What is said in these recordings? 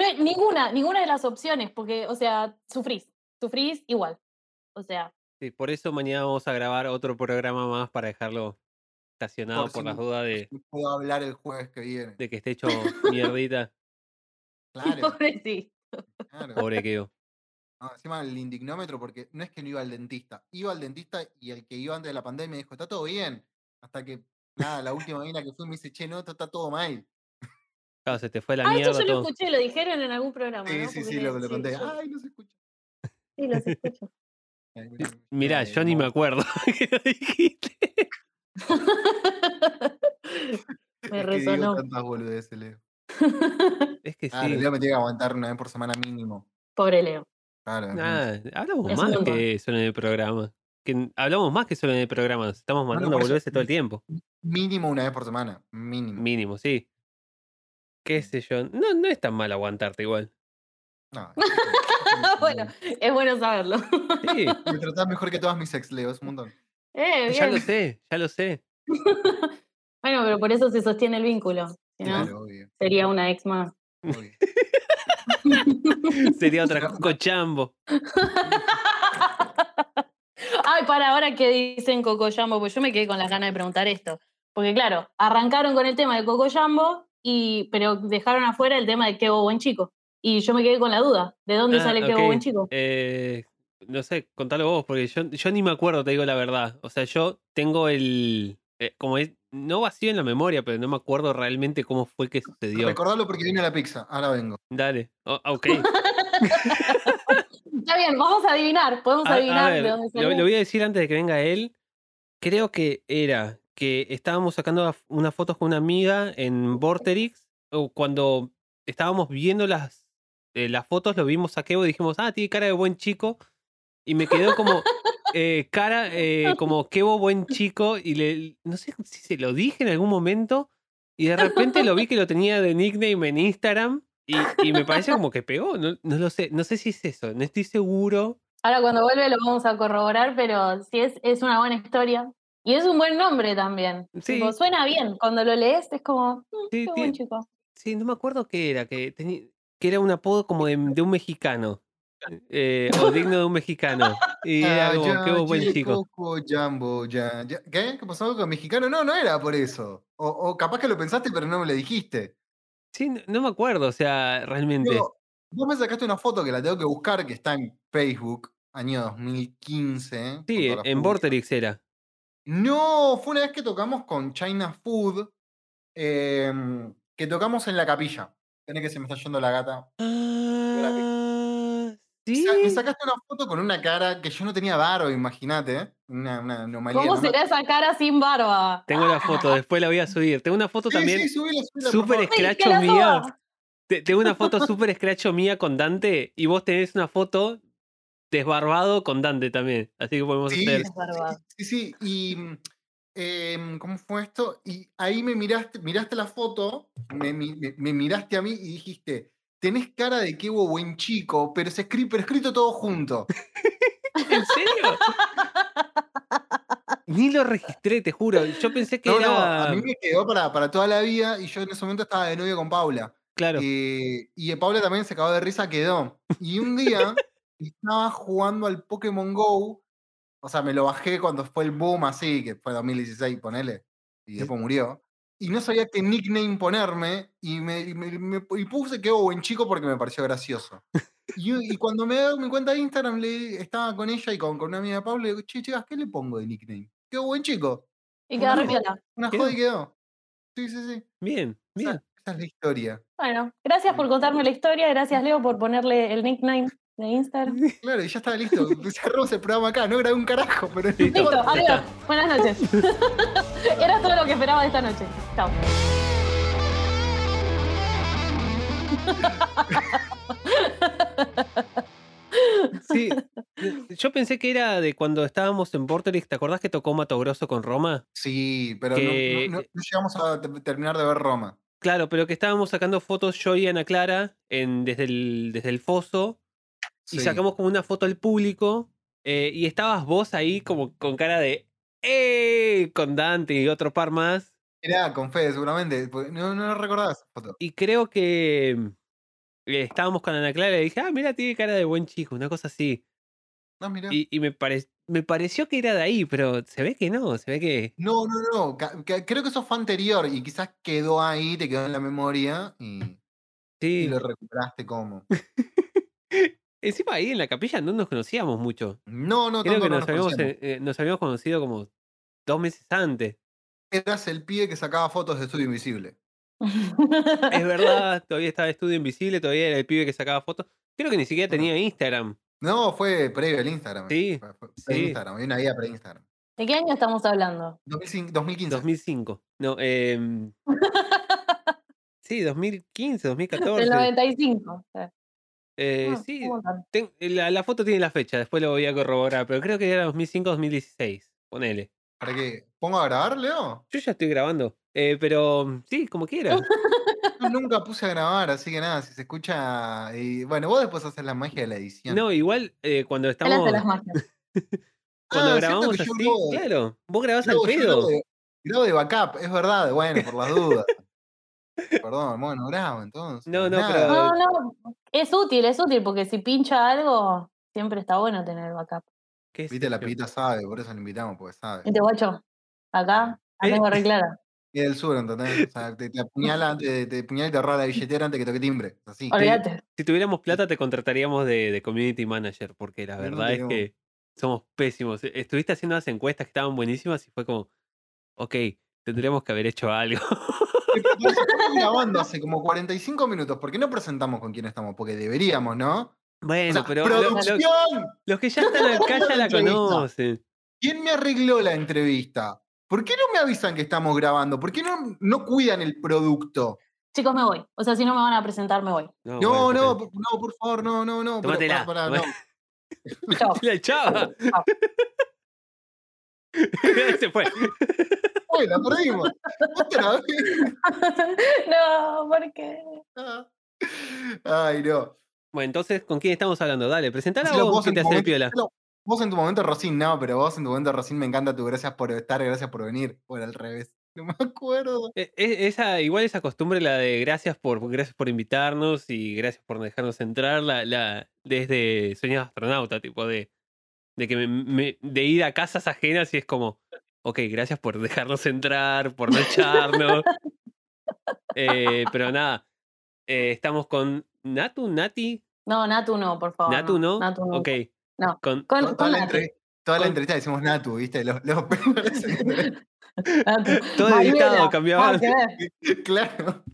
No, ninguna, ninguna de las opciones, porque, o sea, sufrís, sufrís igual. O sea, Sí, por eso mañana vamos a grabar otro programa más para dejarlo estacionado por, si las dudas de, si puedo hablar el jueves que viene. de que esté hecho mierdita. Claro, pobrecito. claro. Pobre quedó. No, encima el indignómetro, porque no es que no iba al dentista. Iba al dentista y el que iba antes de la pandemia dijo, está todo bien. Hasta que, nada, la última mina que fue me dice, che, no, está todo mal. Claro, se te fue la Ah, mierda esto yo lo todo. escuché, lo dijeron en algún programa. Sí, ¿no? sí, sí, lo, lo conté. yo- Ay, no se escucha. sí, los escucho. Mirá, yo ni me no. acuerdo que lo dijiste. Me Es que digo resonó. tantas boludeces, Leo. Es que Claro, sí. Leo me tiene que aguantar una vez por semana mínimo. Pobre Leo. Claro, hablamos Es más que solo en el programa. Que hablamos más que solo en el programa. Estamos no, mandando eso- boludeces todo el tiempo. Mínimo una vez por semana. Mínimo. Mínimo, sí. ¿Qué sé yo? No, no es tan mal aguantarte igual. No, bueno, es bueno saberlo. Sí, Me tratás mejor que todas mis ex, Leo, es un montón. Eh, ya bien. lo sé, ya lo sé. Bueno, pero por eso se sostiene el vínculo. Si no, Claro, obvio. sería una ex más. obvio. Sería otra Coco Chambo. Ay, para ahora que dicen Coco Jambo, pues yo me quedé con las ganas de preguntar esto. Porque claro, arrancaron con el tema de Coco Jambo, y, pero dejaron afuera el tema de Quebo Buen Chico. Y yo me quedé con la duda, ¿de dónde Ah, sale Quebo ok. Buen Chico? Eh, no sé, contalo vos, porque yo, yo ni me acuerdo, te digo la verdad. O sea, yo tengo el. eh, como es, no vacío en la memoria, pero no me acuerdo realmente cómo fue que sucedió. Recordalo porque viene la pizza. Ahora vengo. Dale. O- ok. Está bien, vamos a adivinar, podemos A, a adivinar ver, de dónde lo, salió. lo voy a decir antes de que venga él. Creo que era que estábamos sacando unas fotos con una amiga en Vorterix. Cuando estábamos viendo las, eh, las fotos, lo vimos a Kevo y dijimos, ah, tiene cara de buen chico. Y me quedó como eh, cara, eh, como Kevo buen chico. Y le, no sé si se lo dije en algún momento. Y de repente lo vi que lo tenía de nickname en Instagram. Y, y me parece como que pegó. No, no lo sé. No sé si es eso. No estoy seguro. Ahora cuando vuelve lo vamos a corroborar, pero sí es, es una buena historia. Y es un buen nombre también. Sí. Tipo, suena bien. Cuando lo lees es como, "Mm, Sí, qué buen chico. Sí, no me acuerdo qué era, que, tenía, que era un apodo como de, de un mexicano. eh, o digno de un mexicano. Y era Ah, como, ya, qué buen chico. Coco Jumbo, ya, ya. ¿Qué? ¿Qué pasó con mexicano? No, no era por eso. O, o capaz que lo pensaste, pero no me lo dijiste. Sí, no, no me acuerdo, o sea, realmente. Digo, vos me sacaste una foto que la tengo que buscar, que está en Facebook, año 2015. con Sí, en. Vorterix era. No, fue una vez que tocamos con China Food, em, que tocamos en la capilla. Tenés que se me está yendo la gata. Ah, sí. Sa- Me sacaste una foto con una cara que yo no tenía barba, imagínate. ¿eh? Una, una anomalía. ¿Cómo será esa cara sin barba? Tengo la foto, después la voy a subir. Tengo una foto Sí, también sí, subila, subila, que escracho la mía. Tengo una foto súper escracho mía con Dante y vos tenés una foto desbarbado con Dante también. Así que podemos Sí, hacer. Sí, sí, y mm, em, ¿cómo fue esto? Y ahí me miraste, miraste la foto, me, mi- me- me miraste a mí y dijiste, tenés cara de que hubo buen chico, pero se escri- pero escrito todo junto. ¿En serio? Ni lo registré, te juro. Yo pensé que No, era. no, a mí me quedó para, para toda la vida y yo en ese momento estaba de novio con Paula. Claro. Eh, y Paula también se acabó de risa, quedó. Y un día estaba jugando al Pokémon Go, o sea, me lo bajé cuando fue el boom así, que fue 2016, ponele, y después murió. Y no sabía qué nickname ponerme, y, me, y me- me- y puse que buen chico porque me pareció gracioso. Y, y cuando me doy mi cuenta de Instagram, le, estaba con ella y con, con una amiga de Paula, le digo, che, chicas, ¿qué le pongo de nickname? Qué buen chico. Y queda Una re joda- piola. Una Quedó. joda y quedó. Sí, sí, sí. Bien, Esa, bien. esa es la historia. Bueno, gracias por contarme la historia, gracias Leo por ponerle el nickname de Instagram. Claro, y ya estaba listo. Cerramos el programa acá. No grabé un carajo, pero no Listo. Importa. adiós. está. Buenas noches. Era todo lo que esperaba de esta noche. Chao. Sí. Yo pensé que era de cuando estábamos en Vorterix. ¿Te acordás que tocó Mato Grosso con Roma? Sí, pero no- Que- no, no- no llegamos a te- terminar de ver Roma. Claro, pero que estábamos sacando fotos yo y Ana Clara en, desde, el, desde el foso y Sí. sacamos como una foto al público eh, y estabas vos ahí como con cara de ¡Eh! con Dante y otro par más. Era con Fede, seguramente. porque No, no recordaba esa foto. Y creo que eh, estábamos con Ana Clara y dije, ah, mira, tiene cara de buen chico, una cosa así. No, mirá. Y, y me, pare- me pareció que era de ahí, pero se ve que no, se ve que... No, no, no. Creo que eso fue anterior y quizás quedó ahí, te quedó en la memoria y, y Sí. lo recuperaste como. Encima ahí en la capilla no nos conocíamos mucho. No, no, Creo que no nos, nos habíamos, eh, eh, nos habíamos conocido como dos meses antes. Eras el pibe que sacaba fotos de Estudio Invisible. Es verdad, todavía estaba Estudio Invisible, todavía era el pibe que sacaba fotos. Creo que ni siquiera tenía Instagram. No, fue previo al Instagram. Sí, Fue, fue sí. pre-Instagram, había una guía pre-Instagram. ¿De qué año estamos hablando? 2005 2015. 2005. No, em, sí, 2015, Del 2014. 95. Eh, Ah, sí, ten- la, la foto tiene la fecha, después lo voy a corroborar, pero creo que era 2005-2016. Ponele. ¿Para qué? ¿Pongo a grabar, Leo? Yo ya estoy grabando, eh, pero sí, como quieras. Yo nunca puse a grabar, así que nada, si se escucha. Y, bueno, vos después haces la magia de la edición. No, igual eh, cuando Él estamos. hace las magias. Cuando Ah, grabamos así, claro, vos grabás al pedo. grabo de, grabo de backup, es verdad, bueno, por las dudas. Perdón, bueno, grabo entonces. No, no, pero- No, no. Es útil, es útil, porque si pincha algo, siempre está bueno tener backup. ¿Qué sé Viste, la yo? pita sabe, por eso lo invitamos, porque sabe. Este guacho, acá, la ¿Eh? tengo re clara. Y del sur, ¿entendés? O sea, te, te apuñala, te, te apuñala y te roba la billetera antes que toque timbre. Así. Olvídate. Si tuviéramos plata, te contrataríamos de, de community manager, porque la No verdad es que somos pésimos. E- Estuviste haciendo unas encuestas que estaban buenísimas y fue como, ok, tendríamos que haber hecho algo. Estamos grabando hace como 45 minutos. ¿Por qué no presentamos con quién estamos? Porque deberíamos, ¿no? O bueno, sea, pero ¡Producción! los que ya están acá ya la conocen. ¿Quién me arregló la entrevista? ¿Por qué no me avisan que estamos grabando? ¿Por qué no, no cuidan el producto? Chicos, me voy. O sea, si no me van a presentar, me voy. No, No, bueno, no, por- no, por favor, no, no, no. Tómatela, pará, toma- no. Chao. La chava. Chao. Se fue. Uy, la perdimos. Otra vez. no, ¿por qué? Ay, no. Bueno, entonces, ¿con quién estamos hablando? Dale, presentala vos vos que en te tu hace momento- piola. Vos en tu momento, Rosín, no, pero vos en tu momento, Rosín, me encanta tu gracias por estar, gracias por venir. O era al revés. No me acuerdo. E- e- Esa, igual esa costumbre, la de gracias por, gracias por invitarnos y gracias por dejarnos entrar, la, la, desde Sueños Astronauta, tipo de, de que me, me- de ir a casas ajenas y es como, ok, gracias por dejarnos entrar, por no echarnos. Eh, pero nada, eh, estamos con Natu, Nati, No, Natu no, por favor. Natu, ¿no? Natu no. Ok. No. Con, Con, Toda, con la, entre- toda la entrevista decimos Natu, ¿viste? Los, los peores entre- Natu. Todo editado, cambiaba. claro.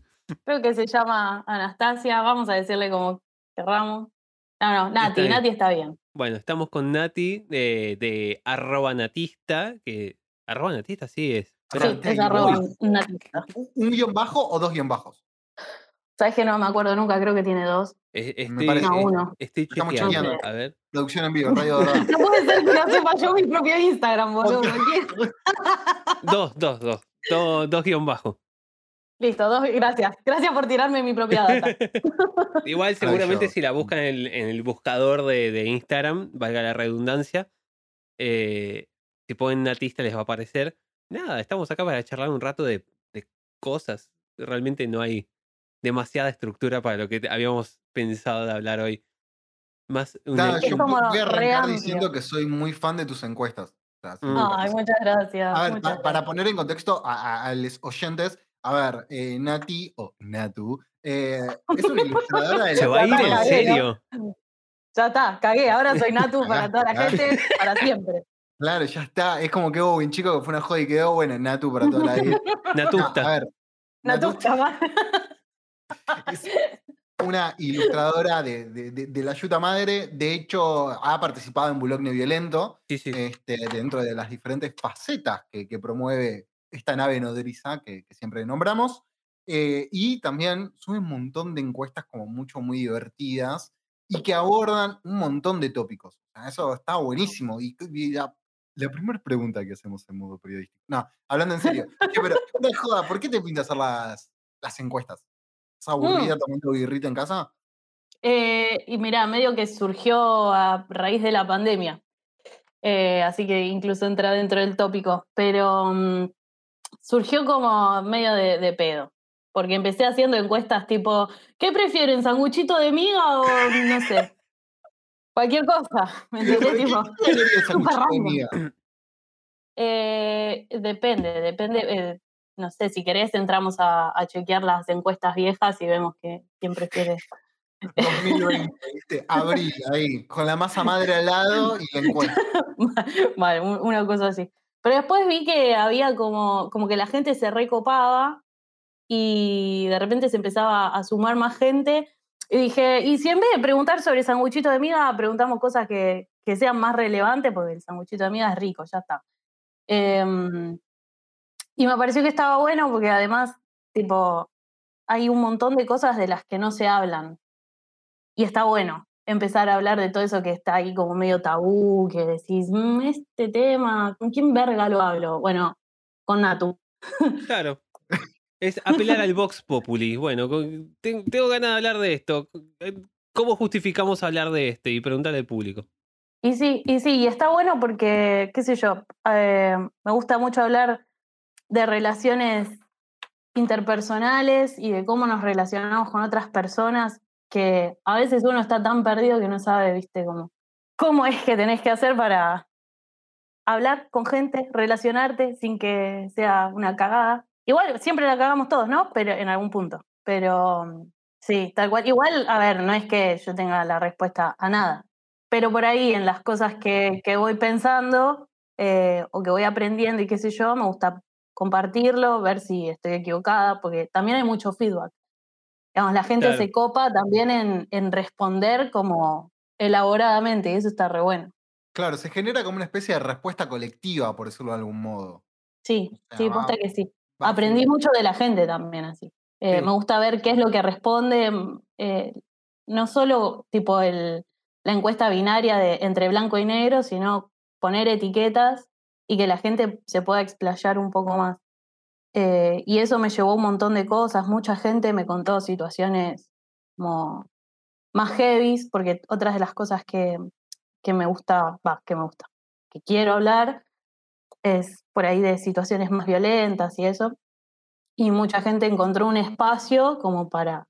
Creo que se llama Anastasia. Vamos a decirle como querramos. No, no, Nati, bien. Nati está bien. Bueno, estamos con Nati de, de arroba natista, que arroba natista sí es. Sí, es arroba voy. natista. ¿Un- ¿Un guion bajo o dos guion bajos? Sabes que no me acuerdo nunca, creo que tiene dos. Me parece- No, uno. estoy Estamos chequeando. A ver. Producción en vivo, radio. No puede ser que no sepa yo mi propio Instagram, boludo. Dos, dos. Dos, dos guion bajo. Listo, dos, gracias. Gracias por tirarme mi propia data. Igual seguramente si la buscan en el, en el buscador de, de Instagram, valga la redundancia, eh, si ponen natista les va a aparecer. Nada, estamos acá para charlar un rato de, de cosas. Realmente no hay demasiada estructura para lo que te- habíamos pensado de hablar hoy. Más Es yo como voy a arrancar diciendo que soy muy fan de tus encuestas. O sea, Mm. Ay, muchas gracias. A ver, muchas para poner en contexto a, a- a los oyentes, a ver, eh, Nati, o Natu, eh, es una ilustradora de la Se va a ir en serio. Ya está, cagué. Ahora soy Natu para toda la gente, para siempre. Claro, ya está. Es como que hubo un chico que fue una joda y quedó, bueno, Natu para toda la vida. No, a Natusta. ver, Natu, Natu jamás. es, una ilustradora de, de- de- de la Yuta Madre. De hecho, ha participado en Bulogne Violento, Sí, sí. este, dentro de las diferentes facetas que, que promueve esta nave nodriza que, que siempre nombramos. Eh, y también sube un montón de encuestas como mucho, muy divertidas y que abordan un montón de tópicos. O sea, eso está buenísimo. Y, y la, la primera pregunta que hacemos en modo periodístico. No, hablando en serio. Che, pero, no es joda, ¿por qué te pinta hacer las, las encuestas? ¿Estás aburrida tomando birrita en casa? Eh, y mira, medio que surgió a raíz de la pandemia. Eh, así que incluso entra dentro del tópico. Pero mm, surgió como medio de, de pedo. Porque empecé haciendo encuestas tipo, ¿qué prefieren? ¿Sanguchito de miga o no sé? Cualquier cosa. ¿Me entendés? ¿Por qué Tipo, de miga? eh, depende, depende. eh, no sé, si querés entramos a, a chequear las encuestas viejas y vemos que, quién prefiere 2020, ¿viste? Abril, ahí, con la masa madre al lado y la encuesta. vale, un- una cosa así. Pero después vi que había como, como que la gente se recopaba y de repente se empezaba a sumar más gente. Y dije, y si en vez de preguntar sobre sanguchito de miga, preguntamos cosas que, que sean más relevantes, porque el sanguchito de miga es rico, ya está. Em, y me pareció que estaba bueno porque además, tipo, hay un montón de cosas de las que no se hablan. Y está bueno empezar a hablar de todo eso que está ahí como medio tabú, que decís, "Mm, este tema, ¿con quién verga lo hablo? Bueno, con Natu. Claro. Es apelar al Vox Populi. Bueno, tengo ganas de hablar de esto. Eh, ¿Cómo justificamos hablar de este? Y preguntarle al público. Y sí, y sí, y está bueno porque, qué sé yo, eh, me gusta mucho hablar de relaciones interpersonales y de cómo nos relacionamos con otras personas, que a veces uno está tan perdido que no sabe, viste, cómo, cómo es que tenés que hacer para hablar con gente, relacionarte sin que sea una cagada. Igual siempre la cagamos todos, ¿no? Pero en algún punto. Pero mm, sí, tal cual. Igual, a ver, no es que yo tenga la respuesta a nada pero por ahí en las cosas que, que voy pensando eh, o que voy aprendiendo y qué sé yo, me gusta compartirlo, ver si estoy equivocada, porque también hay mucho feedback. Digamos, la gente Claro. se copa también en, en responder como elaboradamente y eso está re bueno. Claro, se genera como una especie de respuesta colectiva, por decirlo de algún modo. Sí, O sea, sí, posta que sí. va Aprendí mucho de la gente también así. Eh, Sí. Me gusta ver qué es lo que responde, mm, eh, no solo tipo el, la encuesta binaria de entre blanco y negro, sino poner etiquetas y que la gente se pueda explayar un poco más. Eh, y eso me llevó a un montón de cosas. Mucha gente me contó situaciones como más heavies, porque otras de las cosas que, que me gusta, va, que me gusta, que quiero hablar, es por ahí de situaciones más violentas y eso. Y mucha gente encontró un espacio como para,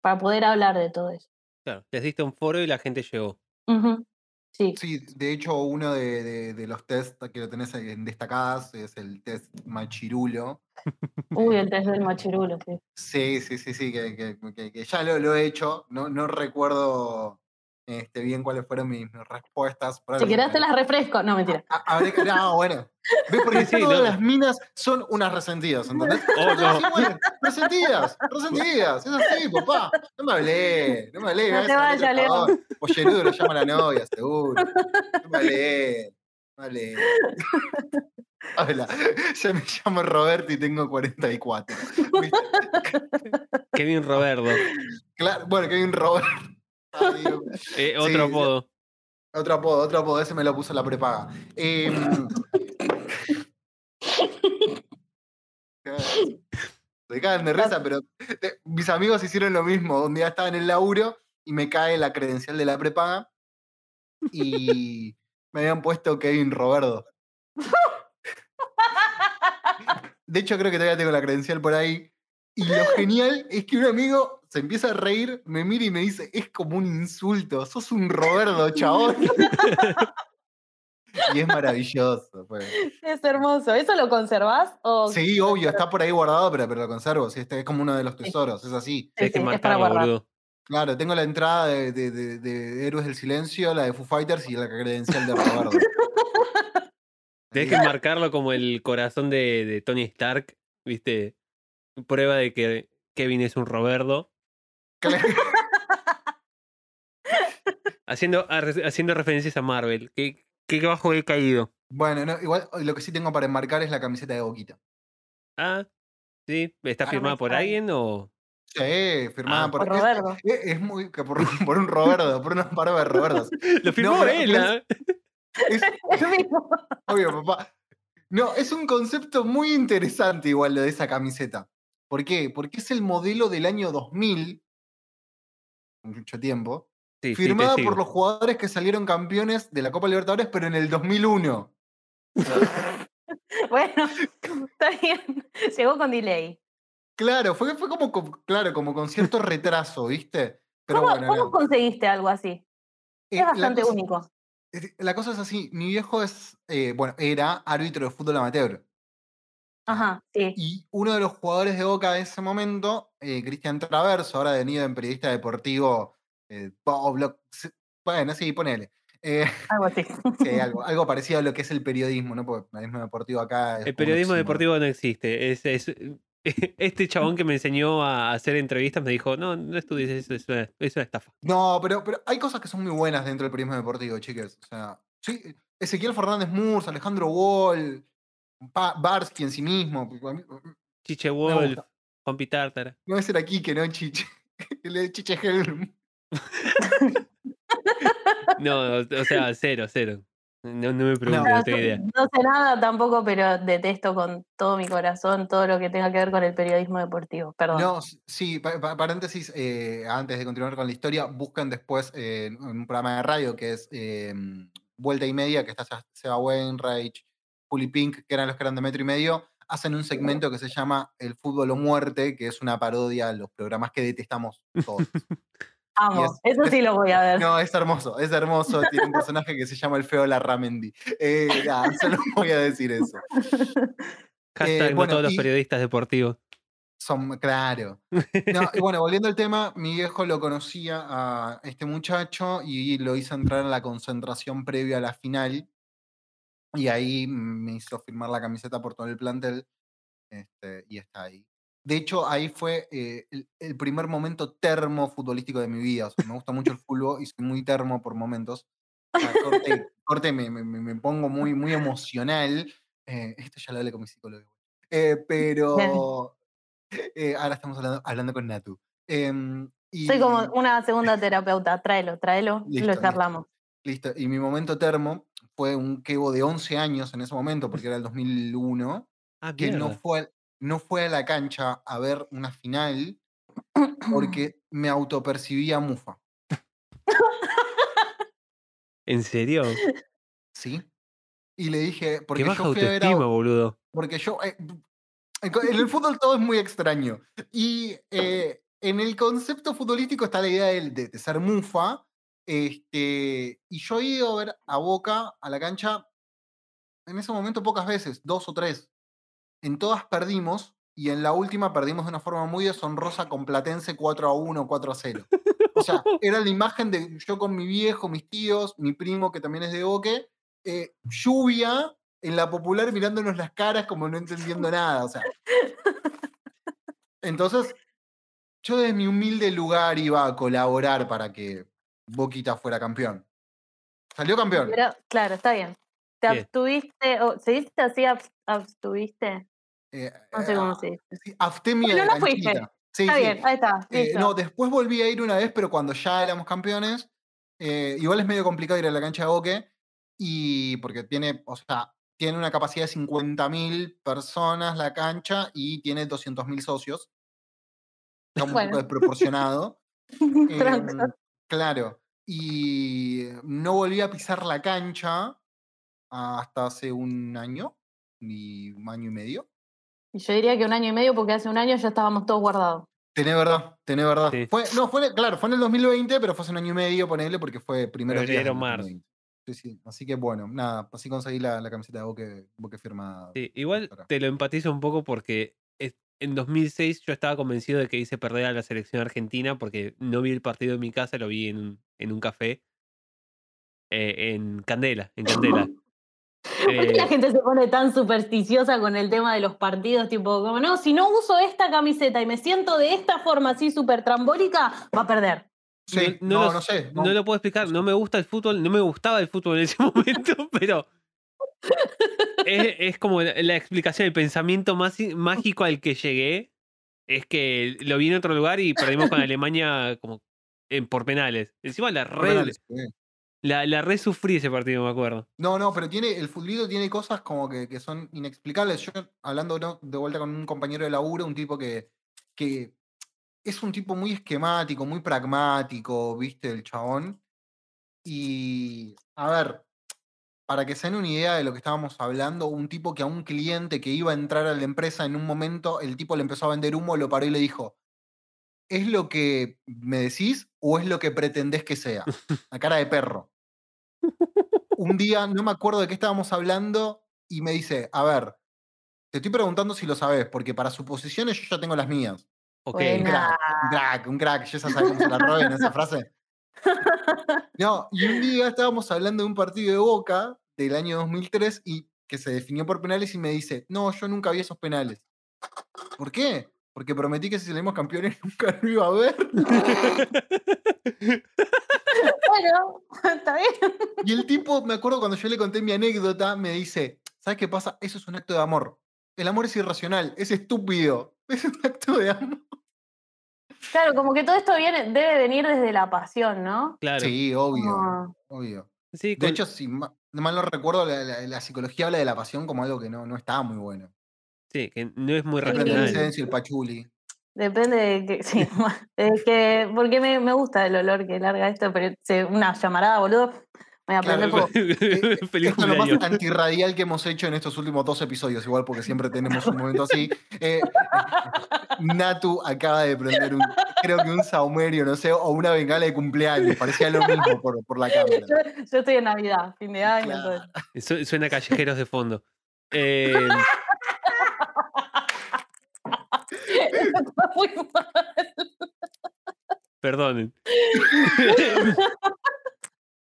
para poder hablar de todo eso. Claro, les diste un foro y la gente llegó. Ujú, Sí, Sí, de hecho, uno de, de- de los tests que lo tenés en destacadas es el test Machirulo. uy, el test del machirulo, sí. Sí, sí, sí, sí, que, que- que- que ya lo, lo he hecho. No, no recuerdo este, bien cuáles fueron mis, mis respuestas. Por Si querés te las refresco. No, mentira. a- habré que- no, bueno. ¿Ves? Porque Sí, todas no. las minas son unas resentidas, ¿entendés? Oh, no. Sí, bueno, resentidas, resentidas. Es así, papá. No me hablé, no me hablé. No te vayas, favor. Pollerudo lo llama la novia, seguro. No me hablé, no me hablé. Hola, yo me llamo Roberto y tengo 44. ¿Viste? Kevin Roberto. Claro, bueno, un Roberto. Eh, otro sí. apodo. Otro apodo, otro apodo, ese me lo puso la prepaga. Em, Se cagan de risa, pero eh, mis amigos hicieron lo mismo. Un día estaba en el laburo y me cae la credencial de la prepaga y me habían puesto Kevin Roberto. De hecho, creo que todavía tengo la credencial por ahí. Y lo genial es que un amigo se empieza a reír, me mira y me dice, es como un insulto, sos un Roberto, chabón. y es maravilloso. pues. Es hermoso. ¿Eso lo conservás? O... Sí, obvio, está por ahí guardado, pero, pero lo conservo. sí, este es como uno de los tesoros, es así. Sí, Tienes que sí, es para marcarlo, guardar. boludo. Claro, tengo la entrada de, de- de- de Héroes del Silencio, la de Foo Fighters y la credencial de Roberto. Tenés que marcarlo como el corazón de, de Tony Stark, ¿viste? Prueba de que Kevin es un Roberto. Claro. Haciendo, ar- haciendo referencias a Marvel. ¿Qué, qué bajo he caído? Bueno, no, igual lo que sí tengo para enmarcar es la camiseta de Boquita. Ah, sí. ¿Está Ah, firmada por alguien o.? Sí, firmada Ah. por, Por Roberto. Es, es muy que por, por un Roberto, por una par de Robertos. Lo firmó él, es- ¿ah? Es, El mismo. obvio, papá. No, es un concepto muy interesante igual lo de esa camiseta. ¿Por qué? Porque es el modelo del año 2000, mucho tiempo, Sí, firmada por los jugadores que salieron campeones de la Copa Libertadores, pero en el 2001. Bueno, está bien. Llegó con delay. Claro, fue, fue como, con- claro, como con cierto retraso, ¿viste? Pero ¿Cómo, bueno, cómo nada. conseguiste algo así? Eh, Es la bastante cosa- único. La cosa es así, mi viejo es, eh, bueno, era árbitro de fútbol amateur. Ajá, sí. Y uno de los jugadores de Boca de ese momento, eh, Cristian Traverso, ahora venido en periodista deportivo, eh, bueno, sí, ponele. Eh, Algo así. sí, algo, algo parecido a lo que es el periodismo, ¿no? Porque el periodismo deportivo acá es El periodismo deportivo no existe. Es, es- este chabón que me enseñó a hacer entrevistas me dijo: No, no estudies eso, es una, es una estafa. No, pero, pero hay cosas que son muy buenas dentro del periodismo deportivo, chicas. O sea, sí, Ezequiel Fernández Murs, Alejandro Wall, Pa- Barsky en sí mismo. a mí- Chiche Wolf. Juan Pitártara. No es era Quique, no Chiche. El de Chiche Helm. No, o sea, cero, cero. No, no me preguntes, No. no tengo idea. No sé nada tampoco, pero detesto con todo mi corazón todo lo que tenga que ver con el periodismo deportivo. Perdón. No, sí, pa- pa- paréntesis, eh, antes de continuar con la historia, busquen después eh, en un programa de radio que es eh, Vuelta y Media, que está Se- Seba Wainwright, Juli Pink, que eran los que eran de metro y medio, hacen un segmento que se llama El fútbol o muerte, que es una parodia a los programas que detestamos todos. Amo. es- Eso sí es- lo voy a ver. No, es hermoso, es hermoso. Tiene un personaje que se llama el feo Larramendi. Eh, nada, solo voy a decir eso. Hashtag bueno, todos los periodistas deportivos. Son, claro. No, y bueno, volviendo al tema, mi viejo lo conocía a este muchacho y lo hizo entrar en la concentración previa a la final. Y ahí me hizo firmar la camiseta por todo el plantel. este, y está ahí. De hecho, ahí fue eh, el, el primer momento termo futbolístico de mi vida. O sea, me gusta mucho el fútbol y soy muy termo por momentos. O sea, corte, corte me, me- me- pongo muy, muy emocional. Eh, esto ya lo hablé con mi psicólogo. Eh, pero eh, ahora estamos hablando, hablando con Natu. Em, y, Soy como una segunda terapeuta. Tráelo, tráelo. Listo, lo listo. charlamos. Listo. Y mi momento termo fue un quebo de 11 años en ese momento, porque era el 2001, Ah, que no fue, no fue a la cancha a ver una final porque me autopercibía mufa. ¿En serio? ¿Sí? Y le dije, porque Qué baja yo fui a ver a- boludo. Porque yo. eh, en el fútbol todo es muy extraño. Y eh, en el concepto futbolístico está la idea de, de- de ser mufa. Este, y yo he ido a ver a Boca, a la cancha, en ese momento pocas veces, dos o tres. En todas perdimos. Y en la última perdimos de una forma muy deshonrosa con Platense 4 a 1, 4 a 0. O sea, era la imagen de yo con mi viejo, mis tíos, mi primo que también es de Boque, eh, lluvia en la popular mirándonos las caras como no entendiendo nada. O sea. Entonces, yo desde mi humilde lugar iba a colaborar para que Boquita fuera campeón. Salió campeón. Pero, claro, está bien. ¿Te Bien. abstuviste? O, ¿Se dice así? abs- ¿Abstuviste? Eh, No sé eh, cómo se dice. abstemia Bueno, de no fuiste. Sí, Está sí. bien, ahí está. Eh, no, después volví a ir una vez, pero cuando ya éramos campeones. eh, igual es medio complicado ir a la cancha de Boque. Y porque tiene, o sea, tiene una capacidad de 50.000 personas la cancha y tiene 200.000 socios. Está un Bueno. poco desproporcionado. Em, claro. Y no volví a pisar la cancha hasta hace un año, y un año y medio. Y Yo diría que un año y medio, porque hace un año ya estábamos todos guardados. Tenés verdad, tenés verdad. Sí. Fue, no, fue, claro, fue en el 2020, pero fue hace un año y medio, ponele, porque fue primero Febrero, marzo. Sí, sí. Así que bueno, nada, así conseguí la, la camiseta de Boque, Boque firmada. Sí, igual te lo empatizo un poco porque en 2006 yo estaba convencido de que hice perder a la selección argentina porque no vi el partido en mi casa, lo vi en, un- en un café. eh, en Candela, en Candela. ¿Por qué la Eh, gente se pone tan supersticiosa con el tema de los partidos? Tipo, como, no, si no uso esta camiseta y me siento de esta forma así súper trambólica, va a perder. Sí, no, no, lo- no sé. no lo puedo explicar. No me gusta el fútbol, no me gustaba el fútbol en ese momento, pero es, es como la, explicación, el pensamiento más mágico al que llegué es que lo vi en otro lugar y perdimos con Alemania como en, por penales. Encima la red, penales, sí. la, la red sufrí ese partido, me acuerdo. No, no, pero tiene, el futbolito tiene cosas como que, que son inexplicables. Yo, hablando ¿no? de vuelta con un compañero de laburo, un tipo que, que es un tipo muy esquemático, muy pragmático, viste, el chabón. Y, a ver, para que se den una idea de lo que estábamos hablando, un tipo que a un cliente que iba a entrar a la empresa en un momento, el tipo le empezó a vender humo, lo paró y le dijo, ¿es lo que me decís o es lo que pretendés que sea? La cara de perro. Un día, no me acuerdo de qué estábamos hablando, y me dice, a ver, te estoy preguntando si lo sabes, porque para suposiciones yo ya tengo las mías. Ok. Un crack, un crack, un crack, yo ya se la roben esa frase. No, y un día estábamos hablando de un partido de Boca del año 2003 y que se definió por penales y me dice, no, yo nunca vi esos penales. ¿Por qué? Porque prometí que si salimos campeones nunca lo iba a ver. Bueno, está bien. Y el tipo, me acuerdo cuando yo le conté mi anécdota, me dice, ¿sabes qué pasa? Eso es un acto de amor. El amor es irracional, es estúpido. Es un acto de amor. Claro, como que todo esto viene, debe venir desde la pasión, ¿no? Claro. Sí, obvio, Como- obvio. con- De hecho, si ma- mal no recuerdo, la, la- la psicología habla de la pasión como algo que no, no está muy bueno. sí, que no es muy Depende del racional. licencio, el pachuli. Depende de que, sí, es que, porque me, me gusta el olor que larga esto, pero se- una llamarada, boludo, voy a Claro. Feliz Esto es lo más antirradial que hemos hecho en estos últimos dos episodios, igual porque siempre tenemos un momento así. Eh, Natu acaba de prender un, creo que un saumerio, no sé, o una bengala de cumpleaños. Parecía lo mismo por, por la cámara. Yo, yo estoy en Navidad, fin de año, Claro. entonces. Su- Suena callejeros de fondo. Eh, Está muy mal. perdonen.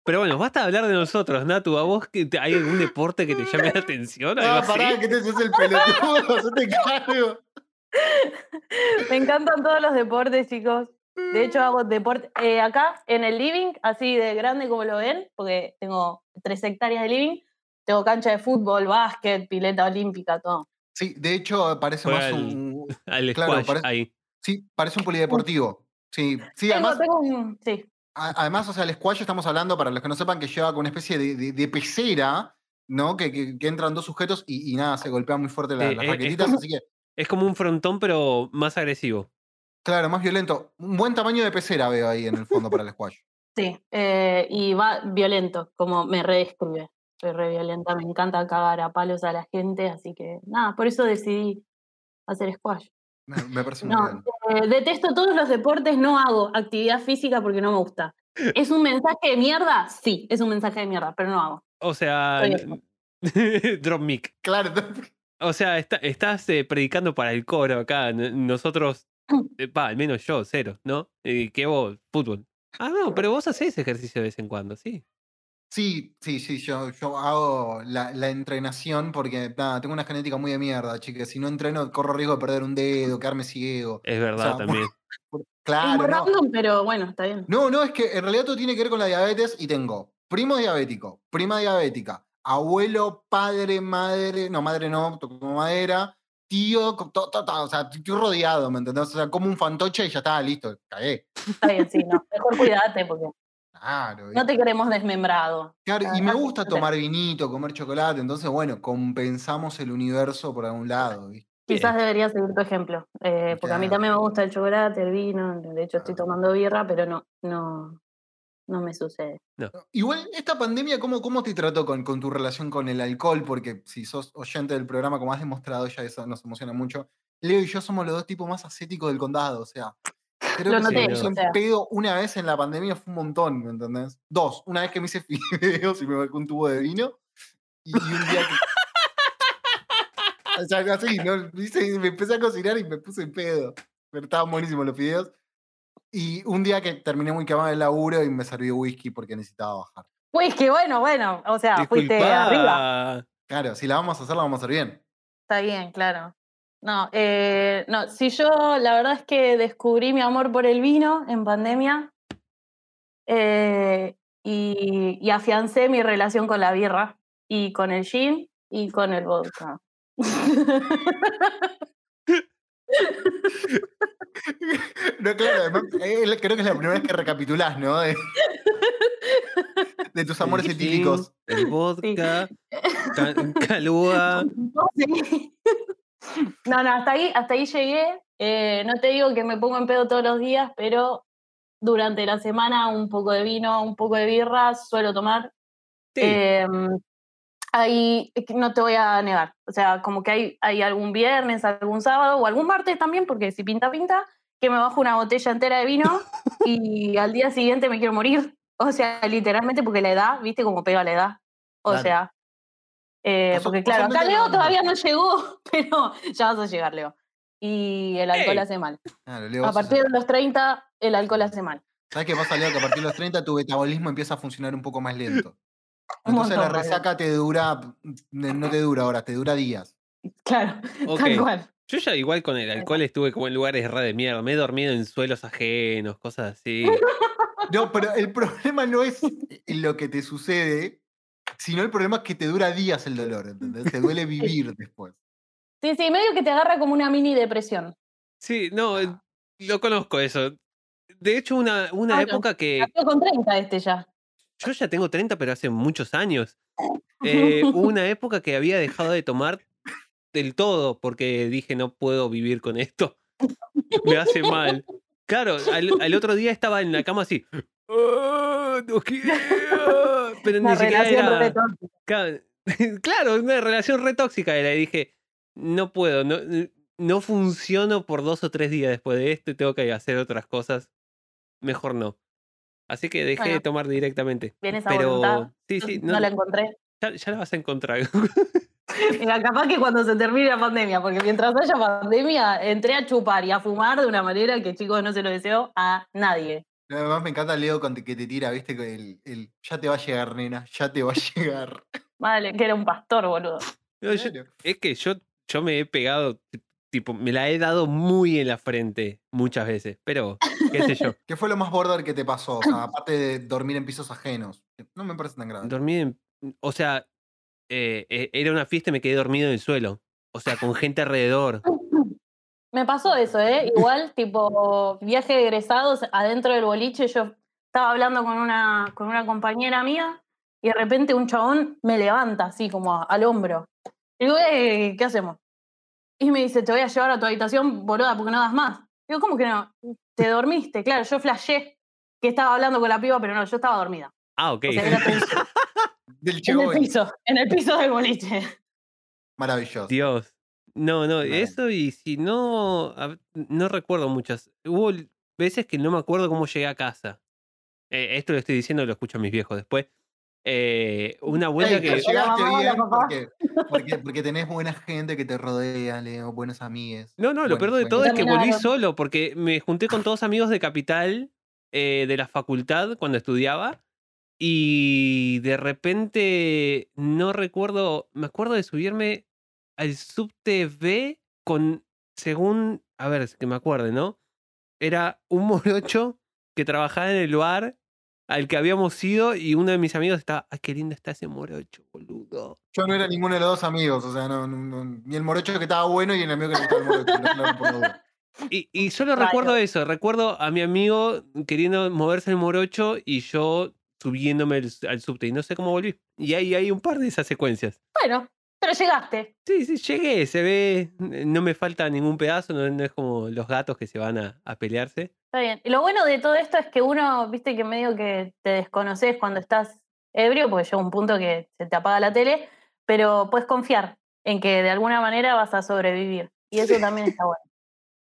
Pero bueno, basta de hablar de nosotros, Natu. ¿A vos que te- hay algún deporte que te llame la atención? ¿Algo Ah, así? pará, que te haces el pelotudo, yo te cargo. Me encantan todos los deportes, chicos. De hecho, hago deporte eh, acá en el living, así de grande como lo ven, porque tengo tres hectáreas de living. Tengo cancha de fútbol, básquet, pileta olímpica, todo. Sí, de hecho, parece Juega más al- un. Al Claro, squash, parece- ahí. Sí, parece un polideportivo. Sí, sí, Tengo, además, tengo un. Sí. Además, o sea, el squash estamos hablando, para los que no sepan, que lleva con una especie de, de- de pecera, ¿no? Que, que- que entran dos sujetos y, y nada, se golpean muy fuerte la- Eh, las es raquetitas, como- así que, Es como un frontón, pero más agresivo. claro, más violento. Un buen tamaño de pecera veo ahí en el fondo para el squash. Sí, eh, y va violento, como me redescribe. Soy re violenta, me encanta cagar a palos a la gente, así que nada, por eso decidí hacer squash. Me, me parece muy No, bien. eh, detesto todos los deportes, no hago actividad física porque no me gusta. ¿Es un mensaje de mierda? Sí, es un mensaje de mierda, pero no hago. O sea, drop mic. Claro, O sea, está- estás eh, predicando para el coro acá. Nosotros, eh, pa, al menos yo, cero, ¿no? Eh, que vos, fútbol. Ah, no, pero vos hacés ejercicio de vez en cuando, sí. Sí, sí, sí, yo, yo hago la, la entrenación porque nada, tengo una genética muy de mierda, chicas. Si no entreno, corro riesgo de perder un dedo, quedarme ciego. Es verdad sea, también. es Claro, muy no. random, pero bueno, está bien. No, no, es que en realidad todo tiene que ver con la diabetes y tengo primo diabético, prima diabética, abuelo, padre, madre, no, madre no, toco madera, tío, to- to- o sea, estoy rodeado, ¿me entendés? O sea, como un fantoche y ya está, listo, cagué. Está bien, sí, no. Mejor cuídate porque Claro, no te queremos desmembrado. Claro, y me gusta tomar vinito, comer chocolate, entonces, bueno, compensamos el universo por algún lado, ¿viste? Quizás deberías seguir tu ejemplo, eh, porque a mí también me gusta el chocolate, el vino, de hecho estoy tomando birra, pero no, no, no me sucede. Igual, esta pandemia, ¿cómo, cómo te trató con, con tu relación con el alcohol? Porque si sos oyente del programa, como has demostrado, ya eso nos emociona mucho. Leo y yo somos los dos tipos más ascéticos del condado, o sea. Creo Lo que noté, me en sea. pedo una vez en la pandemia fue un montón, ¿me entendés? Dos, una vez que me hice fideos y me bajé un tubo de vino. Y, y un día que. O sea, así, ¿no? Hice- me empecé a cocinar y me puse en pedo. Pero estaban buenísimos los fideos. Y un día que terminé muy quemado el laburo y me serví whisky porque necesitaba bajar. Que bueno, bueno, o sea, fuiste arriba. Claro, si la vamos a hacer, la vamos a hacer bien. Está bien, claro. No, eh, no, si yo la verdad es que descubrí mi amor por el vino en pandemia, eh, y, y afiancé mi relación con la birra y con el gin y con el vodka. No, claro, además, eh, creo que es la primera vez que recapitulás, ¿no? De, de tus amores El etílicos. gin, El vodka, ca- calúa. Sí. No, no, hasta ahí, hasta ahí llegué. Eh, no te digo que me pongo en pedo todos los días, pero durante la semana un poco de vino, un poco de birra, suelo tomar. Sí. Que no te voy a negar. O sea, como que hay, hay algún viernes, algún sábado o algún martes también, porque si pinta, pinta, que me bajo una botella entera de vino y al día siguiente me quiero morir. O sea, literalmente porque la edad, viste cómo pega la edad. O Claro. sea, eh, porque claro, acá Leo todavía no llegó, pero ya vas a llegar, Leo. Y el alcohol Ey. hace mal. Claro, Leo, A partir de los 30, el alcohol hace mal. ¿Sabes qué pasa, Leo? Que a partir de los 30 tu metabolismo empieza a funcionar un poco más lento. Entonces la montón, más resaca te dura, no te dura horas, te dura días. Claro, Ok. tal cual. Yo ya igual con el alcohol estuve como en lugares re de mierda. Me he dormido en suelos ajenos, cosas así. No, pero el problema no es lo que te sucede, sino el problema es que te dura días el dolor, ¿entendés? Te duele vivir después. Sí, sí, medio que te agarra como una mini depresión. Sí, no, Ah. lo conozco eso. De hecho, una, una Claro. época que Nació con 30 este ya. yo ya tengo 30, pero hace muchos años. Eh, hubo una época que había dejado de tomar del todo porque dije no puedo vivir con esto. Me hace mal. Claro, al, al otro día estaba en la cama así. Pero ni siquiera era. Claro, claro, una relación re tóxica era. Y dije, no puedo, no, no funciono por dos o tres días después de esto y tengo que hacer otras cosas. Mejor no. Así que dejé de tomar directamente. Bien esa Pero voluntad. sí, sí, no, no, la encontré. ya, ya la vas a encontrar. Mira, capaz que cuando se termine la pandemia, porque mientras haya pandemia, entré a chupar y a fumar de una manera que, chicos, no se lo deseo a nadie. Además me encanta Leo con que te tira, viste, que el, el, ya te va a llegar, nena, ya te va a llegar. Vale, que era un pastor, boludo. No, yo- Claro. es que yo, yo me he pegado, ti- tipo, me la he dado muy en la frente muchas veces. Pero, qué sé yo. ¿Qué fue lo más border que te pasó? O sea, aparte de dormir en pisos ajenos. No me parece tan grave. Dormí en. O sea, eh, eh, era una fiesta y me quedé dormido en el suelo. O sea, con gente alrededor. Me pasó eso, ¿eh? Igual, tipo, viaje de egresados adentro del boliche, yo estaba hablando con una, con una compañera mía y de repente un chabón me levanta así como al hombro. Y digo, "Eh, ¿qué hacemos? Y me dice, te voy a llevar a tu habitación, boluda, porque no das más. Digo, ¿cómo que no? Te dormiste. Claro, yo flashé que estaba hablando con la piba, pero no, yo estaba dormida. Ah, ok. O sea, era tenso. Del en el piso, en el piso del boliche. Maravilloso. Dios. No, no, eso y si no. No recuerdo muchas. Hubo veces que no me acuerdo cómo llegué a casa. Eh, esto lo estoy diciendo, lo escucho a mis viejos después. Eh, una vuelta Ey, que. llegaste Hola, hola, papá. porque, porque, porque tenés buena gente que te rodea, Leo, buenos amigos. No, no, lo Bueno, peor de bueno. todo es que volví solo porque me junté con todos amigos de Capital, eh, de la facultad, cuando estudiaba. Y de repente no recuerdo, me acuerdo de subirme al subte B con, según, a ver, que me acuerde, ¿no? Era un morocho que trabajaba en el bar al que habíamos ido y uno de mis amigos estaba, ay, qué lindo está ese morocho, boludo. Yo no era ninguno de los dos amigos, o sea, no, no- no- ni el morocho que estaba bueno y el amigo que le gustaba el morocho. por la. Y, y solo recuerdo eso, recuerdo a mi amigo queriendo moverse el morocho y yo subiéndome el- al subte y no sé cómo volví. Y ahí hay un par de esas secuencias. Bueno, pero llegaste. Sí, sí, llegué, se ve, no me falta ningún pedazo, no, no es como los gatos que se van a, a pelearse. Está bien. Y lo bueno de todo esto es que uno, viste que medio que te desconoces cuando estás ebrio, porque llega un punto que se te apaga la tele, pero puedes confiar en que de alguna manera vas a sobrevivir. Y eso también está bueno.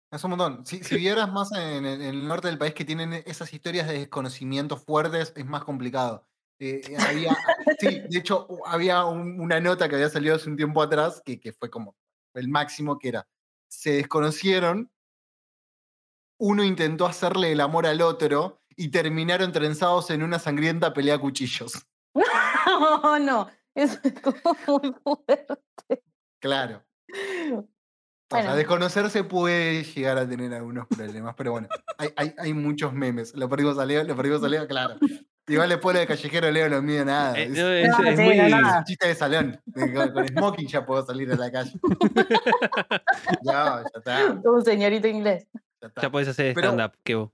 Es un montón. Si, si vieras más en el norte del país que tienen esas historias de desconocimiento fuertes, es más complicado. Eh, eh, había, sí, de hecho, había un- una nota que había salido hace un tiempo atrás que, que fue como el máximo, que era, se desconocieron, uno intentó hacerle el amor al otro y terminaron trenzados en una sangrienta pelea a cuchillos. No, no, eso es como muy fuerte. Claro. O sea, Bueno. desconocerse puede llegar a tener algunos problemas, pero bueno, hay, hay, hay muchos memes. Lo perdimos a Leo, lo perdimos a Leo, claro. Igual después lo de callejero Leo no mide nada. Eh, Es, no, es, No, es sí, muy. no, chiste de salón. Con, con smoking ya puedo salir a la calle. ya, ya está. Como un señorito inglés. Ya. Ya puedes hacer stand-up, Kevo.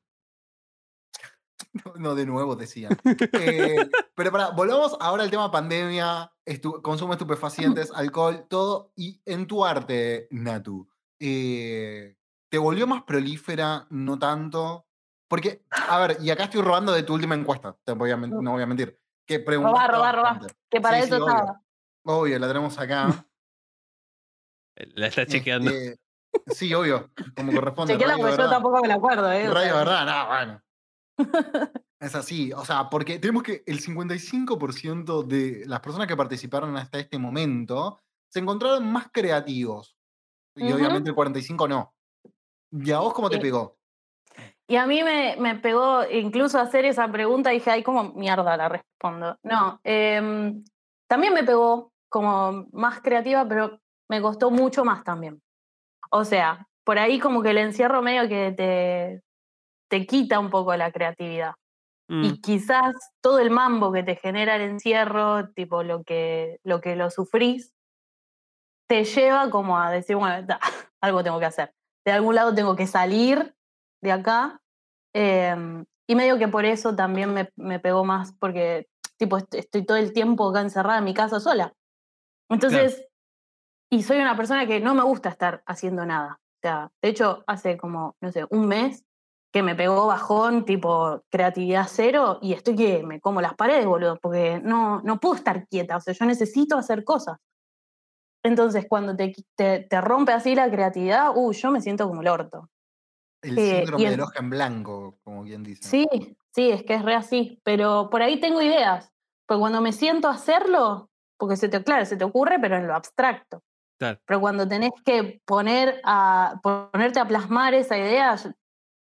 No, no, de nuevo decía. Eh, pero para, volvamos ahora al tema pandemia, estu- consumo de estupefacientes, alcohol, todo. Y en tu arte, Natu, eh, ¿te volvió más prolífera? No tanto. Porque, a ver, y acá estoy robando de tu última encuesta, te voy a no voy a mentir. Que robá, robá. bastante. Que para Sí, eso sí, estaba. Obvio, la tenemos acá. La está chequeando. Este, sí, obvio, como corresponde. Chequeala porque yo tampoco me la acuerdo, ¿eh? O Radio sea, verdad, no, bueno. Es así, o sea, porque tenemos que el 55% de las personas que participaron hasta este momento se encontraron más creativos. Y obviamente el 45% no. ¿Y a vos cómo te Sí. pegó? Y a mí me, me pegó incluso hacer esa pregunta, dije, ay, ¿cómo mierda la respondo? No, em, también me pegó como más creativa, pero me costó mucho más también. O sea, por ahí como que el encierro medio que te, te quita un poco la creatividad. Mm, Y quizás todo el mambo que te genera el encierro, tipo lo que lo, que lo sufrís, te lleva como a decir, bueno, da, algo tengo que hacer. De algún lado tengo que salir de acá. em, y medio que por eso también me, me pegó más, porque tipo est- estoy todo el tiempo acá encerrada en mi casa sola. Entonces, y soy una persona que no me gusta estar haciendo nada. O sea, de hecho, hace como, no sé, un mes que me pegó bajón, tipo creatividad cero, y estoy que me como las paredes, boludo, porque no, no puedo estar quieta, o sea, yo necesito hacer cosas. Entonces, cuando te, te, te rompe así la creatividad, uh, yo me siento como el orto. El Eh, síndrome del hoja en blanco, como quien dice. Sí, sí, es que es re así, pero por ahí tengo ideas, porque cuando me siento a hacerlo, porque se te, claro, se te ocurre, pero en lo abstracto. Claro. Pero cuando tenés que poner a, ponerte a plasmar esa idea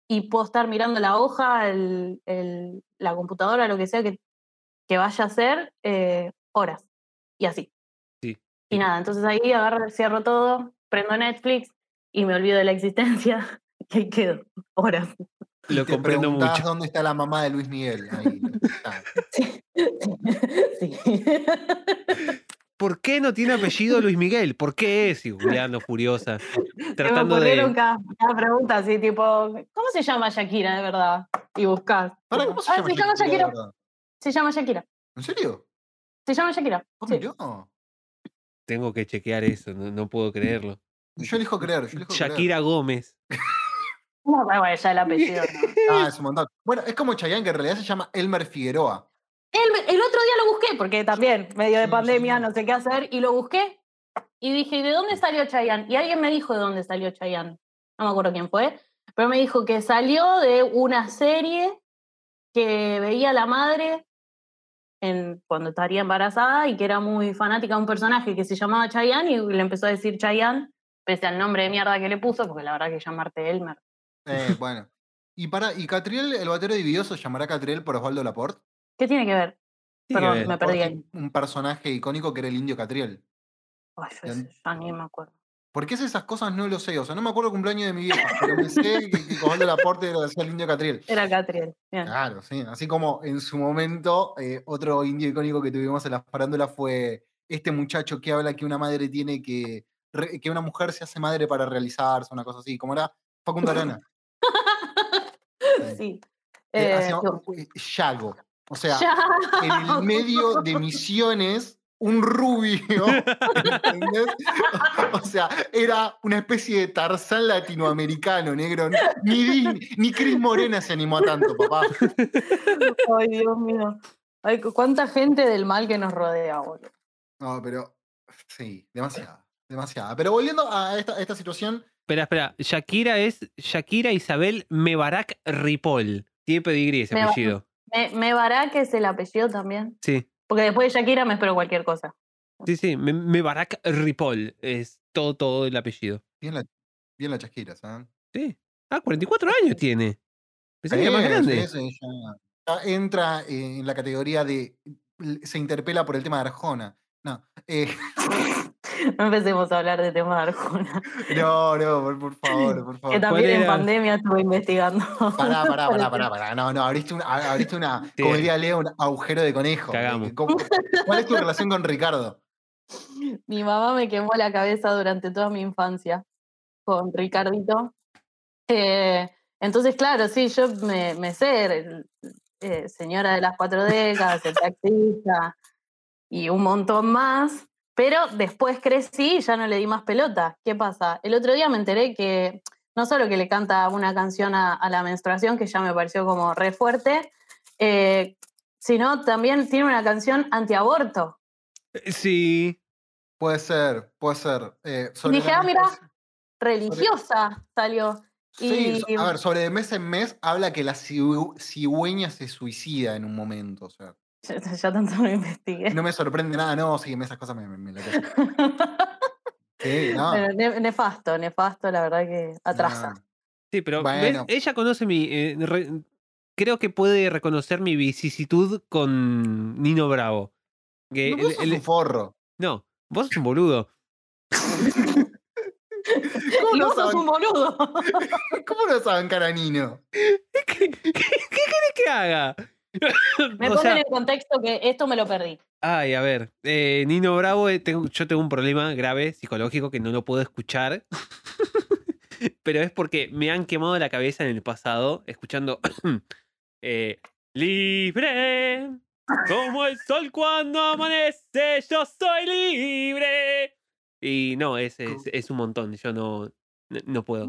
y puedo estar mirando la hoja, el- el- la computadora, lo que sea que, que vaya a hacer, eh, horas. Y así. Sí. Y nada, entonces ahí agarro, cierro todo, prendo Netflix y me olvido de la existencia y ahí quedo horas. Y Lo te comprendo mucho. dónde está la mamá de Luis Miguel. Ahí está. Sí. sí. ¿Por qué no tiene apellido Luis Miguel? ¿Por qué es? Y googleando furiosa. Tratando me de. cada, cada pregunta así, tipo, ¿cómo se llama Shakira de verdad? Y buscas. Tipo, ¿cómo se "Ah, llama se llama Shakira? Se llama Shakira. ¿En serio? Se llama Shakira. ¿Cómo sí. yo? Tengo que chequear eso, no, no puedo creerlo. Yo elijo creer, yo elijo creer. Shakira Gómez. No, bueno, bueno, ya el apellido. no. Ah, es un montón. Bueno, es como Chayanne, que en realidad se llama Elmer Figueroa. El, el otro día lo busqué, porque también, medio de Sí, pandemia, sí. no sé qué hacer, y lo busqué. Y dije, ¿y de dónde salió Chayanne? Y alguien me dijo de dónde salió Chayanne. No me acuerdo quién fue, pero me dijo que salió de una serie que veía la madre en, cuando estaría embarazada y que era muy fanática de un personaje que se llamaba Chayanne y le empezó a decir Chayanne, pese al nombre de mierda que le puso, porque la verdad que llamarte Elmer. Eh, bueno. Y para, ¿y Catriel, el batero dividido, se llamará Catriel por Osvaldo Laporte? ¿Qué tiene que ver? Que Perdón, ver. me perdí ahí. un personaje icónico que era el indio Catriel. Ay, yo ni me acuerdo. ¿Por qué es esas cosas? No lo sé. O sea, no me acuerdo el cumpleaños de mi vieja, pero me sé que, que Osvaldo Laporte era el indio Catriel. Era Catriel. Bien. Claro, sí. Así como en su momento, eh, otro indio icónico que tuvimos en la farándula fue este muchacho que habla que una madre tiene que. re- que una mujer se hace madre para realizarse, una cosa así. como era? Facundo Arana. Sí. Eh, eh, Yago. O sea, en el medio de Misiones, un rubio. ¿entendés? O sea, era una especie de Tarzán latinoamericano, negro. Ni, Disney- ni Cris Morena se animó a tanto, papá. Ay, Dios mío. Ay, cu- cuánta gente del mal que nos rodea, boludo. No, pero sí, demasiada. Demasiada. Pero volviendo a esta, a esta situación, Espera, espera. Shakira es Shakira Isabel Mebarak Ripoll. Tiene pedigrí ese Mebarak. apellido. Me, Mebarak es el apellido también. Sí, Porque después de Shakira me espero cualquier cosa. sí, sí. Me- Mebarak Ripoll es todo, todo el apellido. bien la, bien la chasquira, ¿sabes? Sí. Ah, 44 años tiene. Pensé que era más grande. ya entra en la categoría de se interpela por el tema de Arjona. No. eh, No empecemos a hablar de temas de Arjona. No, no, por, por favor, por Que favor. también en pandemia estuve investigando. Pará, pará, pará, pará, pará. No, no, abriste una, abriste una, Sí. como diría Leo, un agujero de conejo. Cagamos. ¿Cómo- ¿Cuál es tu relación con Ricardo? Mi mamá me quemó la cabeza durante toda mi infancia con Ricardito. Eh, entonces, claro, sí, yo me, me sé, el- eh, señora de las cuatro décadas, el taxista y un montón más, pero después crecí y ya no le di más pelota. ¿Qué pasa? El otro día me enteré que no solo que le canta una canción a, a la menstruación, que ya me pareció como re fuerte, eh, sino también tiene una canción antiaborto. Sí. Puede ser, puede ser. Eh, Y dije, ah, mira, religiosa salió. Sí, Y a ver, sobre de mes en mes habla que la cigüeña se suicida en un momento. O sea, ya, ya tanto lo investigué. no me sorprende nada, no, sí, esas cosas me, me, me. Sí, no. Pero nefasto, nefasto, la verdad que atrasa. no. Sí, pero ella conoce mi. eh, re- creo que puede reconocer mi vicisitud con Nino Bravo. Que No, el- vos sos el- un forro. no, vos sos un boludo. ¿Cómo no, vos sos saben, un boludo. ¿Cómo no saben cara Nino? ¿Qué, qué, qué querés que haga? Me ponen sea, en contexto que esto me lo perdí. Ay, a ver. eh, Nino Bravo, eh, tengo- yo tengo un problema grave psicológico que no lo puedo escuchar. Pero es porque me han quemado la cabeza en el pasado escuchando eh, Libre, como el sol cuando amanece, yo soy libre. Y no, es, es, es un montón, yo no, no, no puedo.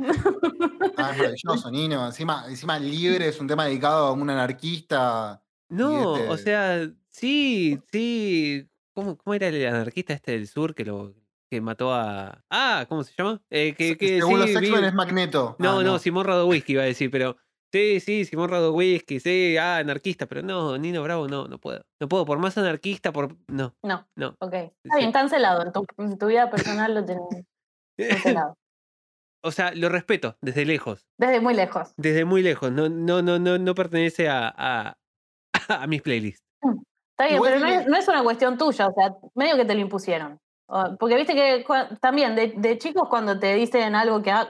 Ah, es maravilloso, Nino. Encima, encima libre es un tema dedicado a un anarquista. No, o este- sea, sí, sí. ¿Cómo, ¿Cómo era el anarquista este del sur que lo que mató a. Ah, ¿cómo se llama? Eh, que, que Según sí, los vi- X-Men es Magneto. No, Ah, no, Simón Radowisky iba a decir, pero. Sí, sí, Simón Radowisky, sí, ah, anarquista, pero no, Nino Bravo no, no puedo. No puedo, por más anarquista, por. No, No, no. ok. Está bien, cancelado. En tu, en tu vida personal lo tenés cancelado. O sea, lo respeto desde lejos. Desde muy lejos. Desde muy lejos. No, no, no, no, no pertenece a, a, a mis playlists. Está bien, pero no es, no es una cuestión tuya, o sea, medio que te lo impusieron. O- Porque viste que también de, de chicos cuando te dicen algo que ha-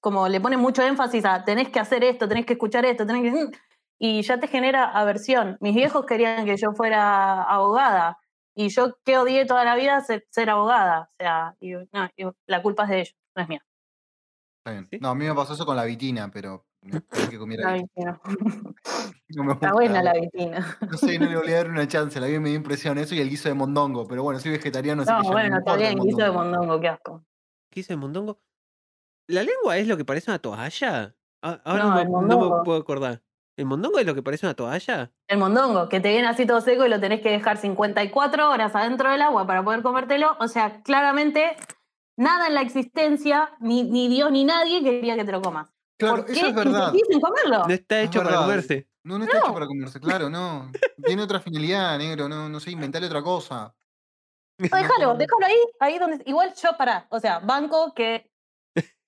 como le ponen mucho énfasis a tenés que hacer esto, tenés que escuchar esto, tenés que... Y ya te genera aversión. Mis viejos querían que yo fuera abogada y yo que odié toda la vida ser, ser abogada. O sea, y, no, y la culpa es de ellos, no es mía. Está bien. ¿Sí? No, a mí me pasó eso con la vitina, pero que La ahí. vitina. No me Está buena la vitina. No sé, no le voy a dar una chance. La vi me dio impresión eso y el guiso de mondongo. Pero bueno, soy vegetariano, así No, que ya no bueno, está bien, el guiso de mondongo. qué asco. ¿Qué hizo el mondongo? ¿La lengua es lo que parece una toalla? A- Ahora No, no, me- no me mondongo. puedo acordar. ¿El mondongo es lo que parece una toalla? El mondongo, que te viene así todo seco y lo tenés que dejar 54 horas adentro del agua para poder comértelo. O sea, claramente nada en la existencia, ni, ni Dios ni nadie quería que te lo comas. Claro, ¿Por qué eso es verdad. comerlo? No está Es hecho para comerse. No, no está hecho para comerse, claro, no. Tiene otra finalidad, negro. No, no sé, inventale otra cosa. No, déjalo, déjalo ahí, ahí donde. Igual yo para, o sea, banco que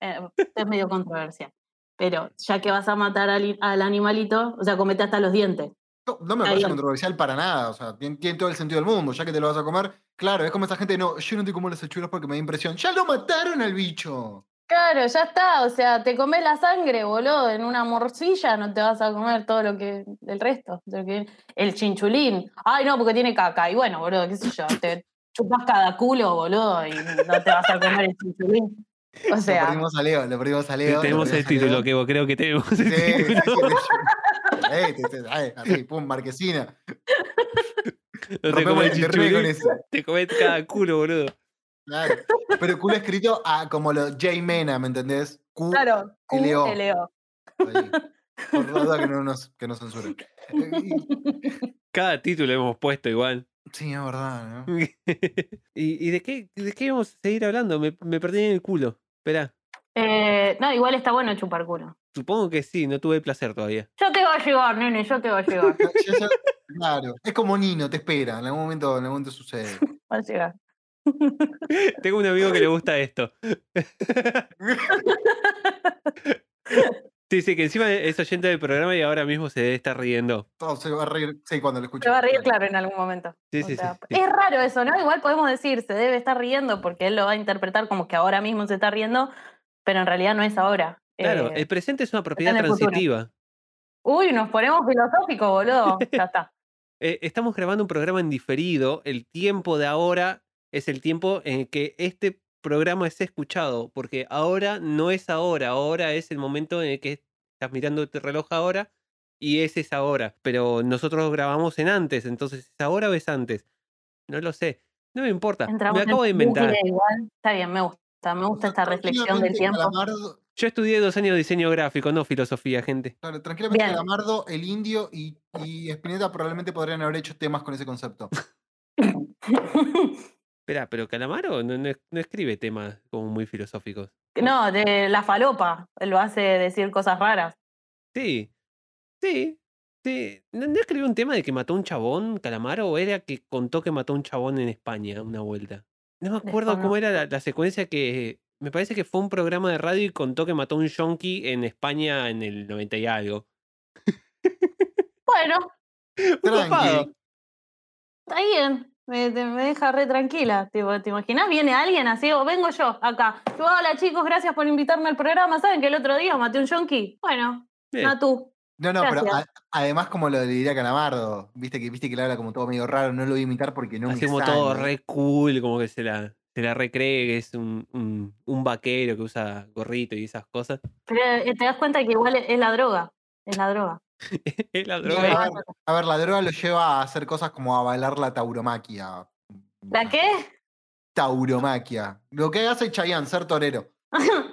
eh, es medio controversial. Pero ya que vas a matar al, al animalito, o sea, comete hasta los dientes. No, no me Ahí parece controversial para nada. O sea, tiene, tiene todo el sentido del mundo. Ya que te lo vas a comer, claro, es como esa gente, no, yo no te como las hechuras porque me da impresión. ¡Ya lo mataron al bicho! Claro, ya está. O sea, te comes la sangre, boludo, en una morcilla, no te vas a comer todo lo que. el resto. de lo que- el chinchulín. Ay, no, porque tiene caca. Y bueno, boludo, qué sé yo, te chupas cada culo, boludo, y no te vas a comer el chinchulín. O Lo perdimos a Leo, lo perdimos a Leo. lo tenemos el Leo. título, que creo que tenemos Sí, sí, sí, así, pum, marquesina. No te comes con eso. te comes cada culo, boludo. Claro. Pero culo escrito a, como lo J Mena, ¿me entendés? Q claro, L.O. Q-L-O. ahí. Por la duda que no nos, que nos censuren. Cada título hemos puesto igual. Sí, es verdad, ¿no? ¿Y, y de, qué, de qué vamos a seguir hablando? Me, me perdí en el culo. Esperá. Eh, no, igual está bueno chupar culo. Supongo que sí, no tuve placer todavía. Yo te va a llegar, nene, yo te va a ya- claro, es como Nino, te espera, en algún momento, en algún momento sucede. Va a llegar. Tengo un amigo que le gusta esto. Sí, sí, que encima es oyente del programa y ahora mismo se debe estar riendo. Todo se va a reír, sí, cuando lo escuche. Se va a reír, claro, en algún momento. Sí, sí, sea, sí. Es raro eso, ¿no? Igual podemos decir, se debe estar riendo porque él lo va a interpretar como que ahora mismo se está riendo, pero en realidad no es ahora. Claro, Eh, el presente es una propiedad transitiva. Uy, nos ponemos filosóficos, boludo. Ya está. Eh, estamos grabando un programa en diferido. El tiempo de ahora es el tiempo en el que este programa es escuchado, porque ahora no es ahora, ahora es el momento en el que estás mirando tu reloj ahora y ese es ahora. Pero nosotros grabamos en antes, entonces ¿es ahora o es antes? No lo sé. No me importa. Entramos me acabo de inventar. igual. Está bien, me gusta. Me gusta esta reflexión del tiempo. Calamardo, Yo estudié dos años de diseño gráfico, no filosofía, gente. claro, tranquilamente Bien. Calamardo, el indio y, y Spinetta probablemente podrían haber hecho temas con ese concepto. Espera, pero Calamaro no, no- no escribe temas como muy filosóficos. no, de la falopa. Lo hace decir cosas raras. Sí, sí, sí. ¿No, no escribió un tema de que mató a un chabón, Calamaro? ¿O era que contó que mató a un chabón en España una vuelta? No me acuerdo cómo era la, la secuencia que... Me parece que fue un programa de radio y contó que mató a un yonki en España en el 90 y algo. Bueno, está bien. Me, te- me deja re tranquila. Tipo, ¿Te imaginas? Viene alguien así, o vengo yo acá. Yo, hola chicos, gracias por invitarme al programa. ¿Saben que el otro día maté un yonki? Bueno, Bien. no tú. No, no, pero a- además como lo diría Calamardo, viste que viste que le habla como todo medio raro, no lo voy a imitar porque no Así me como sale. todo re cool, como que se la, se la recree que es un, un, un vaquero que usa gorrito y esas cosas. Pero eh, te das cuenta que igual es, es la droga. Es la droga. la droga. a, ver, la droga lo lleva a hacer cosas como avalar la tauromaquia. ¿La qué? Tauromaquia. Lo que hace Chayanne, ser torero.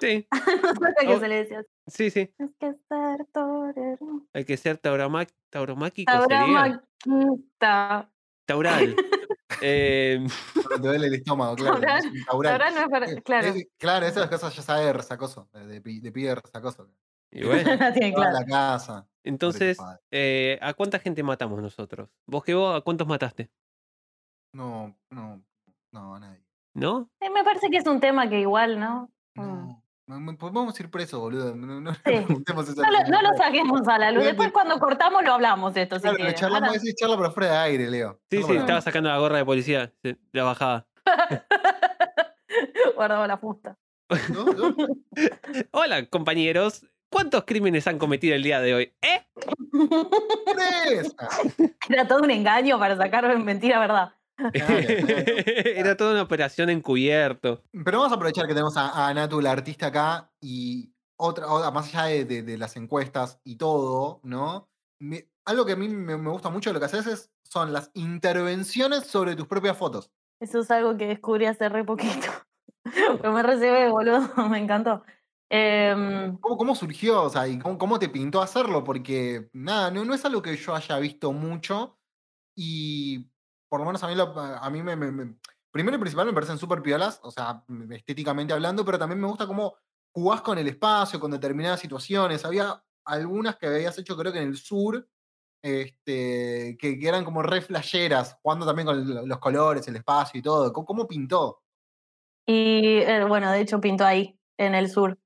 Sí, Oh. se le decía. sí, sí. Es que ser torero. Hay que ser tauroma- tauromáquico, sería. Tauramaquista. Taural. Eh, te duele el estómago, claro. Taural- taural. Taural no es para. Eh, Claro. eh, claro, esas cosas ya sabe resacoso. De, de, de pibe resacoso. Y bueno, La tiene Toda claro. la casa. entonces, eh, ¿a cuánta gente matamos nosotros? ¿Vos que vos, a cuántos mataste? No, no, no, nadie. ¿No? Eh, me parece que es un tema que igual, ¿no? Mm. No. Podemos ir presos, boludo. No, no, Sí. No lo, no lo saquemos a la luz. Después cuando cortamos lo hablamos de esto, si Claro, lo quieren. charlamos, Ahora- esa charla, pero fuera de aire, Leo. Sí, Charla sí, estaba aire. sacando la gorra de policía, la bajaba. Guardaba la fusta. ¿No? ¿No? Hola, compañeros. ¿Cuántos crímenes han cometido el día de hoy? ¿Eh? ¡Tres! Ah, Era todo un engaño para sacar mentira, verdad. Era toda una operación encubierto. Pero vamos a aprovechar que tenemos a, a Natu, la artista acá, y otra, otra- más allá de, de- de las encuestas y todo, ¿no? Me- algo que a mí me, me gusta mucho de lo que haces es, son las intervenciones sobre tus propias fotos. Eso es algo que descubrí hace re poquito. Pero me recibí, boludo. Me encantó. Em, ¿Cómo, cómo surgió? O sea, ¿y cómo, cómo te pintó hacerlo? Porque, nada, no, no es algo que yo haya visto mucho y por lo menos a mí, lo- a mí me, me- me- Primero y principal me parecen súper piolas, o sea, estéticamente hablando, pero también me gusta cómo jugás con el espacio, con determinadas situaciones. Había algunas que habías hecho creo que en el sur, este, que, que eran como re flasheras, jugando también con lo- los colores, el espacio y todo. ¿Cómo, cómo pintó? y eh, bueno, de hecho pintó ahí, en el sur.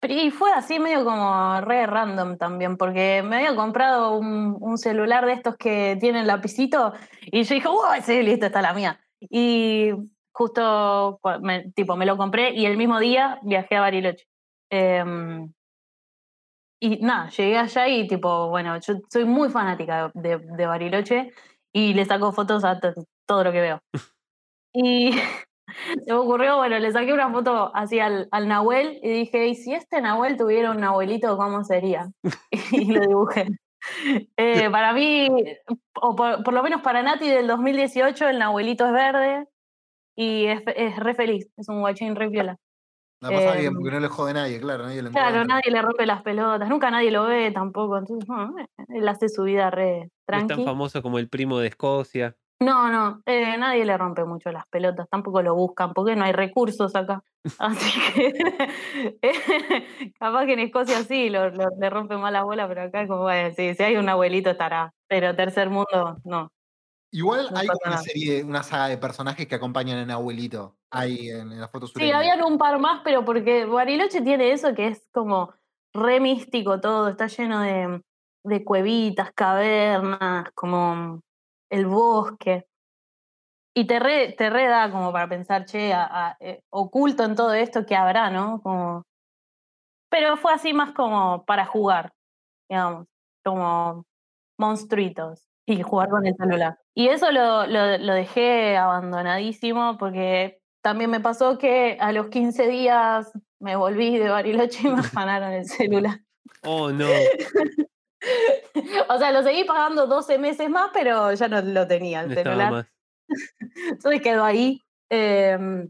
Pero- y fue así medio como re random también, porque me había comprado un, un celular de estos que tienen lapicito y yo dije, ¡Uy, sí, listo, está la mía! Y justo, me- tipo, me lo compré y el mismo día viajé a Bariloche. Em, y nada, llegué allá y tipo, bueno, yo soy muy fanática de, de Bariloche y le saco fotos a to- todo lo que veo. Y se me ocurrió, bueno, le saqué una foto así al, al Nahuel y dije, ¿y si este Nahuel tuviera un abuelito, cómo sería? Y lo dibujé. Eh, para mí, o por, por lo menos para Nati del 2018, el Nahuelito es verde y es, re feliz, es un guachín re piola. La pasa bien, Em, porque no le jode nadie, claro, nadie lo Claro, encuentra. nadie le rompe las pelotas, nunca nadie lo ve tampoco, entonces no, eh, él hace su vida re No es tan tranqui. famoso como el primo de Escocia. No, no, eh, nadie le rompe mucho las pelotas, tampoco lo buscan, porque no hay recursos acá. Así que eh, capaz que en Escocia sí lo, lo- le rompe más la bola, pero acá como bueno, sí, si hay un abuelito estará, pero tercer mundo no. Igual No hay una serie, una saga de personajes que acompañan a un abuelito ahí en, en las fotos Sí, habían un par más, pero porque Bariloche tiene eso que es como re místico todo, está lleno de, de cuevitas, cavernas, como el bosque. Y te re, te re da como para pensar, che, a- a- eh, oculto en todo esto que habrá, ¿no? Como... Pero fue así más como para jugar, digamos, como monstruitos y jugar con el celular. Y eso lo, lo, lo dejé abandonadísimo porque también me pasó que a los 15 días me volví de Bariloche y me afanaron el celular. Oh, no. o sea, lo seguí pagando 12 meses más, pero ya no lo tenía el celular. Entonces quedó ahí. eh,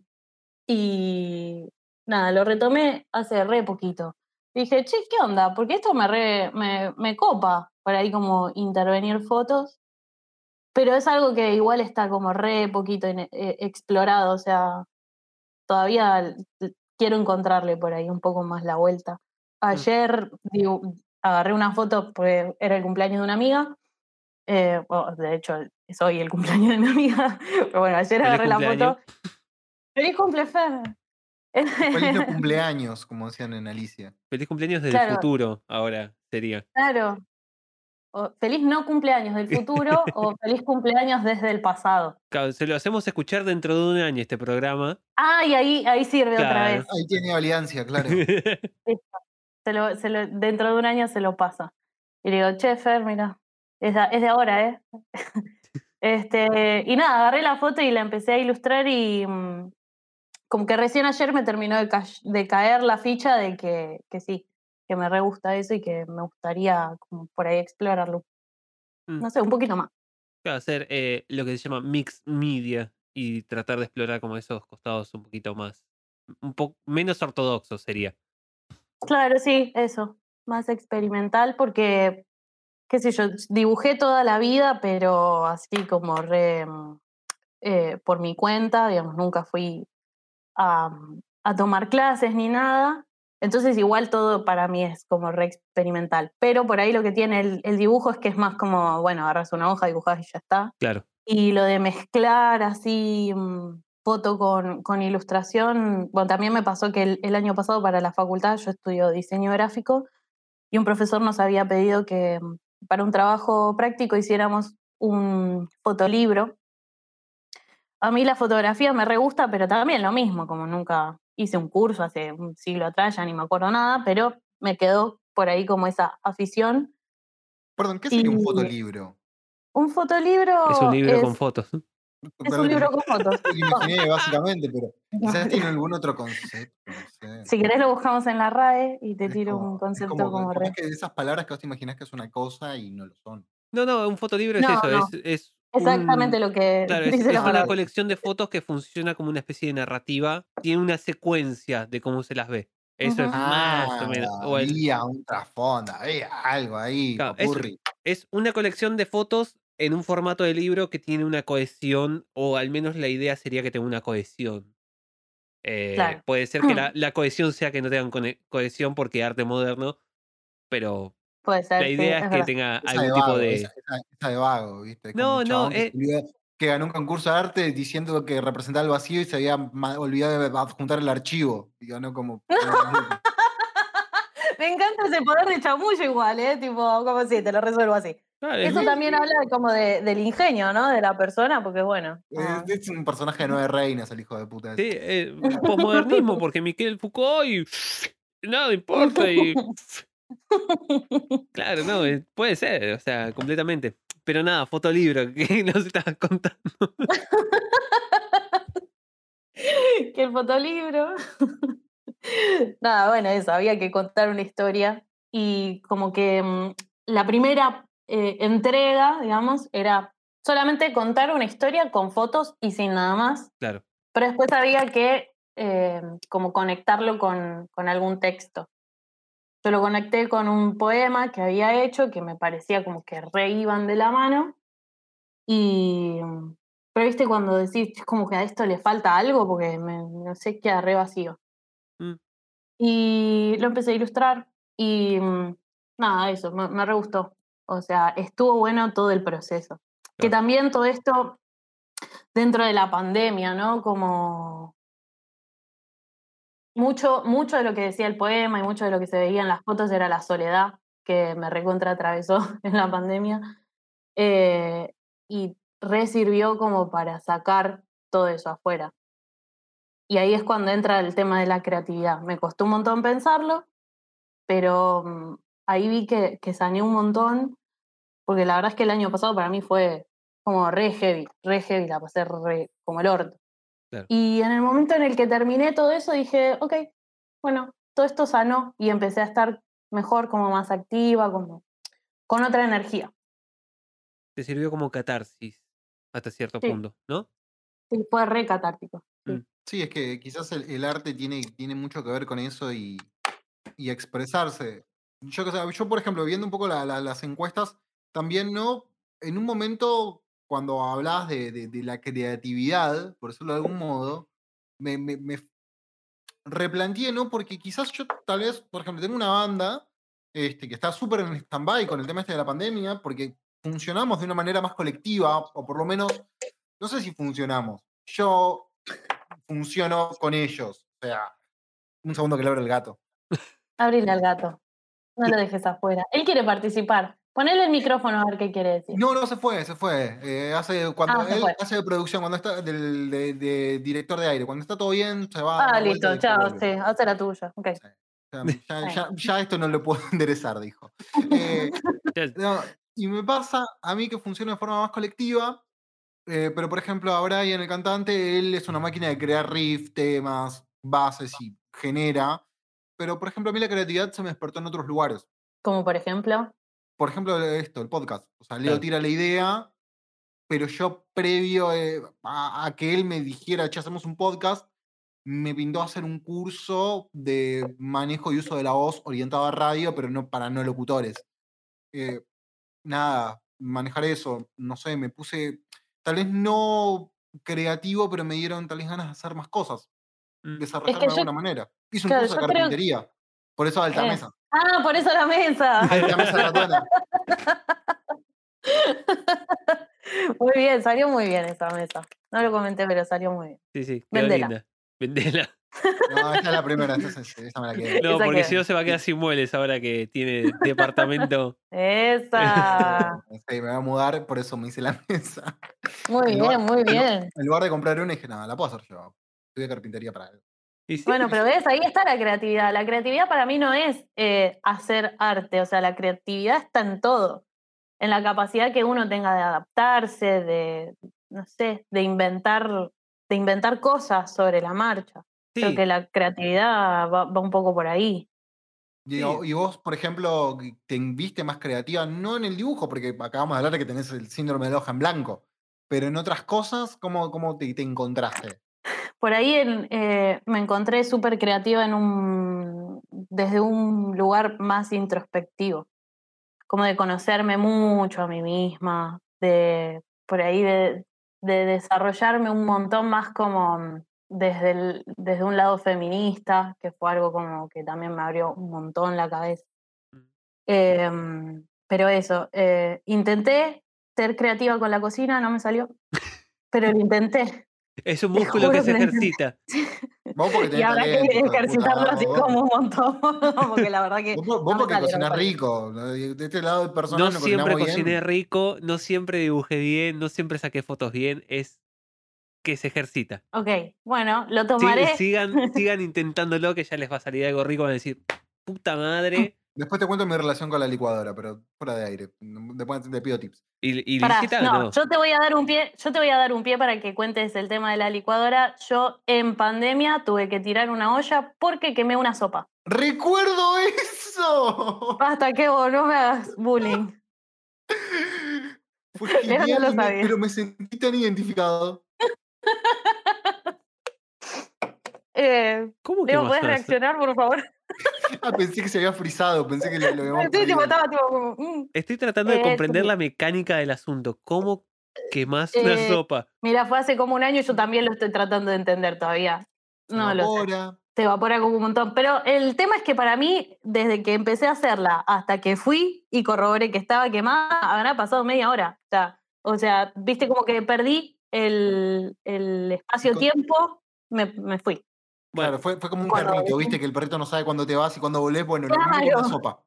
y nada, lo retomé hace re poquito. Dije, che, ¿qué onda? Porque esto me, re- me, me copa por ahí como intervenir fotos. Pero es algo que igual está como re poquito eh, explorado. O sea, todavía quiero encontrarle por ahí un poco más la vuelta. Ayer digo, agarré una foto porque era el cumpleaños de una amiga. eh, bueno, de hecho, es hoy el cumpleaños de mi amiga. Pero bueno, ayer agarré la cumpleaños. foto. ¡Feliz cumple, Fer! Feliz no cumpleaños, como decían en Alicia. Feliz cumpleaños del Claro. futuro, ahora sería. Claro. O feliz no cumpleaños del futuro o feliz cumpleaños desde el pasado. Claro, se lo hacemos escuchar dentro de un año este programa. Ah, y ahí, ahí sirve otra vez. Ahí tiene alianza, claro. Se lo, se lo- dentro de un año se lo pasa. Y le digo, che, Fer, mira, es de, es de ahora, ¿eh? este, y nada, agarré la foto y la empecé a ilustrar y mm, como que recién ayer me terminó de, ca- de caer la ficha de que, que sí, que me re gusta eso y que me gustaría como por ahí explorarlo. Mm. No sé, un poquito más. Claro, hacer eh, lo que se llama mixed media y tratar de explorar como esos costados un poquito más, un poco menos ortodoxos sería. Claro, sí, eso, más experimental porque, qué sé yo, dibujé toda la vida, pero así como re mm, eh, por mi cuenta, digamos, nunca fui a, mm, a tomar clases ni nada. Entonces igual todo para mí es como re experimental. Pero por ahí lo que tiene el, el dibujo es que es más como, bueno, agarras una hoja, dibujas y ya está. Claro. Y lo de mezclar así mm, foto con, con ilustración, bueno, también me pasó que el, el año pasado para la facultad yo estudio diseño gráfico y un profesor nos había pedido que mm, para un trabajo práctico hiciéramos un fotolibro. A mí la fotografía me re gusta, pero también lo mismo, como nunca hice un curso hace un siglo atrás, ya ni me acuerdo nada, pero me quedó por ahí como esa afición. Perdón, ¿qué sería un fotolibro? Un fotolibro Es un libro con fotos. Es un libro con fotos. Lo imaginé básicamente, pero quizás tiene algún otro concepto, no sé. Si querés lo buscamos en la RAE y te Es tiro como- un es concepto como, como, como re. es que de esas palabras que vos te imaginás que es una cosa y no lo son. No, no, un fotolibro es No, eso, no. es, es Exactamente un- lo que Claro, es, dice es la una palabra. colección de fotos que funciona como una especie de narrativa. Tiene una secuencia de cómo se las ve. Eso es Ujú. más o menos. o el- había un trasfondo, había algo ahí, Claro, es- es una colección de fotos en un formato de libro que tiene una cohesión, o al menos la idea sería que tenga una cohesión. Eh, Claro. Puede ser que la, la cohesión sea que no tengan cone- cohesión porque arte moderno, pero Puede ser. la sí, idea es es que verdad. tenga Esa algún de tipo vago, de... esa, esa- de vago, ¿viste? Como No, no, eh. que ganó un concurso de arte diciendo que representaba el vacío y se había olvidado de adjuntar el archivo. Y ganó como. Me encanta ese poder de chamullo igual, ¿eh? Tipo, como si te lo resuelvo así. Claro, es- Eso también habla como de, del ingenio, ¿no? De la persona, porque bueno. ah, es, es un personaje de nueve reinas, el hijo de puta. Sí, eh, posmodernismo, porque Miquel Foucault y nada importa y claro, no, puede ser, o sea, completamente. Pero nada, fotolibro, que nos estabas contando. que el fotolibro. Nada, bueno, eso, había que contar una historia y como que mm, la primera eh, entrega, digamos, era solamente contar una historia con fotos y sin nada más, Claro, pero después había que eh, como conectarlo con, con algún texto. Yo lo conecté con un poema que había hecho que me parecía como que re iban de la mano y mm, pero viste cuando decís "Es como que a esto le falta algo porque me- no sé queda re vacío. Mm. Y lo empecé a ilustrar y mm, nada, eso, me, me re gustó. O sea, estuvo bueno todo el proceso. Que también todo esto dentro de la pandemia, ¿no? Como mucho, mucho de lo que decía el poema y mucho de lo que se veía en las fotos era la soledad que me recontra atravesó en la pandemia. Eh, y re sirvió como para sacar todo eso afuera. Y ahí es cuando entra el tema de la creatividad. Me costó un montón pensarlo, pero mm, ahí vi que, que sané un montón, porque la verdad es que el año pasado para mí fue como re heavy, re heavy, la pasé re como el orto. Claro. Y en el momento en el que terminé todo eso dije, ok, bueno, todo esto sanó y empecé a estar mejor, como más activa, como con otra energía. Te sirvió como catarsis hasta cierto Sí. punto, ¿no? Sí, fue re catártico. sí. Mm. Sí, es que quizás el, el arte tiene, tiene mucho que ver con eso y, y expresarse. Yo, por ejemplo, viendo un poco la- la- las encuestas, también no, en un momento cuando hablabas de, de- de la creatividad, por decirlo de algún modo, me, me, me replanteé, ¿no? Porque quizás yo tal vez, por ejemplo, tengo una banda este, que está súper en stand-by con el tema este de la pandemia, porque funcionamos de una manera más colectiva, o por lo menos, no sé si funcionamos. Yo funciono con ellos. O sea, un segundo que le abro el gato. Abrile al gato. No lo dejes afuera. Él quiere participar. Ponele el micrófono a ver qué quiere decir. No, no se fue, se fue. Eh, hace, cuando Ah, él fue. hace de producción, cuando está del de, de director de aire, cuando está todo bien, se va. Ah, y listo, chao, sí, hace la tuya. Ok. Sí. Ya, ya- ya- ya esto no lo puedo enderezar, dijo. Eh, no, y me pasa a mí que funciona de forma más colectiva, eh, pero por ejemplo, a Brian, el cantante, él es una máquina de crear riff, temas, bases y genera. Pero por ejemplo, a mí la creatividad se me despertó en otros lugares. Como por ejemplo. Por ejemplo, esto, el podcast. O sea, Leo Claro. tira la idea, pero yo previo eh, a, a que él me dijera, che, hacemos un podcast, me pintó a hacer un curso de manejo y uso de la voz orientado a radio, pero no para no locutores. Eh, nada, manejar eso, no sé, me puse, tal vez no creativo, pero me dieron tal vez ganas de hacer más cosas, Mm. desarrollarme de alguna manera. Hice un curso de creo- carpintería, por eso alta Eh. mesa. Ah, por eso la mesa. Alta mesa ratona. Muy bien, salió muy bien esa mesa. No lo comenté, pero salió muy bien. Sí, sí, Vendela. linda. Vendela. No, esta es la primera, esta, es- esta me la quedé. No, Esa porque si no se va a quedar sin muebles ahora que tiene departamento. Esa. Sí, me voy a mudar, por eso me hice la mesa. Muy En lugar- bien, muy bien. En lugar de comprar una, dije, nada, la puedo hacer yo. Estudié carpintería para algo. Sí, Bueno, pero ves, ahí está la creatividad. La creatividad para mí no es eh, hacer arte, o sea, la creatividad está en todo. En la capacidad que uno tenga de adaptarse, de, no sé, de inventar, de inventar cosas sobre la marcha. Creo sí, que la creatividad va, va un poco por ahí. Y vos, por ejemplo, te viste más creativa, no en el dibujo, porque acabamos de hablar de que tenés el síndrome de hoja en blanco, pero en otras cosas, ¿cómo, cómo te, te encontraste? Por ahí en- eh, me encontré súper creativa en un, desde un lugar más introspectivo, como de conocerme mucho a mí misma, de por ahí de, de desarrollarme un montón más como desde, el- desde un lado feminista, que fue algo como que también me abrió un montón la cabeza. Mm. Em, pero eso, eh, intenté ser creativa con la cocina, no me salió, pero lo intenté. Es un músculo que se que ejercita. Vos porque Y tenés que talento, puta, ejercitarlo así vos- como un montón, porque la verdad que... Vos, vos no porque cocinás rico. De este lado del personal No no, siempre cociné bien. rico, no siempre dibujé bien, no siempre saqué fotos bien, es que se ejercita. Ok, bueno, lo Sí, tomaré. sigan, sigan intentándolo que ya les va a salir algo rico, van a decir, puta madre. Después te cuento mi relación con la licuadora, pero fuera de aire. Después te pido tips. Y, y Pará, no, no. yo te voy a dar un pie, yo te voy a dar un pie para que cuentes el tema de la licuadora. Yo en pandemia tuve que tirar una olla porque quemé una sopa. ¡Recuerdo eso! Basta que vos no me hagas bullying. Fue no lo sabía. pero me sentí tan identificado. Eh, ¿Cómo que Leo, ¿puedes reaccionar, por favor? Ah, pensé que se había frizado, pensé que lo, lo habíamos Sí, tipo, perdido. estaba tipo como, mm. Estoy tratando de Eh, comprender la mecánica del asunto. ¿Cómo quemás una Eh, sopa? Mira, fue hace como un año y yo también lo estoy tratando de entender todavía. Se No lo sé. evapora. se evapora como un montón. Pero el tema es que para mí, desde que empecé a hacerla hasta que fui y corroboré que estaba quemada, habrá pasado media hora. O sea, o sea viste como que perdí el, el espacio-tiempo, me, me fui. Bueno, Claro, fue, fue como un perrito. ¿viste? Que el perrito no sabe cuándo te vas y cuándo volvés. Bueno, lo mismo con la Claro. sopa.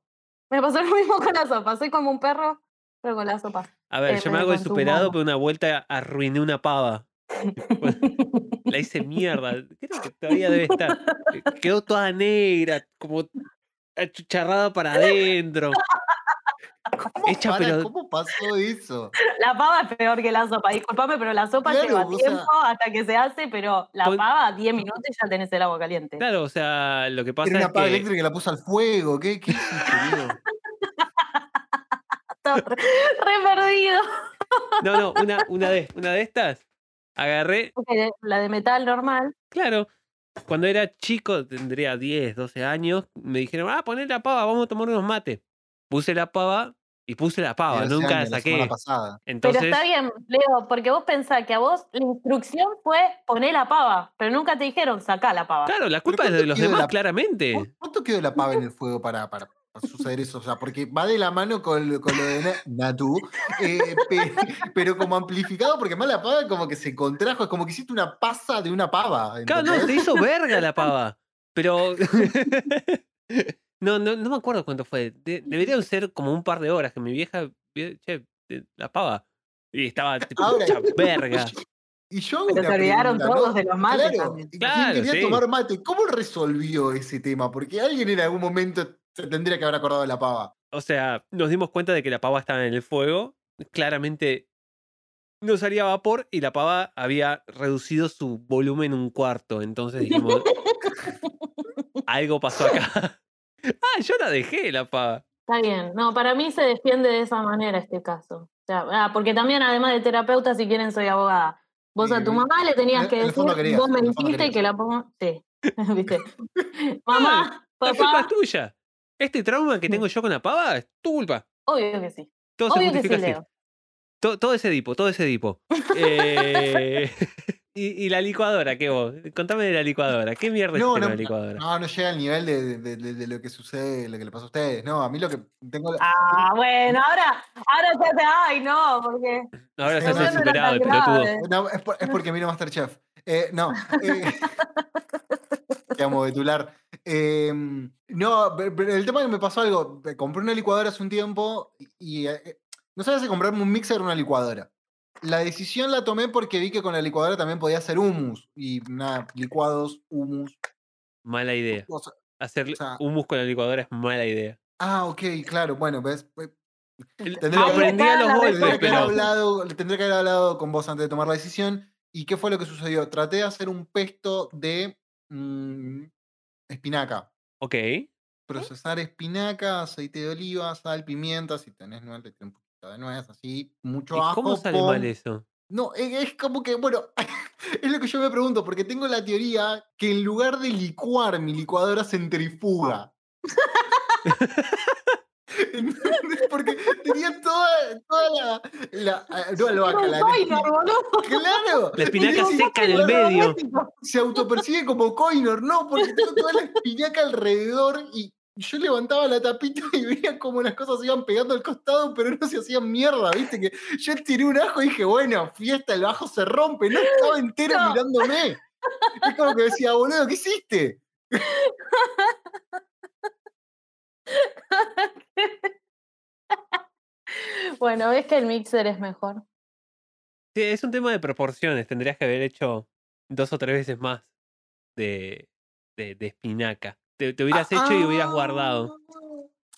Me pasó lo mismo con la sopa. Soy como un perro, pero con la sopa. a ver, eh, yo me hago superado, pero una vuelta arruiné una pava. La hice mierda. Creo que todavía debe estar. Quedó toda negra, como achucharrada para adentro. ¿Cómo, Hecha, para, pero- ¿Cómo pasó eso? La pava es peor que la sopa. Disculpame, pero la sopa Claro, lleva sea- tiempo hasta que se hace, pero la pava, 10 minutos y ya tenés el agua caliente. Claro, o sea, lo que pasa Era una es pava que. eléctrica que la puso al fuego. ¿Qué, qué hiciste, re, perdido. No, no, una, una, de, una de estas agarré. La de metal normal. Claro, cuando era chico, tendría 10, 12 años, me dijeron, ah, poné la pava, vamos a tomar unos mates. Puse la pava y puse la pava, nunca la saqué. Entonces, pero está bien, Leo, porque vos pensás que a vos la instrucción fue poner la pava, pero nunca te dijeron sacá la pava. claro, la culpa es de ¿cuánto los demás, la- claramente. ¿Cu- ¿Cuánto quedó la pava en el fuego para, para, para suceder eso? O sea, porque va de la mano con, lo- con lo de Na- Natu, eh, pe- pero como amplificado, porque más la pava como que se contrajo, es como que hiciste una pasa de una pava. Claro, no, se hizo verga la pava. Pero. no, no, no me acuerdo cuánto fue. De- deberían ser como un par de horas que mi vieja. vi- Che, la pava. Y estaba tipo Ahora- verga. Y yo Pero se olvidaron pregunta, ¿no? todos de los mates Claro, también. ¿quién Claro, quería sí. tomar mate? ¿Cómo resolvió ese tema? Porque alguien en algún momento se tendría que haber acordado de la pava. O sea, nos dimos cuenta de que la pava estaba en el fuego. Claramente no salía vapor y la pava había reducido su volumen un cuarto. Entonces dijimos, algo pasó acá. Ah, yo la dejé la pava. Está bien. No, para mí se defiende de esa manera este caso. O sea, ah, porque también, además de terapeuta, si quieren, soy abogada. Vos a tu mamá le tenías en- que decir, querías, vos me en el fondo dijiste querías. que la pongo. Sí. ¿Viste? mamá, La culpa es papá. tuya. Este trauma que tengo yo con la pava es tu culpa. Obvio que sí. Todo se Obvio que sí. Leo. To- todo ese dipo, todo ese dipo. Eh, y, y la licuadora, ¿qué vos? Contame de la licuadora. ¿Qué mierda No, es no, la licuadora? no, no llega al nivel de, de- de- de lo que sucede, lo que le pasa a ustedes. No, a mí lo que tengo. Ah, bueno, ahora, ahora se hace, ay, no, porque. Ahora se no, no superado, el pelotudo. No, es, por- es porque miro Masterchef. Eh, no. Eh, te amo, Betular. Eh, no, pe- pero el tema es que me pasó algo. Compré una licuadora hace un tiempo y eh, no sabía si comprarme un mixer o una licuadora. La decisión la tomé porque vi que con la licuadora también podía hacer hummus. Y nada, licuados, hummus. Mala idea. o sea- Hacer o sea- hummus con la licuadora es mala idea. ah, ok, claro. Bueno, ves. Lo que- aprendí a los golpes, Tendría que, haber pero. hablado, tendría que haber hablado con vos antes de tomar la decisión. ¿Y qué fue lo que sucedió? Traté de hacer un pesto de mm, espinaca. Ok. Procesar espinaca, aceite de oliva, sal, pimienta. Si tenés nuez, le un de nuez, así. Mucho ¿Y ajo. cómo sale mal eso? No, e- es como que, bueno, es lo que yo me pregunto, porque tengo la teoría que en lugar de licuar, mi licuadora centrifuga. Porque tenía toda, toda la, la- ah, no albahaca, la, boludo. Claro. La espinaca seca en el "Bueno, medio. Se autopercibe como coinor, no, porque tengo toda la espinaca alrededor y yo levantaba la tapita y veía como las cosas se iban pegando al costado, pero no se hacían mierda, viste que yo tiré un ajo y dije, bueno, fiesta, el ajo se rompe, no estaba entero No. mirándome. Es como que decía, boludo, ¿qué hiciste? Bueno, ves que el mixer es mejor. Sí, es un tema de proporciones. Tendrías que haber hecho dos o tres veces más de, de, de espinaca. Te, te hubieras hecho y hubieras guardado.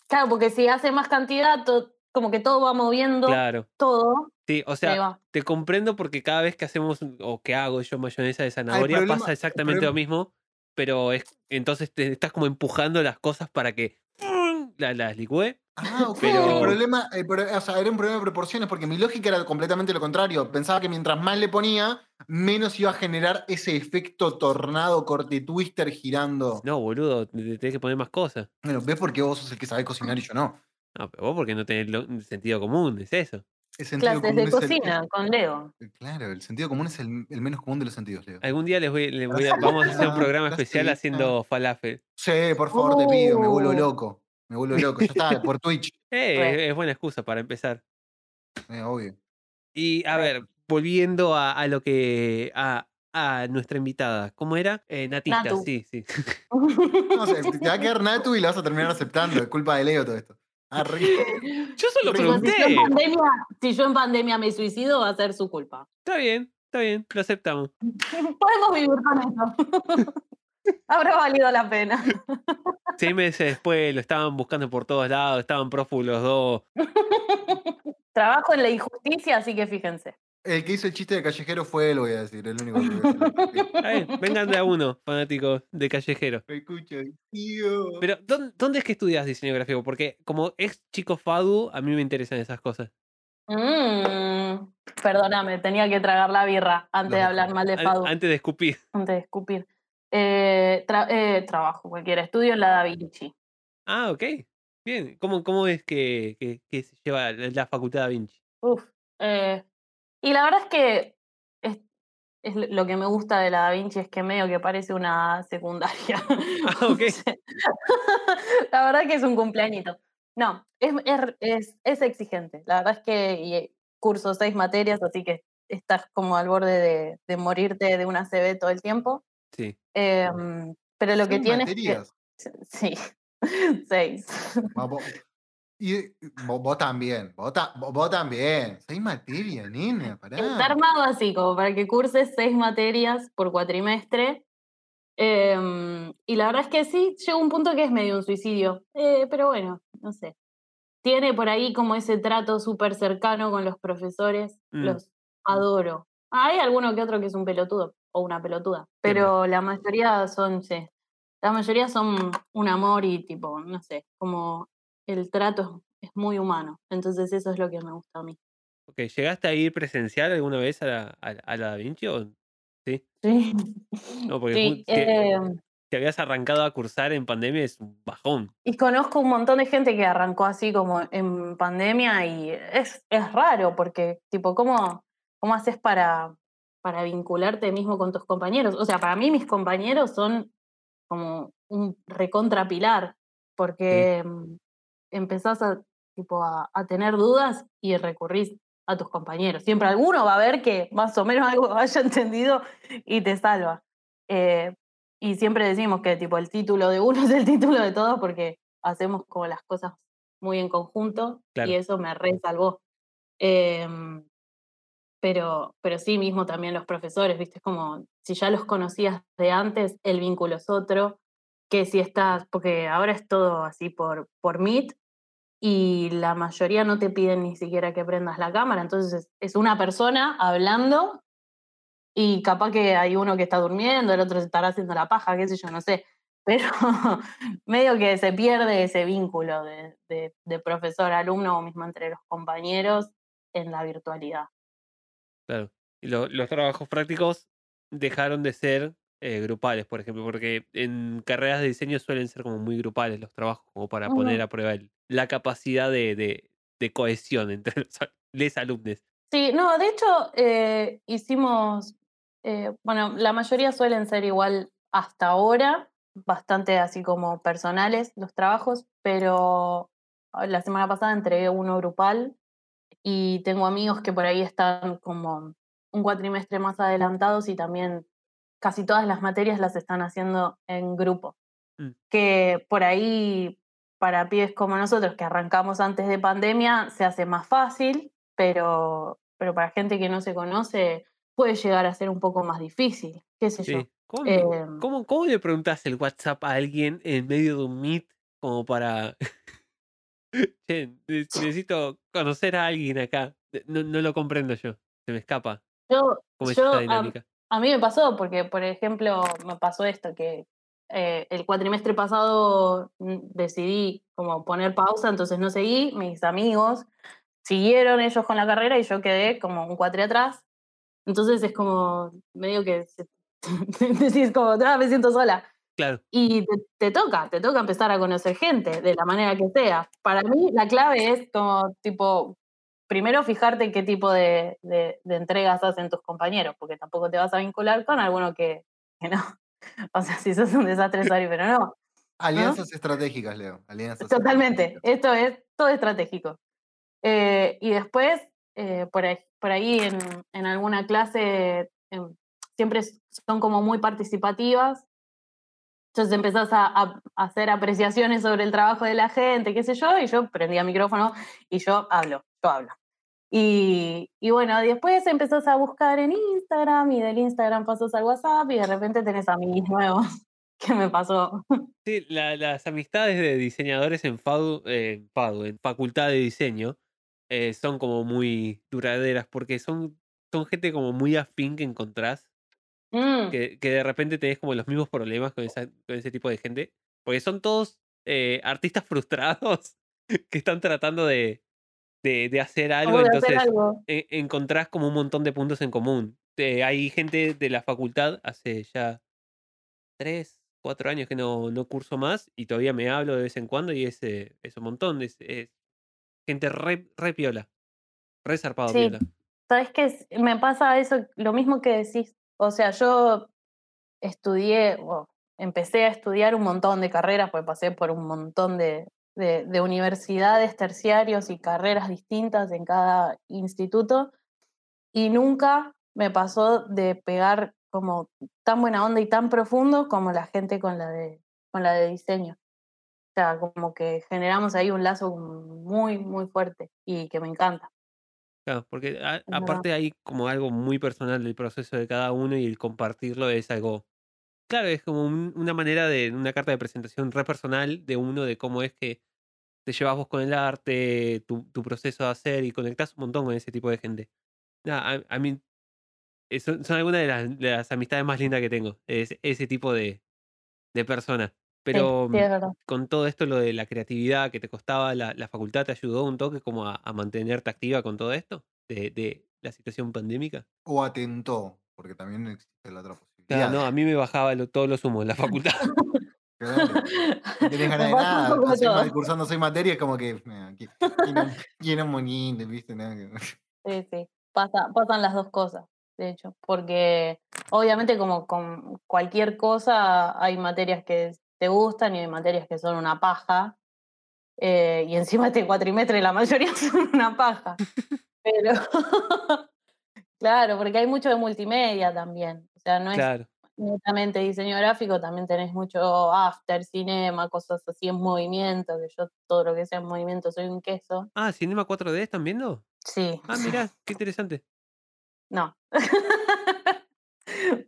Claro, porque si hace más cantidad, to- como que todo va moviendo Claro. todo. Sí, o sea, te comprendo porque cada vez que hacemos un- o que hago yo mayonesa de zanahoria problema- pasa exactamente lo mismo, pero es entonces te estás como empujando las cosas para que ¡fum! la- las licúe. Ah, ok. Pero- El problema, el pro- o sea, era un problema de proporciones porque mi lógica era completamente lo contrario. Pensaba que mientras más le ponía, menos iba a generar ese efecto tornado, corte twister girando. No, boludo, te te tenés que poner más cosas. Bueno, ¿ves por qué vos sos el que sabe cocinar y yo no? No, pero vos porque no tenés lo- sentido común, es eso. Clases de el- cocina con Leo. el- claro, el sentido común es el, el menos común de los sentidos, Leo. Algún día les voy, les voy a- vamos a hacer un programa especial haciendo falafel. Sí, por favor, te pido, me vuelvo Oh. loco. Me vuelvo loco. Ya está, por Twitch. Eh, Re. es buena excusa para empezar. Eh, obvio. Y a ver, volviendo a, a lo que. A, a nuestra invitada. ¿Cómo era? Eh, Natita, Natu. sí, sí. No sé, te va a quedar Natu y la vas a terminar aceptando. Es culpa de Leo todo esto. Arre. Yo solo si, yo pregunté. en pandemia, si yo en pandemia me suicido, va a ser su culpa. Está bien, está bien, lo aceptamos. Podemos vivir con eso. Habrá valido la pena. Seis meses después lo estaban buscando por todos lados, estaban prófugos los dos. Trabajo en la injusticia, así que fíjense. El que hizo el chiste de callejero fue él, voy a decir. El único que voy a decir. Vengan de a uno, fanáticos de callejero. Me escucho, tío. Pero, ¿dónde, dónde es que estudias diseño gráfico? Porque como ex chico Fadu, a mí me interesan esas cosas. Mm, perdóname, tenía que tragar la birra antes de hablar mal de Fadu, antes de escupir. antes de escupir. Eh, tra- eh, trabajo, cualquiera. Estudio en la Da Vinci. Ah, ok. Bien. ¿Cómo, cómo es que, que- que se lleva la facultad da Vinci? Uf. eh, y la verdad es que es, es lo- que me gusta de la Da Vinci es que medio que parece una secundaria. Ah, ok. la verdad que es un cumpleañito. No, es, es, es, es exigente. La verdad es que y, curso seis materias, así que estás como al borde de, de morirte de una CB todo el tiempo. Em, pero lo que Seis tiene materias. es que. Sí, seis. Vos- Y vos, vos también, vos, ta- vos- vos también. Seis materias, nena, pará. Está armado así, como para que curses seis materias por cuatrimestre. Em, y la verdad es que sí, llega un punto que es medio un suicidio. Eh, pero bueno, no sé. Tiene por ahí como ese trato súper cercano con los profesores. Mm. Los adoro. Hay alguno que otro que es un pelotudo o una pelotuda, pero la mayoría son, sí, la mayoría son un amor y tipo, no sé, como el trato es, muy humano. Entonces eso es lo que me gusta a mí. Ok, ¿llegaste a ir presencial alguna vez a la, a, a la Da Vinci? O... Sí. Sí. No, porque Sí, em, si habías arrancado a cursar en pandemia es un bajón. Y conozco un montón de gente que arrancó así como en pandemia y es, es raro porque, tipo, ¿cómo, cómo haces para, para vincularte mismo con tus compañeros? O sea, para mí mis compañeros son como un recontrapilar porque mm, empezás a, tipo, a, a tener dudas y recurrís a tus compañeros. Siempre alguno va a ver que más o menos algo haya entendido y te salva. Eh, y siempre decimos que tipo el título de uno es el título de todos porque hacemos como las cosas muy en conjunto Claro. y eso me resalvó. Em, pero, pero sí mismo también los profesores, viste, como si ya los conocías de antes, el vínculo es otro, que si estás, porque ahora es todo así por, por Meet y la mayoría no te piden ni siquiera que prendas la cámara, entonces es, es una persona hablando y capaz que hay uno que está durmiendo, el otro se estará haciendo la paja, qué sé yo, no sé. Pero medio que se pierde ese vínculo de, de- de profesor-alumno o mismo entre los compañeros en la virtualidad. Claro. Y lo- los trabajos prácticos dejaron de ser eh, grupales, por ejemplo, porque en carreras de diseño suelen ser como muy grupales los trabajos, como para poner a prueba el- la capacidad de, de- de cohesión entre los, les alumnos. Sí, no, de hecho eh, hicimos, eh, bueno, la mayoría suelen ser igual hasta ahora, bastante así como personales los trabajos, pero la semana pasada entregué uno grupal y tengo amigos que por ahí están como un cuatrimestre más adelantados y también casi todas las materias las están haciendo en grupo. Mm. Que por ahí, para pibes como nosotros, que arrancamos antes de pandemia, se hace más fácil, pero, pero para gente que no se conoce puede llegar a ser un poco más difícil, qué sé yo. ¿Cómo, Em, cómo- cómo le preguntas el WhatsApp a alguien en medio de un meet como para... che, ne- necesito conocer a alguien acá. No, no lo comprendo yo. Se me escapa. yo, ¿Cómo es yo, esa am, dinámica? A mí me pasó porque, por ejemplo, me pasó esto, que eh, el cuatrimestre pasado mm, decidí como poner pausa, entonces no seguí, mis amigos siguieron ellos con la carrera y yo quedé como un cuatri atrás. Entonces es como medio que decís como, "Ah, me siento sola. Claro. Y te, te toca, te toca empezar a conocer gente de la manera que sea. Para mí la clave es como tipo, primero fijarte qué tipo de, de- de entregas hacen tus compañeros, porque tampoco te vas a vincular con alguno que, que no. O sea, si sos un desastre, sorry, pero no. Alianzas estratégicas, Leo. Alianzas Totalmente. Esto es todo estratégico. Eh, y después, eh, por, ahí, por ahí en, en alguna clase, em, siempre son como muy participativas. Entonces empezás a, a- hacer apreciaciones sobre el trabajo de la gente, qué sé yo, y yo prendía micrófono y yo hablo, yo hablo. Y, y bueno, después empezás a buscar en Instagram y del Instagram pasas al WhatsApp y de repente tenés amigos nuevos. ¿Qué me pasó? Sí, la- las amistades de diseñadores en FADU, eh, FADU, en facultad de diseño, eh, son como muy duraderas porque son, son gente como muy afín que encontrás, Mm, que, que de repente tenés como los mismos problemas con, esa- con ese tipo de gente, porque son todos eh, artistas frustrados que están tratando de, de, de hacer algo, ¿cómo de hacer entonces algo? e- encontrás como un montón de puntos en común. Eh, hay gente de la facultad hace ya tres, cuatro años que no, no curso más y todavía me hablo de vez en cuando y es, eh, es un montón. Es, es gente re, re piola. Re zarpado Sí. piola. ¿Sabes qué? es? Me pasa eso, lo mismo que decís. O sea, yo estudié, o empecé a estudiar un montón de carreras, pues pasé por un montón de, de- de universidades, terciarios y carreras distintas en cada instituto, y nunca me pasó de pegar como tan buena onda y tan profundo como la gente con la de, con la de diseño. O sea, como que generamos ahí un lazo muy, muy fuerte y que me encanta. Claro, porque a- aparte hay como algo muy personal del proceso de cada uno y el compartirlo es algo. Claro, es como un- una manera de, una carta de presentación re personal de uno de cómo es que te llevas vos con el arte, tu, tu proceso de hacer y conectás un montón con ese tipo de gente. Nada, a, a mí eh, son, son algunas de las, de las amistades más lindas que tengo, es ese tipo de, de personas. Pero sí, mm, con todo esto, lo de la creatividad que te costaba, la, la facultad te ayudó un toque como a, a mantenerte activa con todo esto de, de la situación pandémica. O atentó, porque también existe la otra Claro, posibilidad. no, a mí me bajaba lo- todos los humos en la facultad. Claro. No tenés ganas de un nada. mal cursando seis materias, como que. qui- Quieren, quieren moñines, ¿viste? Nada que- Sí, sí. Pasa, pasan las dos cosas, de hecho, porque obviamente como con cualquier cosa hay materias que te gustan y hay materias que son una paja, eh, y encima este cuatrimestre la mayoría son una paja. Pero, claro, porque hay mucho de multimedia también, o sea, no es netamente diseño gráfico, también tenés mucho after, cinema, cosas así en movimiento, que yo todo lo que sea en movimiento soy un queso. Ah, Cinema 4D están viendo. Sí, Ah, mirá, qué interesante. no.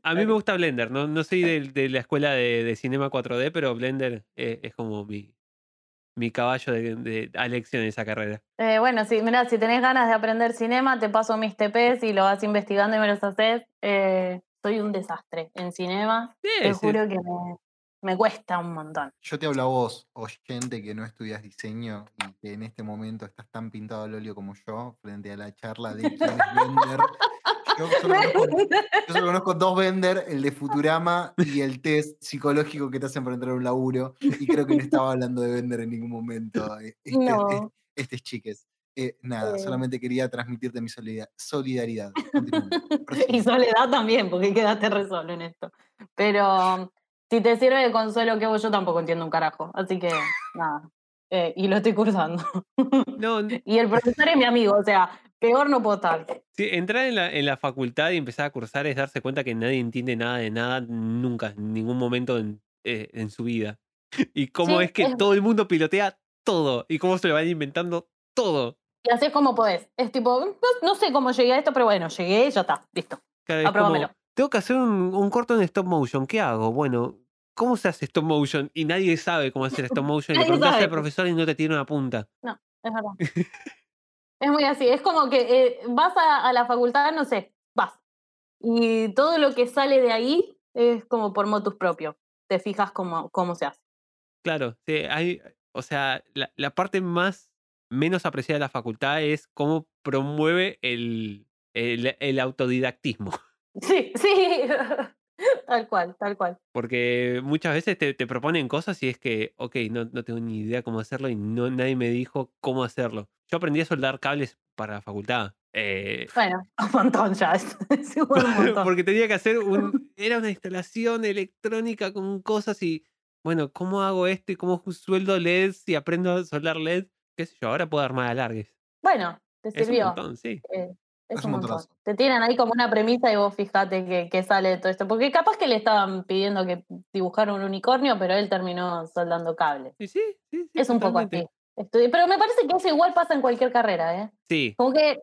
A mí me gusta Blender, no, no soy de, de la escuela de, de Cinema 4D, pero Blender eh, es como mi, mi caballo de, de elección en esa carrera. Eh, bueno, sí, mirá, si tenés ganas de aprender cinema, te paso mis TPs y lo vas investigando y me los haces. Eh, soy un desastre en cinema. Sí, Te sí. juro que me, me cuesta un montón. Yo te hablo a vos, oyente que no estudias diseño y que en este momento estás tan pintado al óleo como yo, frente a la charla de quién es Bender. Yo solo, conozco, yo solo conozco dos Bender, el de Futurama y el test psicológico que te hacen para entrar a un laburo. Y creo que no estaba hablando de Bender en ningún momento. eh, Este, No. este, este es chiques. Eh, nada, Eh. solamente quería transmitirte mi solida- solidaridad. Continúa, y soledad también, porque quedaste re solo en esto. Pero si te sirve de consuelo que hago, yo tampoco entiendo un carajo. Así que, nada. Eh, y lo estoy cursando. No, n- y el profesor es mi amigo, o sea, peor no puedo estar. sí, entrar en la, en la facultad y empezar a cursar es darse cuenta que nadie entiende nada de nada nunca, en ningún momento en, eh, en su vida. Y cómo Sí, es que es- todo el mundo pilotea todo y cómo se le van inventando todo. Y así es como podés. Es tipo, no, no sé cómo llegué a esto, pero bueno, llegué y ya está, listo. Claro, como, Aprobámelo. tengo que hacer un, un corto en stop motion, ¿qué hago? Bueno, ¿cómo se hace stop motion? Y nadie sabe cómo hacer stop motion. y preguntas al profesor y no te tiene una punta. Es verdad. es muy así. Es como que eh, vas a, a la facultad, no sé, vas. Y todo lo que sale de ahí es como por motus propio. Te fijas cómo, cómo se hace. Claro, sí, hay, o sea, la, la parte más menos apreciada de la facultad es cómo promueve el, el, el autodidactismo. Sí, sí. tal cual, tal cual. Porque muchas veces te, te proponen cosas y es que, ok, no, no tengo ni idea cómo hacerlo y no, nadie me dijo cómo hacerlo. Yo aprendí a soldar cables para la facultad. eh, Bueno, un montón ya. Es, es igual un montón. porque tenía que hacer un. Era una instalación electrónica con cosas y. Bueno, ¿cómo hago esto y cómo sueldo LEDs y aprendo a soldar LEDs? ¿Qué sé yo? Ahora puedo armar alargues. Bueno, te Es un sirvió. montón, sí. Eh, Es, Es un montón. Te tiran ahí como una premisa y vos fijate que, que sale de todo esto. Porque capaz que le estaban pidiendo que dibujara un unicornio, pero él terminó soldando cables. Sí, sí, sí, sí, es un poco así. Pero me parece que eso igual pasa en cualquier carrera, ¿eh? Sí, Como que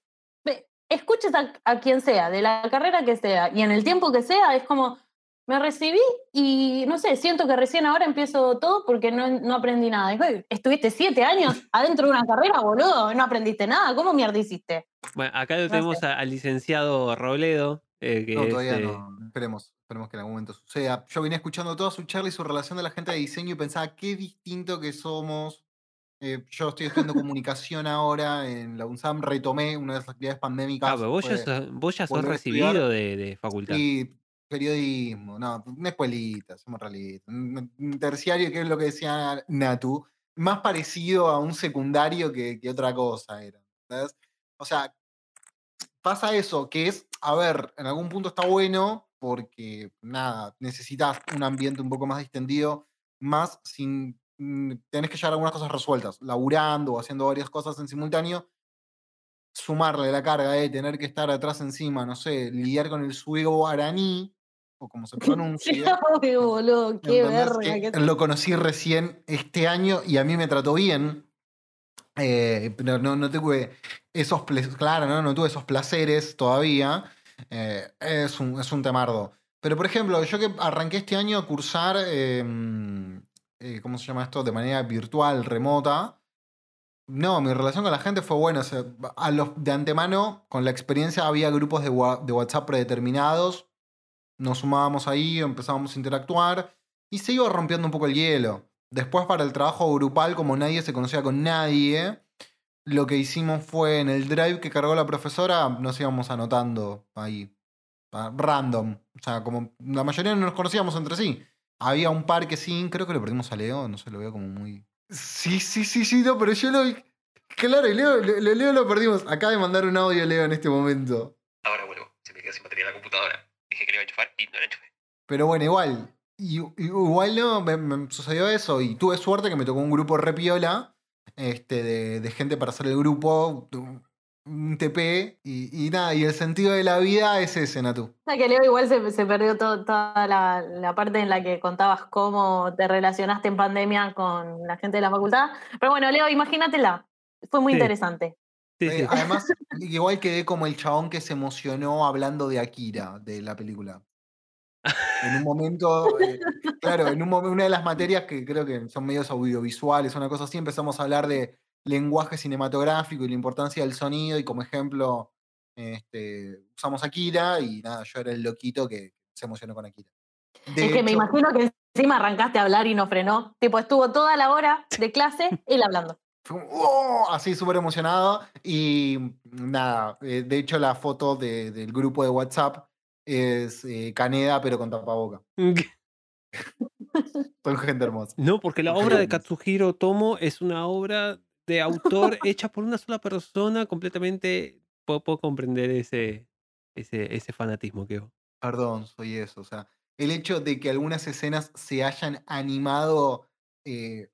escuches a, a quien sea, de la carrera que sea, y en el tiempo que sea, es como, me recibí y no sé, siento que recién ahora empiezo todo porque no, no aprendí nada. Y, "Güey, Estuviste siete años adentro de una carrera, boludo, no aprendiste nada, ¿cómo mierda hiciste? Bueno, acá lo No tenemos al licenciado Robledo, eh, que No, todavía eh, no. Esperemos, esperemos que en algún momento suceda. Yo venía escuchando toda su charla y su relación de la gente de diseño y pensaba qué distinto que somos. Eh, yo estoy estudiando comunicación ahora en la UNSAM, retomé una de las actividades pandémicas. Ah, pero vos ya fue- sos, vos ya sos recibido de, de facultad. Sí, periodismo, no, una escuelita, somos realistas. Un terciario, que es lo que decía Natu, más parecido a un secundario que, que otra cosa era. ¿sabes? O sea, pasa eso, que es, a ver, en algún punto está bueno porque, nada, necesitas un ambiente un poco más distendido, más sin, mm, tenés que llevar algunas cosas resueltas, laburando o haciendo varias cosas en simultáneo, sumarle la carga de tener que estar atrás encima, no sé, lidiar con el suego guaraní, o como se pronuncie. Ay, boludo, qué verga. Que que- Lo conocí recién este año y a mí me trató bien. eh, pero no, no tuve esos placeres, claro, ¿no? no tuve esos placeres todavía. eh, es, un, es un temardo. Pero, por ejemplo, yo que arranqué este año a cursar, eh, eh, ¿cómo se llama esto? De manera virtual, remota. No, mi relación con la gente fue buena. o sea, a los, de antemano, con la experiencia, había grupos de, de WhatsApp predeterminados. Nos sumábamos ahí, empezábamos a interactuar y se iba rompiendo un poco el hielo. Después, para el trabajo grupal, como nadie se conocía con nadie, lo que hicimos fue en el drive que cargó la profesora, nos íbamos anotando ahí. ah, Random. O sea, como la mayoría no nos conocíamos entre sí. Había un par que sí, creo que lo perdimos a Leo, no sé, lo veo como muy. Sí, sí, sí, sí, no, pero yo lo vi. Claro, y Leo, le- le- Leo lo perdimos. Acaba de mandar un audio Leo en este momento. Ahora vuelvo. Se me quedó sin batería en la computadora. Dije que le iba a enchufar y no la enchufé. Pero bueno, igual. Y, igual no, me, me sucedió eso. Y tuve suerte que me tocó un grupo repiola este, de, de gente para hacer el grupo, un TP. Y, y nada, y el sentido de la vida es ese, Natu. O sea, que Leo igual se, se perdió to- toda la, la parte en la que contabas cómo te relacionaste en pandemia con la gente de la facultad. Pero bueno, Leo, imagínatela. Fue muy Sí. interesante. Sí, Eh, sí. además, igual quedé como el chabón que se emocionó hablando de Akira, de la película. En un momento, eh, claro, en un una de las materias que creo que son medios audiovisuales, una cosa así, empezamos a hablar de lenguaje cinematográfico y la importancia del sonido, y como ejemplo este, usamos Akira, y nada, yo era el loquito que se emocionó con Akira. De es que me imagino que encima arrancaste a hablar y no frenó. Tipo, estuvo toda la hora de clase él hablando. "Oh", así súper emocionado, y nada, eh, de hecho la foto de- del grupo de WhatsApp es eh, Caneda, pero con tapaboca. Son gente hermosa. No, porque la obra de. Katsuhiro Tomo es una obra de autor hecha por una sola persona, completamente. Puedo, puedo comprender ese, ese, ese fanatismo que Perdón, soy eso. O sea, el hecho de que algunas escenas se hayan animado eh,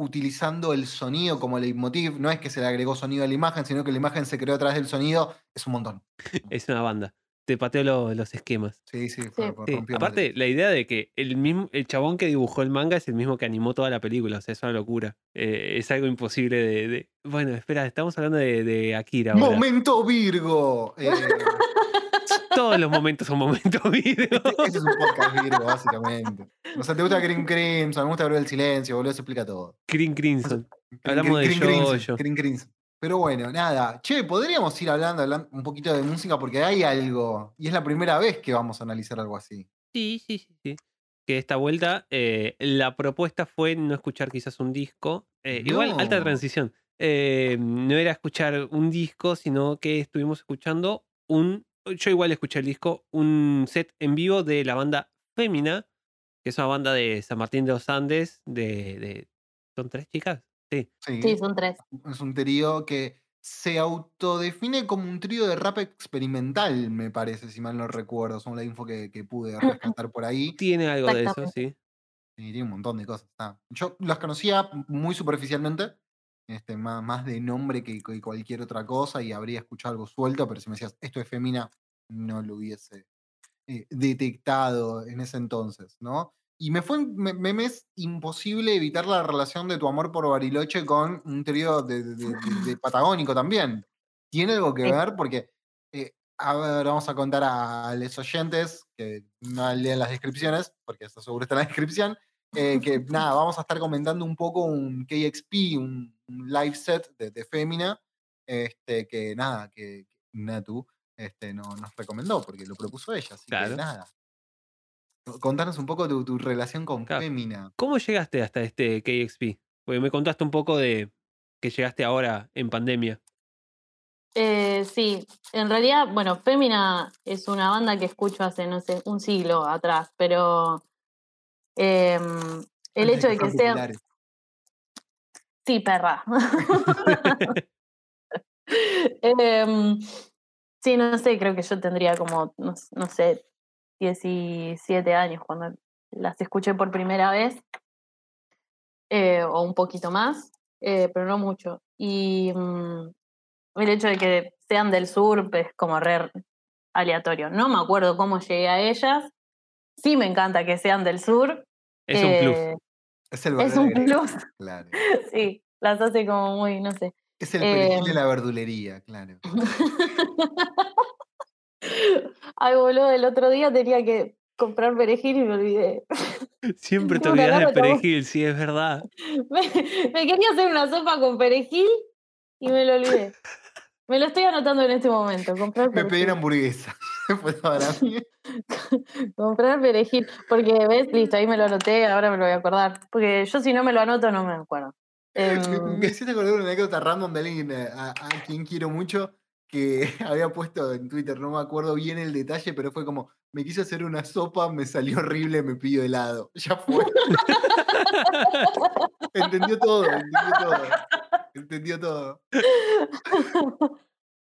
utilizando el sonido como leitmotiv, no es que se le agregó sonido a la imagen, sino que la imagen se creó a través del sonido, es un montón. es una banda. Te pateo lo- los esquemas. Sí, sí, Sí. fue- fue- Sí, rompió Aparte, la idea de que el mismo, el chabón que dibujó el manga es el mismo que animó toda la película, o sea, es una locura. Eh, es algo imposible de, de- Bueno, espera, estamos hablando de, de Akira ahora. ¡Momento Virgo! Eh, Todos los momentos son momentos video. Este es un podcast Virgo, básicamente. O sea, te gusta Green Crimson, me gusta ver el silencio, boludo, se explica todo. Green Crimson. Green- Hablamos de Jojo. Green Crimson. Pero bueno, nada. Che, podríamos ir hablando, hablando un poquito de música porque hay algo. Y es la primera vez que vamos a analizar algo así. Sí, sí, sí, sí. Que esta vuelta eh, la propuesta fue no escuchar quizás un disco. eh, Igual, alta transición. Eh, no era escuchar un disco, sino que estuvimos escuchando un. Yo igual escuché el disco, un set en vivo de la banda Fémina, que es una banda de San Martín de los Andes, de. de- ¿Son tres chicas? Sí. Sí, Sí, son tres. es un trío que se autodefine como un trío de rap experimental, me parece, si mal no recuerdo. Son la info que, que pude rescatar por ahí. Tiene algo de eso, sí. Y tiene un montón de cosas. está. Yo las conocía muy superficialmente. Este, más, más de nombre que, que cualquier otra cosa y habría escuchado algo suelto, pero si me decías esto es Femina, no lo hubiese eh, detectado en ese entonces, ¿no? Y me fue me, me- es imposible evitar la relación de tu amor por Bariloche con un trío de, de- de- de- de patagónico también. ¿Tiene algo que ver? Porque, eh, a ver, vamos a contar a los oyentes que no lean las descripciones, porque eso seguro está en la descripción, eh, que nada, vamos a estar comentando un poco un KXP, un, un live set de, de Femina, este, que nada, que, que Natu este, no, nos recomendó, porque lo propuso ella, así Claro. que nada. Contanos un poco tu, tu relación con Claro. Femina. ¿Cómo llegaste hasta este KXP? Porque me contaste un poco de que llegaste ahora en pandemia. Eh, sí, en realidad, bueno, Fémina es una banda que escucho hace, no sé, un siglo atrás, pero em, el hecho de que fueran sea... populares. Sí, perra. Em, sí, no sé, creo que yo tendría como, no, no sé, 17 años cuando las escuché por primera vez, eh, o un poquito más, eh, pero no mucho. Y mm, el hecho de que sean del sur es como re aleatorio. No me acuerdo cómo llegué a ellas. Sí me encanta que sean del sur. Es un plus. eh, Es el Es un plus, Claro. sí. Las hace como muy, no sé. Es el perejil de Em. la verdulería, claro. Ay, boludo, el otro día tenía que comprar perejil y me olvidé. Siempre te olvidas de perejil, sí, es verdad. Me, me quería hacer una sopa con perejil y me lo olvidé. Me lo estoy anotando en este momento. Comprar Me pedí una hamburguesa. Comprar perejil. Porque, ¿ves? Listo, ahí me lo anoté, ahora me lo voy a acordar. Porque yo si no me lo anoto no me acuerdo. Me, Em, me hiciste acordar una anécdota random de alguien eh, a, a quien quiero mucho que había puesto en Twitter, no me acuerdo bien el detalle, pero fue como, me quise hacer una sopa, me salió horrible, me pidió helado. Ya fue. entendió todo, entendió todo. Entendió todo.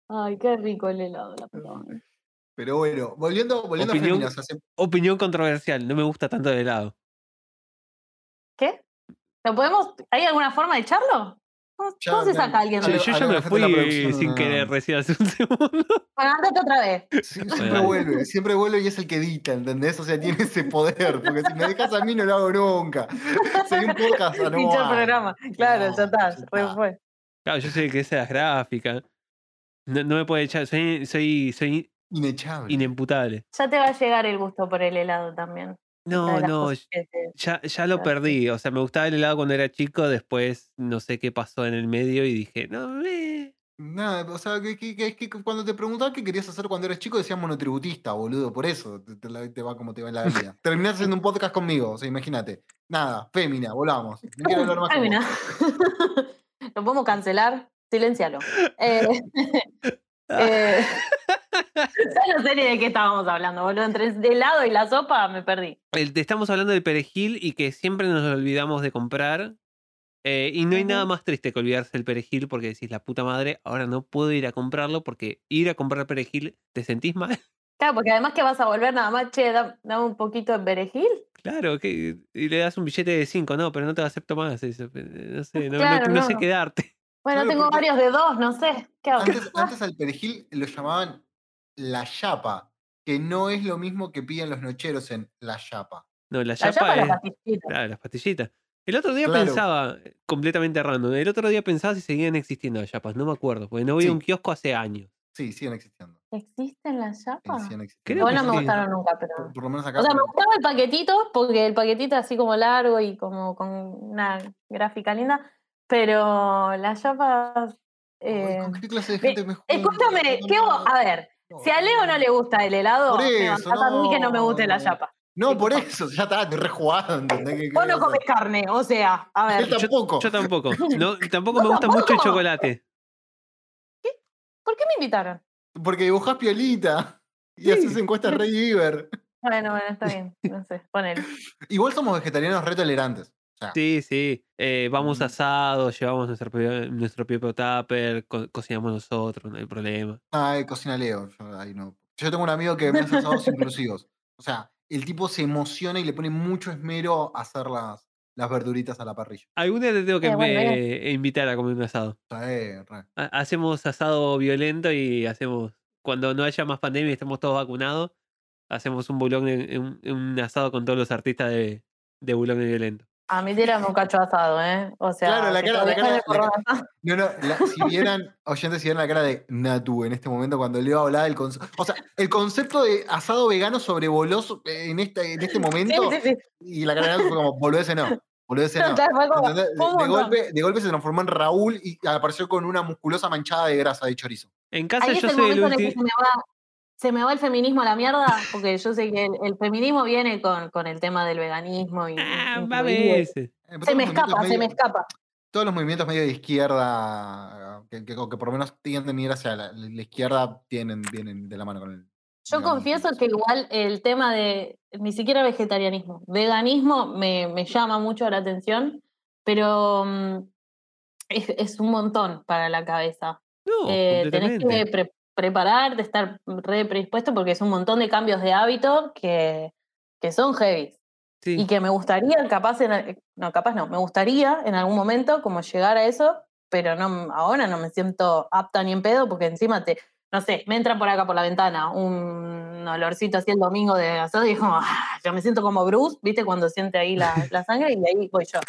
Ay, qué rico el helado, la puta. Pero bueno, volviendo, volviendo a Opinión- Féminas, hace- Opinión controversial, no me gusta tanto el helado. ¿Qué? ¿Lo podemos? ¿Hay alguna forma de echarlo? ¿Cómo, Ya, cómo se saca alguien? ya, Che, yo ya me fui eh, sin no. querer recién hace un segundo. Bueno, andate otra vez. Sie- Siempre Dale. vuelve, siempre vuelve y es el que edita, ¿entendés? O sea, tiene ese poder, porque si me dejas a mí no lo hago nunca. Sería un podcast. Pinchó el programa. Claro, ya está, ya re está. fue. Claro, yo sé que esa es gráfica. No, no me puede echar, soy, soy, soy Inechable. inimputable. Ya te va a llegar el gusto por el helado también. No, no, te- ya, ya lo perdí. O sea, me gustaba el helado cuando era chico, después no sé qué pasó en el medio y dije, no, eh. Nada, o sea, que, que- que- que cuando te preguntaba qué querías hacer cuando eras chico, decías monotributista, boludo. Por eso te, te la- te va como te va en la vida. Terminás haciendo un podcast conmigo, o sea, imagínate. Nada, fémina, volvamos. No quiero hablar más mira. Lo podemos cancelar. Silencialo. Eh, eh, ya no sé ni de qué estábamos hablando, boludo. Entre el helado y la sopa me perdí. El- te estamos hablando del perejil y que siempre nos olvidamos de comprar. eh, y no hay nada más triste que olvidarse del perejil porque decís, la puta madre, ahora no puedo ir a comprarlo porque ir a comprar perejil, ¿te sentís mal? Claro, porque además que vas a volver nada más, che, da- dame un poquito de perejil. Claro, que, y le das un billete de 5, no, pero no te acepto más. eso, eh, No sé, no, no- Claro, no sé qué darte. Bueno, Claro, tengo porque- varios de dos, no sé. ¿Qué hago? Antes, antes al perejil lo llamaban la chapa, que no es lo mismo que piden los nocheros en la chapa. No, la La chapa es. pastillita. Claro, las pastillitas. El otro día Claro. pensaba, eh, completamente random, el otro día pensaba si seguían existiendo las chapas, no me acuerdo, porque no voy Sí. a un kiosco hace años. Sí, siguen existiendo. ¿Existen las chapas? Creo Bueno, que no me sí. gustaron nunca, pero. por lo menos acá. O sea, me gustaba el paquetito, porque el paquetito así como largo y como con una gráfica linda, pero las chapas. Ay, eh, ¿Con qué clase de gente me junto? Escúchame, ¿qué vos- a ver, si a Leo no le gusta el helado, Por me a mí que no me guste la chapa. No, por eso, ya está, rejugado, ¿entendés? ¿Qué- qué Vos no comes carne, o sea, a ver, Yo tampoco. Yo tampoco. No, tampoco me ¿Vos gusta mucho el chocolate. ¿por qué me invitaron? Porque dibujás piolita y Sí. haces encuestas Rey Giver. Bueno, bueno, está bien, no sé, ponele. Igual somos vegetarianos re tolerantes. O sea, Sí, sí. eh, vamos asados, llevamos nuestro nuestro propio tupper, co- cocinamos nosotros, no hay problema. ay, cocina Leo. Yo, ahí no. Yo tengo un amigo que me hace asados inclusivos. O sea, el tipo se emociona y le pone mucho esmero a hacer las, las verduritas a la parrilla. Algún día te tengo que Eh, bueno, me- invitar a comer un asado. Hacemos asado violento y hacemos, cuando no haya más pandemia y estemos todos vacunados, hacemos un bulón, un, un asado con todos los artistas de, de bulón violento. A mí tírame un cacho asado, ¿eh? O sea, Claro, la cara- la cara- la. No, no, la- si vieran, oyentes, si vieran la cara de Natu en este momento cuando le iba a hablar del concepto. O sea, el concepto de asado vegano sobrevoló so- en este, en este momento Sí, sí, sí. y la cara de Natu fue como, volvés no, volvés no. Como, ¿Entendés? De, de golpe, de golpe se transformó en Raúl y apareció con una musculosa manchada de grasa de chorizo. En casa Ahí es yo el soy el momento en el que último. se me, va, se me va el feminismo a la mierda, porque yo sé que el, el feminismo viene con, con el tema del veganismo. Y, Ah, va. Eh, Se me escapa, se me escapa. Todos los movimientos medio de izquierda, que, que- por lo menos tienden a ir hacia la, la izquierda, tienen, vienen de la mano con el. Yo confieso que igual el tema de ni siquiera vegetarianismo, veganismo me, me llama mucho la atención, pero mm, es, es un montón para la cabeza. No, Eh, tenés que pre- prepararte, estar re predispuesto porque es un montón de cambios de hábito que, que son heavy. Sí. Y que me gustaría, capaz, en, no, capaz no, me gustaría en algún momento como llegar a eso, pero no, ahora no me siento apta ni en pedo porque encima te, no sé, me entra por acá por la ventana un olorcito así el domingo de asado y es como, ah, yo me siento como Bruce, ¿viste? Cuando siente ahí la, la sangre y ahí voy yo.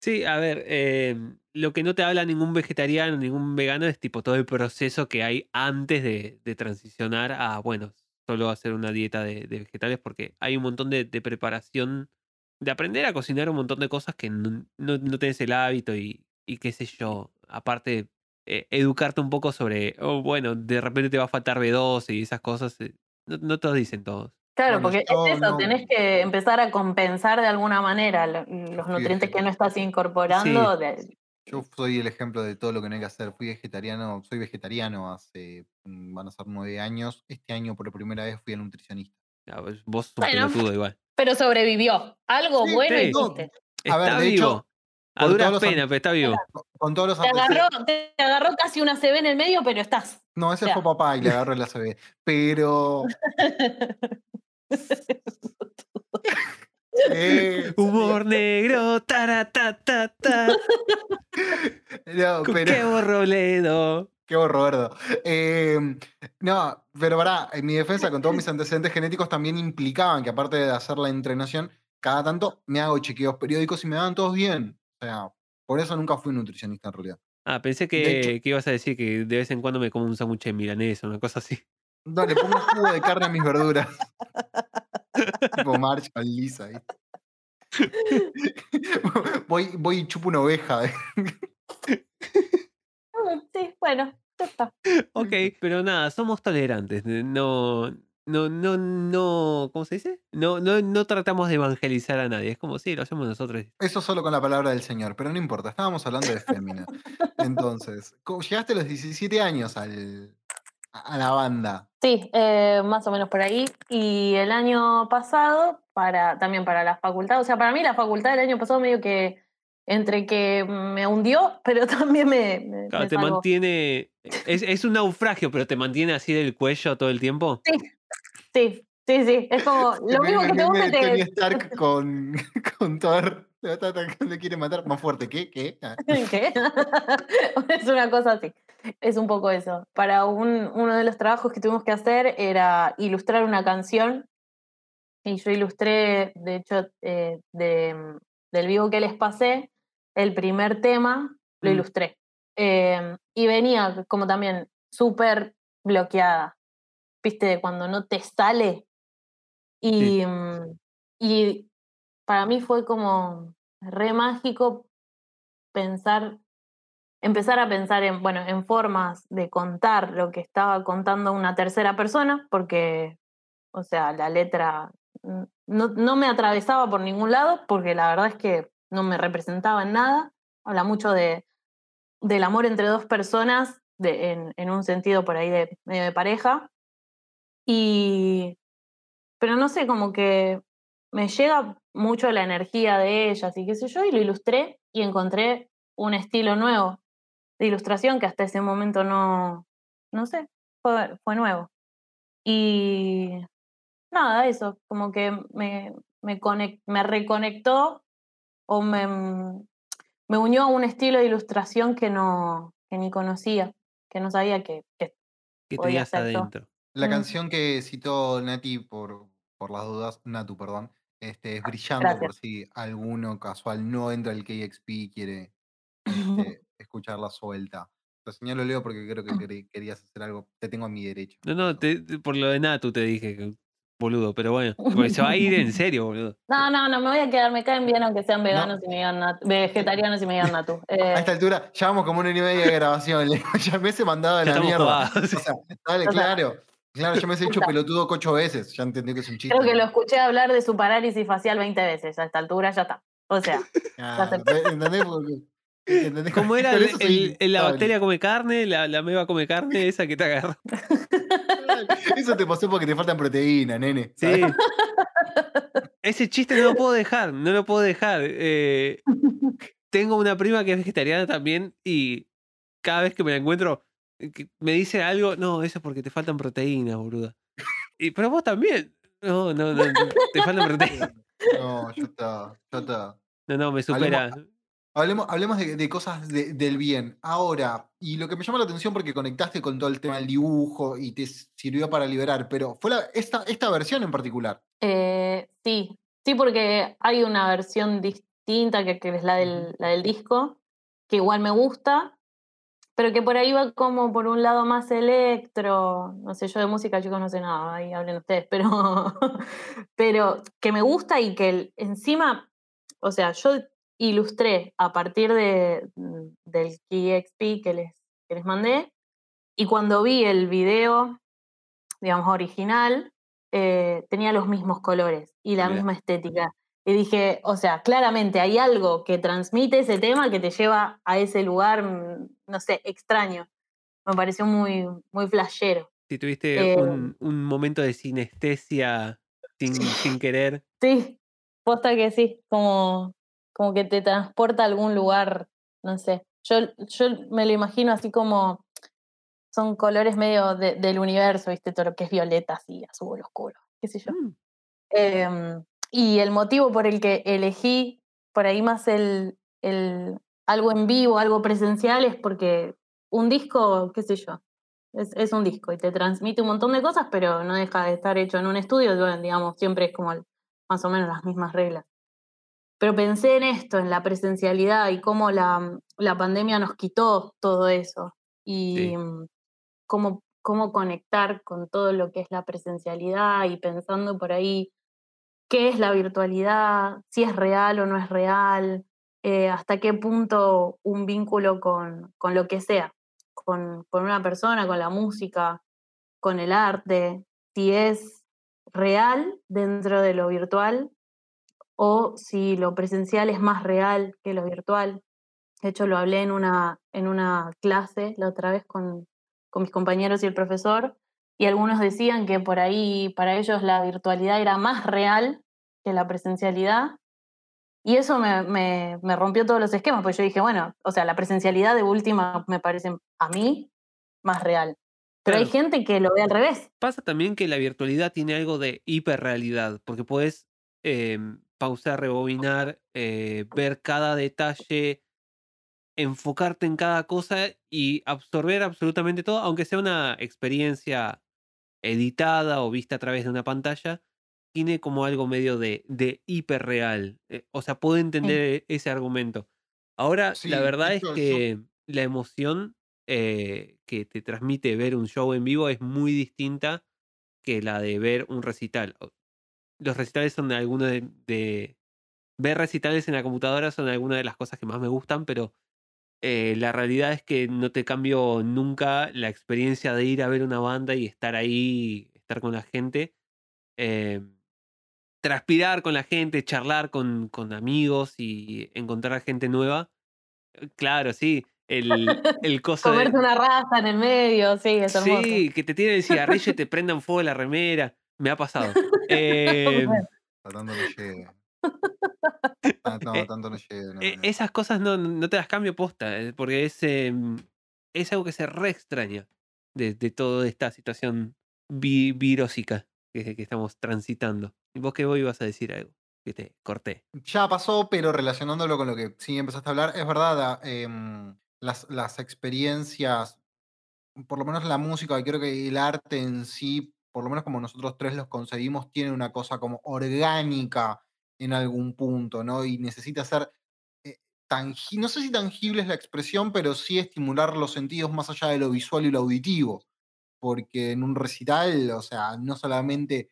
Sí, a ver, eh, lo que no te habla ningún vegetariano, ningún vegano es tipo todo el proceso que hay antes de, de transicionar a, bueno, solo hacer una dieta de, de vegetales, porque hay un montón de, de preparación, de aprender a cocinar un montón de cosas que no, no, no tenés el hábito y, y qué sé yo. Aparte, eh, educarte un poco sobre, oh, bueno, de repente te va a faltar B12 y esas cosas. eh, no, no todos dicen todos. Claro, Bueno, porque es eso, no- tenés que empezar a compensar de alguna manera lo- los nutrientes que no estás incorporando. de- Yo soy el ejemplo de todo lo que no hay que hacer. Fui vegetariano, soy vegetariano hace, mm, van a ser nueve años. Este año por primera vez fui a nutricionista. Ah, pues Vos sos Bueno. pelotudo igual. pero sobrevivió. Algo Sí, bueno sí. hiciste. A ver, Está de hecho, vivo. A con duras penas, pero está vivo. Con- Con todos los Te agarró, te agarró casi una CB en el medio, pero estás. No, ese Ya. fue papá y le agarró la CB. Pero. eh, Humor negro, taratatata. no, pero. qué borroledo. Qué horror, Roberto. Eh, no, pero pará, en mi defensa, con todos mis antecedentes genéticos también implicaban que aparte de hacer la entrenación, cada tanto me hago chequeos periódicos y me van todos bien. O sea, por eso nunca fui nutricionista en realidad. Ah, pensé que, hecho- que ibas a decir que de vez en cuando me como un sándwich de milanesa, una cosa así. No, le pongo jugo de carne a mis verduras. tipo Marshall Lisa. ¿viste? voy, voy y chupo una oveja. ¿eh? Mm, Sí, bueno, ya está. Ok, pero nada, somos tolerantes. eh, No, no, no, no, ¿cómo se dice? No, no, no tratamos de evangelizar a nadie. Es como si lo hacemos nosotros. Eso solo con la palabra del Señor, pero no importa, estábamos hablando de fémina. Entonces, ¿cómo- llegaste a los 17 años al, a la banda. Sí, eh, más o menos por ahí. Y el año pasado, para, también para la facultad, o sea, para mí la facultad del año pasado medio que entre que me hundió, pero también me, me- Claro, me te salvó. mantiene. Es, es un naufragio, pero te mantiene así del cuello todo el tiempo. Sí, sí, sí. Es como lo mismo que te gusta te. Stark con, con Thor. Le quiere matar más fuerte. ¿Qué? ¿Qué? Ah. ¿Qué? es una cosa así. Es un poco eso. Para un- uno de los trabajos que tuvimos que hacer era ilustrar una canción. Y yo ilustré, de hecho, eh, de- del vivo que les pasé, el primer tema lo Mm. ilustré. Eh, y venía como también súper bloqueada. ¿Viste? De Cuando no te sale. Y, mm, y para mí fue como re mágico pensar, empezar a pensar en, bueno, en formas de contar lo que estaba contando una tercera persona, porque, o sea, la letra no, no me atravesaba por ningún lado, porque la verdad es que no me representaba en nada. Habla mucho de, del amor entre dos personas, en, en un sentido por ahí de medio de pareja. Y, pero no sé, como que me llega mucho la energía de ellas y qué sé yo, y lo ilustré y encontré un estilo nuevo de ilustración que hasta ese momento no, no sé, fue, fue nuevo. Y nada, eso, como que me, me, conec- me reconectó o me, me unió a un estilo de ilustración que no que ni conocía, que no sabía que, que Que Podía adentro. La Mm. canción que citó Nati por, por las dudas, Natu, perdón, este, es brillante Gracias. por si alguno casual no entra al KXP y quiere este, escucharla suelta. Lo señalo Leo porque creo que querías hacer algo. Te tengo a mi derecha. No, no, te- por lo de Natu te dije, boludo, pero bueno. Porque se va a ir en serio, boludo. No, no, no, me voy a quedar, me caen bien aunque sean veganos y me digan natu, vegetarianos y me digan natu. A Eh, esta altura, ya vamos como una hora y media de grabación. Leo. Ya me he mandado de la mierda. jugados. O sea, dale, O sea, claro. Claro, yo me he hecho pelotudo ocho veces. Ya entendí que es un chiste. creo que lo escuché hablar de su parálisis facial 20 veces, a esta altura ya está. O sea, Claro, acepté. ¿ve- ¿Entendés? ¿entendés? ¿Cómo era Con el, eso soy el- el- la bacteria come carne, la, la meba come carne, esa que te agarró? Eso te pasó porque te faltan proteínas, nene. Sí. Ese chiste no lo puedo dejar, no lo puedo dejar. Eh, tengo una prima que es vegetariana también y cada vez que me la encuentro que me dice algo, no, eso es porque te faltan proteínas, boluda. Y, pero vos también. No, no, no, te faltan proteínas. No, ya está, ya está. No, no, me supera. Hablemos, hablemos de, de cosas de- del bien. Ahora, y lo que me llama la atención porque conectaste con todo el tema del dibujo y te sirvió para liberar, pero fue la- esta, esta versión en particular. Eh, sí, sí, porque hay una versión distinta que, que es la del, la del disco, que igual me gusta, pero que por ahí va como por un lado más electro, no sé, yo de música chicos no sé nada, ahí hablen ustedes, pero, pero que me gusta y que encima, o sea, yo ilustré a partir de, mm, del KeyXP que les, que les mandé, y cuando vi el video, digamos, original, eh, tenía los mismos colores y la misma estética. Y dije, o sea, claramente hay algo que transmite ese tema que te lleva a ese lugar, mm, no sé, extraño. Me pareció muy, muy flashero. Si tuviste Eh, un, un momento de sinestesia sin, sin querer. Sí, posta que sí, como, como que te transporta a algún lugar, no sé. Yo, yo me lo imagino así como son colores medio de- del universo, ¿viste? Todo lo que es violeta, así, azul oscuro, qué sé yo. Mm, Em, y el motivo por el que elegí por ahí más el, el algo en vivo, algo presencial, es porque un disco, qué sé yo, es, es un disco y te transmite un montón de cosas, pero no deja de estar hecho en un estudio, bueno, digamos, siempre es como el- más o menos las mismas reglas. Pero pensé en esto, en la presencialidad y cómo la, la pandemia nos quitó todo eso. Y Sí. cómo, cómo conectar con todo lo que es la presencialidad y pensando por ahí qué es la virtualidad, si es real o no es real, eh, hasta qué punto un vínculo con, con lo que sea, con, con una persona, con la música, con el arte, si es real dentro de lo virtual o si lo presencial es más real que lo virtual. De hecho, lo hablé en una, en una clase la otra vez con, con mis compañeros y el profesor, y algunos decían que por ahí para ellos la virtualidad era más real que la presencialidad. Y eso me, me- me rompió todos los esquemas, porque yo dije, bueno, o sea, la presencialidad de última me parece a mí más real. Pero hay gente que lo ve al revés. Pasa también que la virtualidad tiene algo de hiperrealidad, porque puedes em, pausar, rebobinar, eh, ver cada detalle, enfocarte en cada cosa y absorber absolutamente todo, aunque sea una experiencia editada o vista a través de una pantalla, tiene como algo medio de, de hiperreal. Eh, o sea, puedo entender ese argumento. Ahora, Sí, la verdad es que la emoción eh, que te transmite ver un show en vivo es muy distinta que la de ver un recital. Los recitales son algunos de, de- Ver recitales en la computadora son algunas de las cosas que más me gustan, pero eh, la realidad es que no te cambio nunca la experiencia de ir a ver una banda y estar ahí, estar con la gente. eh, transpirar con la gente, charlar con, con amigos y encontrar gente nueva. Eh, Claro, sí. El, el coso de- Comerte una raza en el medio, sí, es hermoso. Sí, que te tiren el cigarrillo y te prendan fuego la remera. Me ha pasado. Eh, tanto no llega. Ah, no, Eh, tanto no llega. no, no. esas cosas no, no te las cambio posta, eh, porque es, em, es algo que se re extraña de, de toda esta situación vi- virósica que, que estamos transitando. ¿Y vos qué vos ibas a decir algo? Viste, corté. Ya pasó, pero relacionándolo con lo que sí empezaste a hablar, es verdad, ah, em, las, las experiencias, por lo menos la música, creo que el arte en sí, por lo menos como nosotros tres los concebimos, tiene una cosa como orgánica en algún punto, ¿no? Y necesita ser eh, tangi- no sé si tangible es la expresión, pero sí estimular los sentidos más allá de lo visual y lo auditivo porque en un recital, o sea, no solamente eh,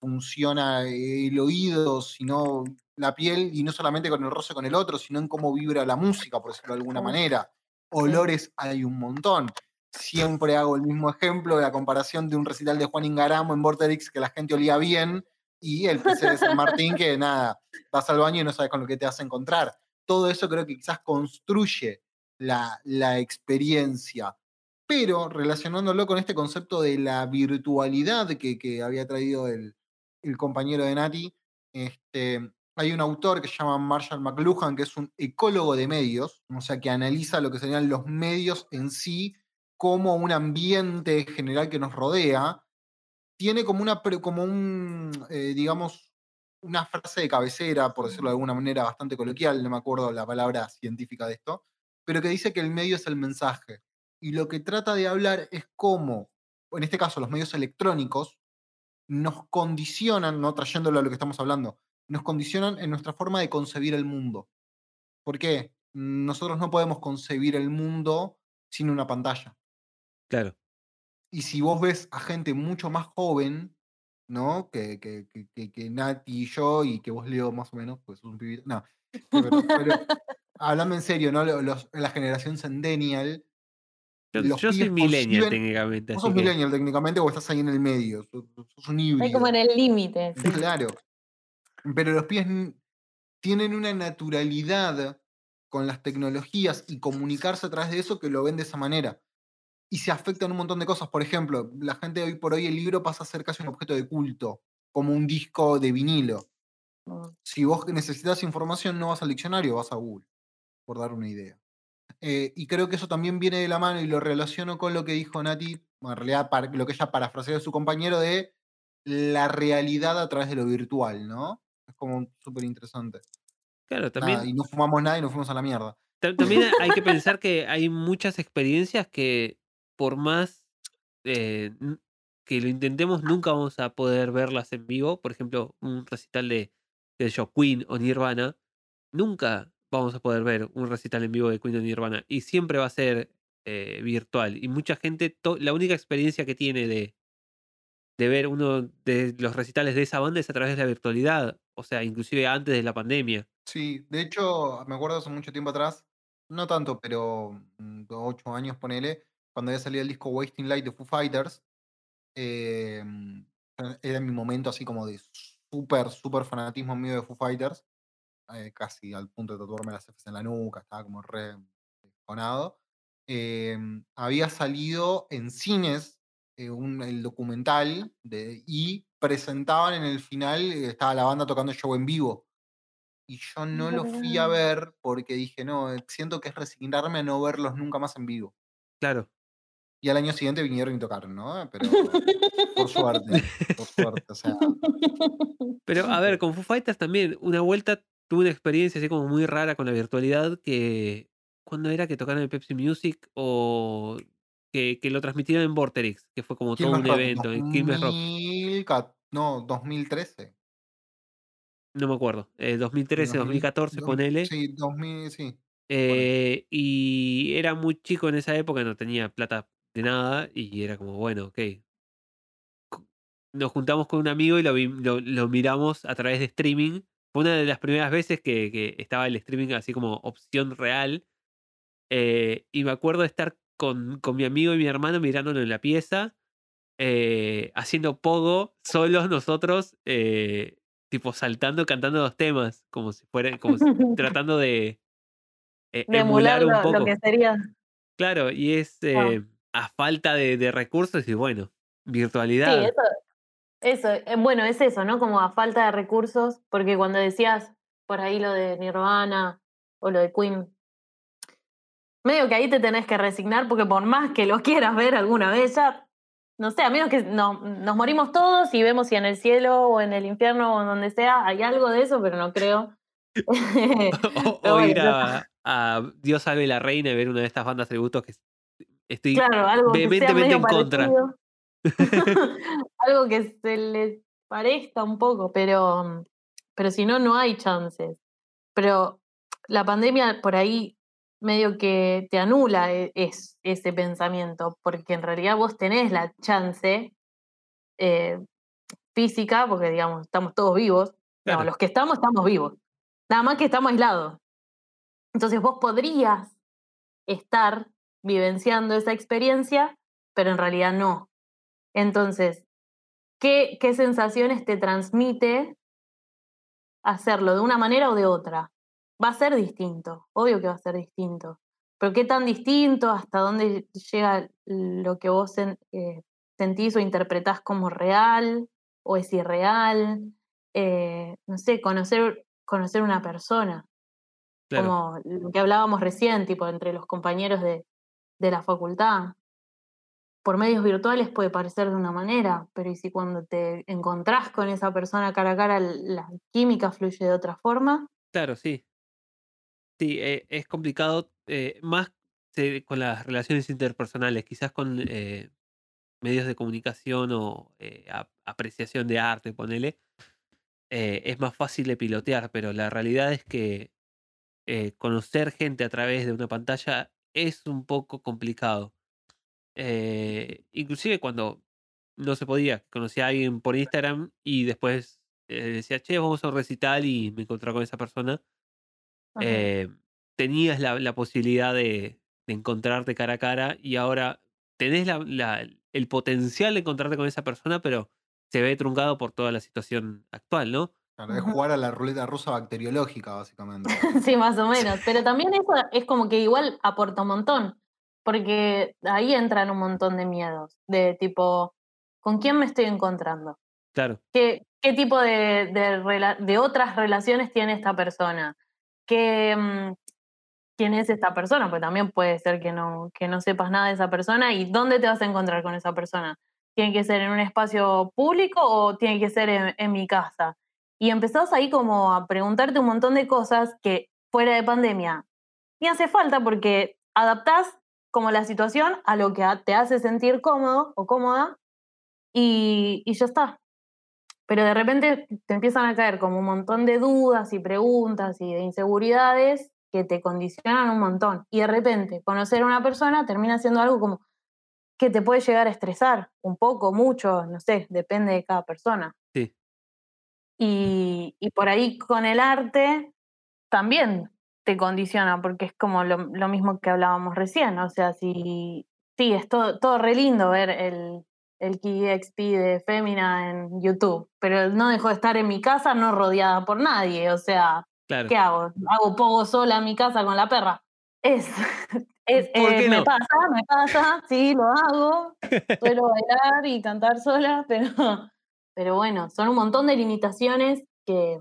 funciona el oído, sino la piel, y no solamente con el roce con el otro, sino en cómo vibra la música, por decirlo de alguna manera. Olores hay un montón. Siempre hago el mismo ejemplo de la comparación de un recital de Juan Ingaramo en Vorterix que la gente olía bien y el PC de San Martín que nada, vas al baño y no sabes con lo que te vas a encontrar. Todo eso creo que quizás construye la, la experiencia pero relacionándolo con este concepto de la virtualidad que, que había traído el, el compañero de Nati, este, hay un autor que se llama Marshall McLuhan, que es un ecólogo de medios, o sea, que analiza lo que serían los medios en sí como un ambiente general que nos rodea, tiene como una, como un, eh, digamos, una frase de cabecera, por decirlo de alguna manera bastante coloquial, no me acuerdo la palabra científica de esto, pero que dice que el medio es el mensaje. Y lo que trata de hablar es cómo, en este caso, los medios electrónicos nos condicionan, no trayéndolo a lo que estamos hablando, nos condicionan en nuestra forma de concebir el mundo. ¿Por qué? Nosotros no podemos concebir el mundo sin una pantalla. Claro. Y si vos ves a gente mucho más joven, ¿no? Que, que, que, que- Nati y yo, y que vos leo más o menos, pues un pibito. No, pero, pero hablando en serio, ¿no? Lo- los- la generación Centennial. Yo, los yo soy millennial técnicamente. Vos sos que- millennial técnicamente o estás ahí en el medio. Sos, sos un híbrido. Está como en el límite. sí. Claro. Pero los pies tienen una naturalidad con las tecnologías y comunicarse a través de eso que lo ven de esa manera. Y se afectan un montón de cosas. Por ejemplo, la gente hoy por hoy el libro pasa a ser casi un objeto de culto, como un disco de vinilo. Mm. Si vos necesitas información, no vas al diccionario, vas a Google, por dar una idea. Eh, y creo que eso también viene de la mano y lo relaciono con lo que dijo Nati, en realidad lo que ella parafraseó de su compañero de la realidad a través de lo virtual, ¿no? Es como súper interesante. Claro, también, Nada, y no fumamos nada y nos fuimos a la mierda. ta- también hay que pensar que hay muchas experiencias que por más eh, que lo intentemos, nunca vamos a poder verlas en vivo. Por ejemplo, un recital de, de yo, Queen o Nirvana. Nunca vamos a poder ver un recital en vivo de Queen o Nirvana. Y siempre va a ser eh, virtual. Y mucha gente, la única experiencia que tiene de, de ver uno de los recitales de esa banda es a través de la virtualidad. O sea, inclusive antes de la pandemia. Sí, de hecho, me acuerdo hace mucho tiempo atrás, no tanto, pero mm, ocho años, ponele, cuando había salido el disco Wasting Light de Foo Fighters, mm, era mi momento así como de súper, súper fanatismo mío de Foo Fighters, eh, casi al punto de tatuarme las Fs en la nuca, estaba como re encojonado. Eh, había salido en cines eh, un- el documental de, y presentaban en el final, eh, estaba la banda tocando show en vivo y yo no lo fui a ver porque dije, no, siento que es resignarme a no verlos nunca más en vivo. Claro. Y al año siguiente vinieron y tocaron, ¿no? Pero por suerte, por suerte, o sea, Pero a ver, con Foo Fighters también, una vuelta tuve una experiencia así como muy rara con la virtualidad que. ¿Cuándo era que tocaron en Pepsi Music? O que, que lo transmitieron en Vorterix, que fue como todo un Rock, evento, en Quilmes Rock. 2000, no, 2013. No me acuerdo. eh, 2013, 2000, 2014, dos- ponele. Sí, 2000, sí. Eh, y era muy chico en esa época, no tenía plata de nada. Y era como, bueno, ok. Nos juntamos con un amigo y lo, lo, lo miramos a través de streaming. Fue una de las primeras veces que, que estaba el streaming así como opción real. Eh, y me acuerdo de estar con, con mi amigo y mi hermano mirándolo en la pieza, eh, haciendo pogo, solos nosotros, eh, tipo saltando, cantando los temas, como si fuera, como si- tratando de eh, De emular emular un lo, poco. lo que sería. Claro, y es Wow. eh, a falta de, de recursos y bueno, Sí, virtualidad. eso, eso, eh, bueno, es eso, ¿no? Como a falta de recursos, porque cuando decías por ahí lo de Nirvana o lo de Queen, medio que ahí te tenés que resignar, porque por más que lo quieras ver alguna vez, ya no sé, a menos que no, nos morimos todos y vemos si en el cielo o en el infierno o en donde sea hay algo de eso, pero no creo. o, ir a, a Dios salve la reina y ver una de estas bandas tributos que estoy claro, algo que sea medio en contra. parecido. algo que se les parezca un poco, pero, pero si no, no hay chances. Pero la pandemia por ahí medio que te anula e- es, ese pensamiento, porque en realidad vos tenés la chance eh, física, porque digamos, estamos todos vivos. Claro. No, los que estamos, estamos vivos. Nada más que estamos aislados. Entonces vos podrías estar vivenciando esa experiencia, pero en realidad no. Entonces, ¿qué, qué sensaciones te transmite hacerlo de una manera o de otra? Va a ser distinto, obvio que va a ser distinto. Pero qué tan distinto, hasta dónde llega lo que vos eh, sentís o interpretás como real o es irreal. Eh, no sé, conocer, conocer una persona, Claro. como lo que hablábamos recién, tipo entre los compañeros de, de la facultad. Por medios virtuales puede parecer de una manera, pero ¿y si cuando te encontrás con esa persona cara a cara la química fluye de otra forma? Claro, sí. Sí, eh, es complicado, eh, más con las relaciones interpersonales, quizás con eh, medios de comunicación o eh, ap- apreciación de arte, ponele, es más fácil de pilotear, pero la realidad es que conocer gente a través de una pantalla es un poco complicado. Eh, inclusive cuando no se podía, conocí a alguien por Instagram y después eh, decía, che, vamos a un recital y me encontré con esa persona eh, tenías la, la posibilidad de, de encontrarte cara a cara y ahora tenés la- la- el potencial de encontrarte con esa persona, pero se ve truncado por toda la situación actual, ¿no? Claro, es jugar a la ruleta rusa bacteriológica, básicamente. Sí, más o menos. Pero también eso es como que igual aporta un montón, porque ahí entran un montón de miedos, de tipo, ¿con quién me estoy encontrando? Claro, ¿Qué, qué tipo de, de, de otras relaciones tiene esta persona? ¿Qué, mm, ¿Quién es esta persona? Porque también puede ser que no, que no sepas nada de esa persona y dónde te vas a encontrar con esa persona. ¿Tiene que ser en un espacio público o tiene que ser en, en mi casa? Y empezás ahí como a preguntarte un montón de cosas que fuera de pandemia ni hace falta porque adaptás como la situación a lo que te hace sentir cómodo o cómoda y, y ya está. Pero de repente te empiezan a caer como un montón de dudas y preguntas y de inseguridades que te condicionan un montón. Y de repente conocer a una persona termina siendo algo como que te puede llegar a estresar un poco, mucho, no sé, depende de cada persona. sí, Y, y por ahí con el arte también te condiciona, porque es como lo, lo mismo que hablábamos recién. O sea, si sí, es todo, todo re lindo ver el, el KXP de Fémina en YouTube, pero no dejo de estar en mi casa, no rodeada por nadie. O sea, claro. ¿qué hago? ¿Hago poco sola en mi casa con la perra? Es, es ¿Por eh, qué me no? pasa, me pasa, sí, lo hago. Suelo bailar y cantar sola, pero, pero bueno, son un montón de limitaciones que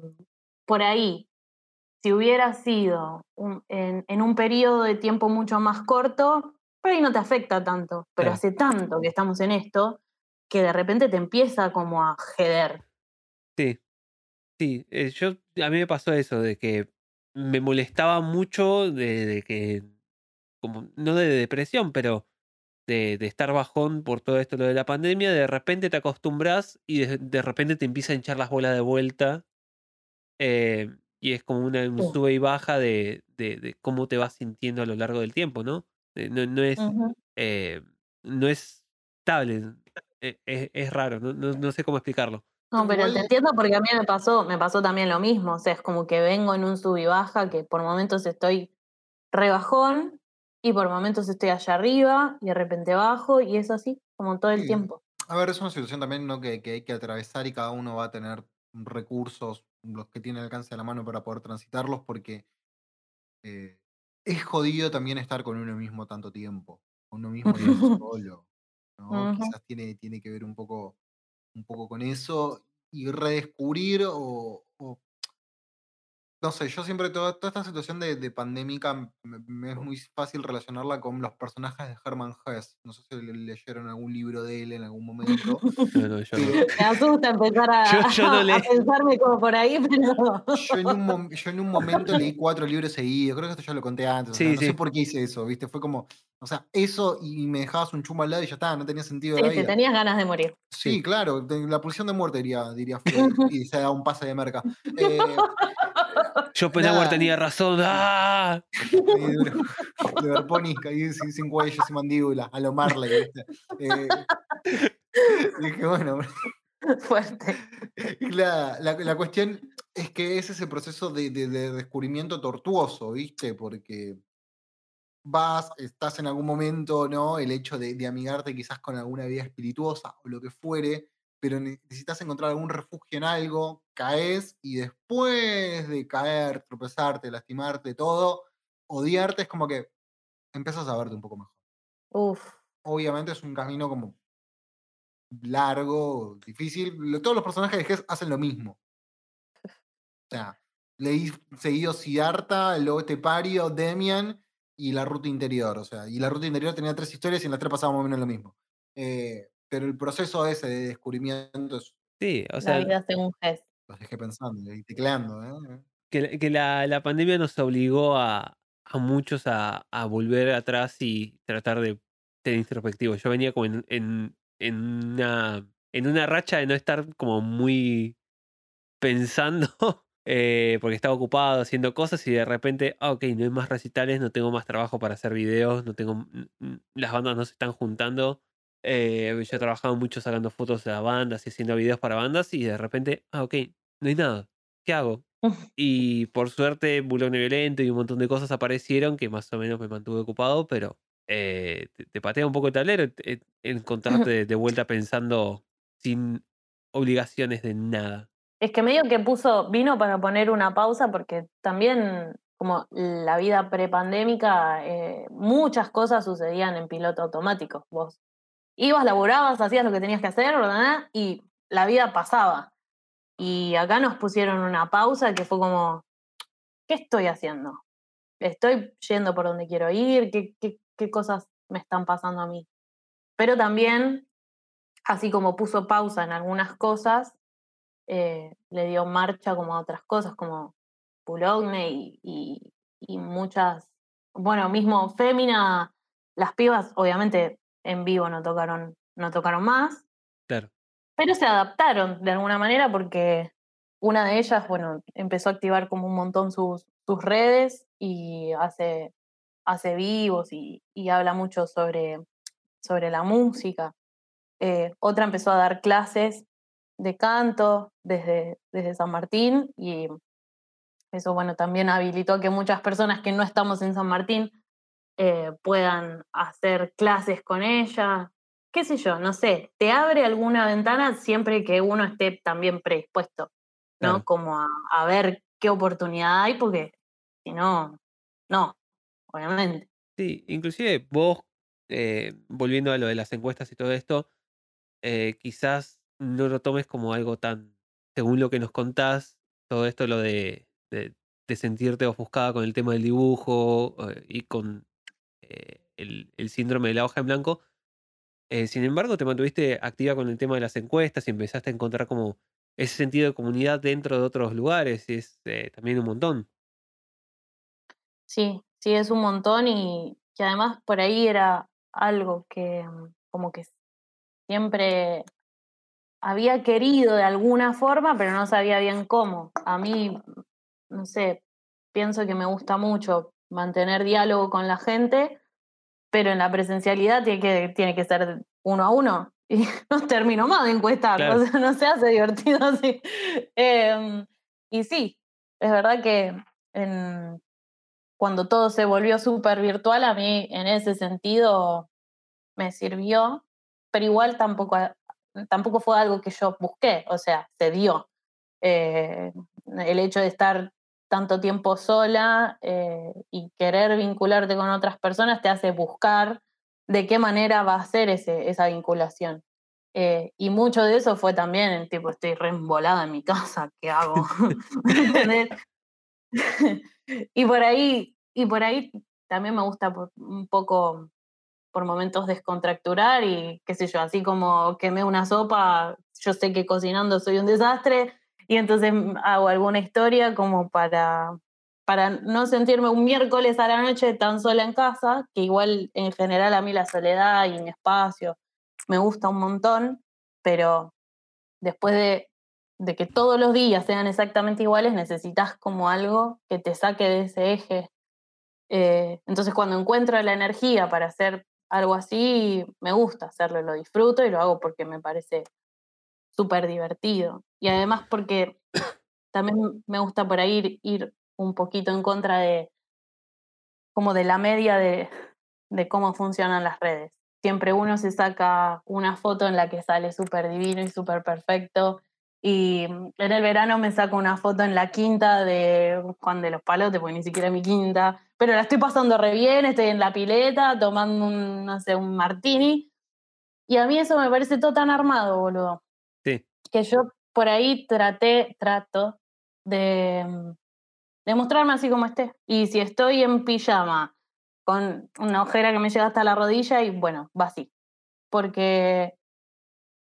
por ahí, si hubiera sido un- en, en un periodo de tiempo mucho más corto, por ahí no te afecta tanto, pero hace tanto que estamos en esto que de repente te empieza como a jeder. Sí, sí. eh, yo, a mí me pasó eso, de que me molestaba mucho de, de que, como, no de depresión, pero de, de estar bajón por todo esto lo de la pandemia, de repente te acostumbras y de, de repente te empieza a hinchar las bolas de vuelta. eh, y es como una, un Sí. sube y baja de, de, de cómo te vas sintiendo a lo largo del tiempo, ¿no? Eh, no, no es, eh, no es estable, eh, es, es raro, no, no, no sé cómo explicarlo. No, pero te entiendo porque a mí me pasó, me pasó también lo mismo. O sea, es como que vengo en un sub y baja, que por momentos estoy rebajón y por momentos estoy allá arriba y de repente bajo y es así, como todo el Sí. tiempo. A ver, es una situación también ¿no? que, que hay que atravesar y cada uno va a tener recursos, los que tiene al alcance de la mano para poder transitarlos, porque eh, es jodido también estar con uno mismo tanto tiempo, con uno mismo y solo. ¿no? Ujú. Quizás tiene, tiene que ver un poco, un poco con eso y redescubrir o, o no sé, yo siempre toda, toda esta situación de, de pandémica me, me es muy fácil relacionarla con los personajes de Hermann Hesse. No sé si le- leyeron algún libro de él en algún momento. No, no, yo no. pero Me asusta empezar a, Yo- yo no a pensarme como por ahí, pero. yo en, un, mom- yo en un momento leí cuatro libros seguidos. Creo que esto ya lo conté antes. o sea, Sí, no sí. sé por qué hice eso, ¿viste? Fue como, o sea, eso y me dejabas un chumbo al lado y ya está, no tenía sentido de Sí, la vida. tenías ganas de morir. Sí, claro, la pulsión de muerte diría, diría Freud, y se da un pase de merca. Eh, Schopenhauer Nada. tenía razón. ¡Ah! de Berponi, ahí sin, sin cuello, sin mandíbula, a lo Marley, ¿viste? Eh, dije, bueno, Fuerte. la, la- la cuestión es que es ese proceso de, de- de descubrimiento tortuoso, ¿viste? Porque vas, estás en algún momento, ¿no? El hecho de, de amigarte quizás con alguna vida espirituosa o lo que fuere, pero ne- necesitas encontrar algún refugio en algo, caes y después de caer, tropezarte, lastimarte, todo, odiarte es como que empiezas a verte un poco mejor. Uf. Obviamente es un camino como largo, difícil. Todos los personajes de Hess hacen lo mismo. O sea, leí seguido Siddhartha, luego Tepario, Demian y la ruta interior. O sea, y la ruta interior tenía tres historias y en las tres pasaba más o menos lo mismo. Eh, pero el proceso ese de descubrimiento es- Sí, o la sea, vida según Hess. los dejé pensando y tecleando. ¿eh? que, la- que la, la pandemia nos obligó a, a muchos a, a volver atrás y tratar de ser introspectivos. Yo venía como en, en, en una, en una racha de no estar como muy pensando, eh, porque estaba ocupado haciendo cosas y de repente, ah, ok, no hay más recitales, no tengo más trabajo para hacer videos, no tengo, las bandas no se están juntando. Eh, yo he trabajado mucho sacando fotos a bandas y haciendo videos para bandas y de repente, ah, ok, no hay nada. ¿Qué hago? Y por suerte, Bulón Violento y un montón de cosas aparecieron que más o menos me mantuve ocupado, pero eh, te, te patea un poco el tablero encontrarte de, de vuelta pensando sin obligaciones de nada. Es que medio que puso, vino para poner una pausa porque también, como la vida prepandémica, eh, muchas cosas sucedían en piloto automático. Vos ibas, laburabas, hacías lo que tenías que hacer, ¿verdad? y la vida pasaba. Y acá nos pusieron una pausa que fue como, ¿qué estoy haciendo? ¿Estoy yendo por donde quiero ir? ¿Qué, cosas me están pasando a mí? Pero también, así como puso pausa en algunas cosas, eh, le dio marcha como a otras cosas, como Pulogne y, y, y muchas, bueno, mismo Fémina, las pibas obviamente en vivo no tocaron, no tocaron más, Claro. pero se adaptaron de alguna manera porque una de ellas, bueno, empezó a activar como un montón sus, sus redes y hace, hace vivos y, y habla mucho sobre, sobre la música. Eh, otra empezó a dar clases de canto desde, desde San Martín y eso, bueno, también habilitó que muchas personas que no estamos en San Martín eh, puedan hacer clases con ella. Qué sé yo, no sé, te abre alguna ventana siempre que uno esté también predispuesto, ¿no? Claro. Como a, a ver qué oportunidad hay, porque si no, no, obviamente. Sí, inclusive vos, eh, volviendo a lo de las encuestas y todo esto, eh, quizás no lo tomes como algo tan, según lo que nos contás, todo esto lo de, de, sentirte ofuscada con el tema del dibujo eh, y con eh, el, el síndrome de la hoja en blanco. Eh, sin embargo, te mantuviste activa con el tema de las encuestas y empezaste a encontrar como ese sentido de comunidad dentro de otros lugares. y es también un montón. Sí, sí, es un montón y que además por ahí era algo que mm, como que siempre había querido de alguna forma, pero no sabía bien cómo. A mí, no sé, pienso que me gusta mucho mantener diálogo con la gente, pero en la presencialidad tiene que, tiene que ser uno a uno. Y no termino más de encuestar, Claro. o sea, no se hace divertido así. Em, y sí, es verdad que en, cuando todo se volvió súper virtual, a mí en ese sentido me sirvió, pero igual tampoco, tampoco fue algo que yo busqué, o sea, se dio. Eh, el hecho de estar tanto tiempo sola eh, y querer vincularte con otras personas te hace buscar de qué manera va a ser ese, esa vinculación. Eh, y mucho de eso fue también el tipo, estoy re embolada en mi casa, ¿qué hago? Y por ahí, y por ahí también me gusta un poco por momentos descontracturar y qué sé yo, así como quemé una sopa, yo sé que cocinando soy un desastre y entonces hago alguna historia como para, para no sentirme un miércoles a la noche tan sola en casa, que igual en general a mí la soledad y mi espacio me gusta un montón, pero después de, de que todos los días sean exactamente iguales, necesitas como algo que te saque de ese eje. Eh, entonces cuando encuentro la energía para hacer algo así, me gusta hacerlo, lo disfruto y lo hago porque me parece súper divertido. Y además porque también me gusta por ahí ir, ir un poquito en contra de como de la media de, de cómo funcionan las redes. Siempre uno se saca una foto en la que sale súper divino y súper perfecto. Y en el verano me saco una foto en la quinta de Juan de los Palotes, porque ni siquiera mi quinta. Pero la estoy pasando re bien, estoy en la pileta tomando un, no sé, un martini. Y a mí eso me parece todo tan armado, boludo. Sí. Que yo por ahí traté, trato de, de mostrarme así como esté. Y si estoy en pijama con una ojera que me llega hasta la rodilla, y bueno, va así. Porque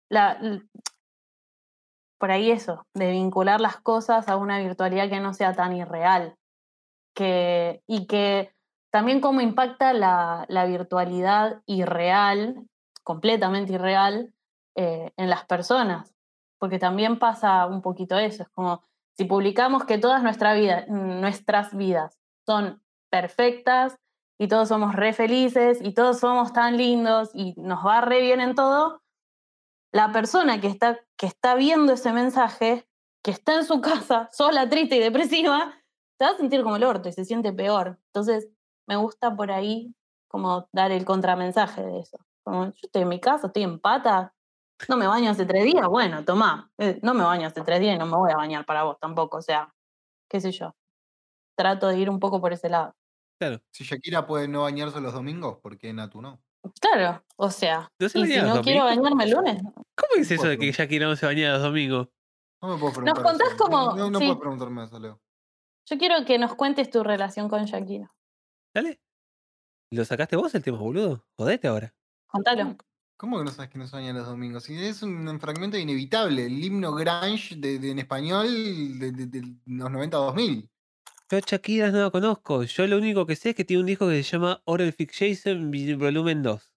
la, por ahí eso, de vincular las cosas a una virtualidad que no sea tan irreal. Que, y que también cómo impacta la, virtualidad irreal, completamente irreal, eh, en las personas. Porque también pasa un poquito eso. Es como si publicamos que todas nuestra vida, nuestras vidas son perfectas y todos somos re felices y todos somos tan lindos y nos va re bien en todo, la persona que está, que está viendo ese mensaje, que está en su casa, sola, triste y depresiva, se va a sentir como el orto y se siente peor. Entonces, me gusta por ahí como dar el contramensaje de eso. Como, yo estoy en mi casa, estoy en pata, no me baño hace tres días, bueno, tomá, eh, no me baño hace tres días y no me voy a bañar para vos tampoco, o sea, qué sé yo. Trato de ir un poco por ese lado. Claro. Si Shakira puede no bañarse los domingos, ¿por qué Natu no? Claro, o sea, ¿No se y si no quiero bañarme el lunes, ¿Cómo es eso de que Puedo Shakira no se baña los domingos? No me puedo preguntar. contás eso. como- No, no sí. puedes preguntarme eso, Leo. Yo quiero que nos cuentes tu relación con Shakira. Dale. ¿Lo sacaste vos el tema, boludo? Jodete ahora. Contalo. ¿Cómo que no sabes que no baña los domingos? Es un fragmento inevitable, el himno grunge de, de- en español de, de- de los 90-2000. Yo a Shakira no la conozco. Yo lo único que sé es que tiene un disco que se llama Oral Fixation Volumen 2.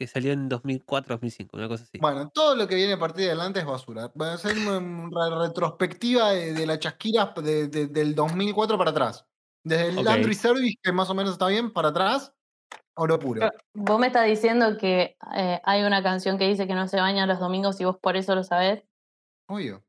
Que salió en 2004-2005, una cosa así. Bueno, todo lo que viene a partir de adelante es basura. Va a ser una retrospectiva de, de la chasquira de- de- del 2004 para atrás. Desde el Ok. Laundry Service, que más o menos está bien, para atrás, oro puro. Pero Vos me estás diciendo que eh, hay una canción que dice que no se baña los domingos y vos por eso lo sabés. Obvio.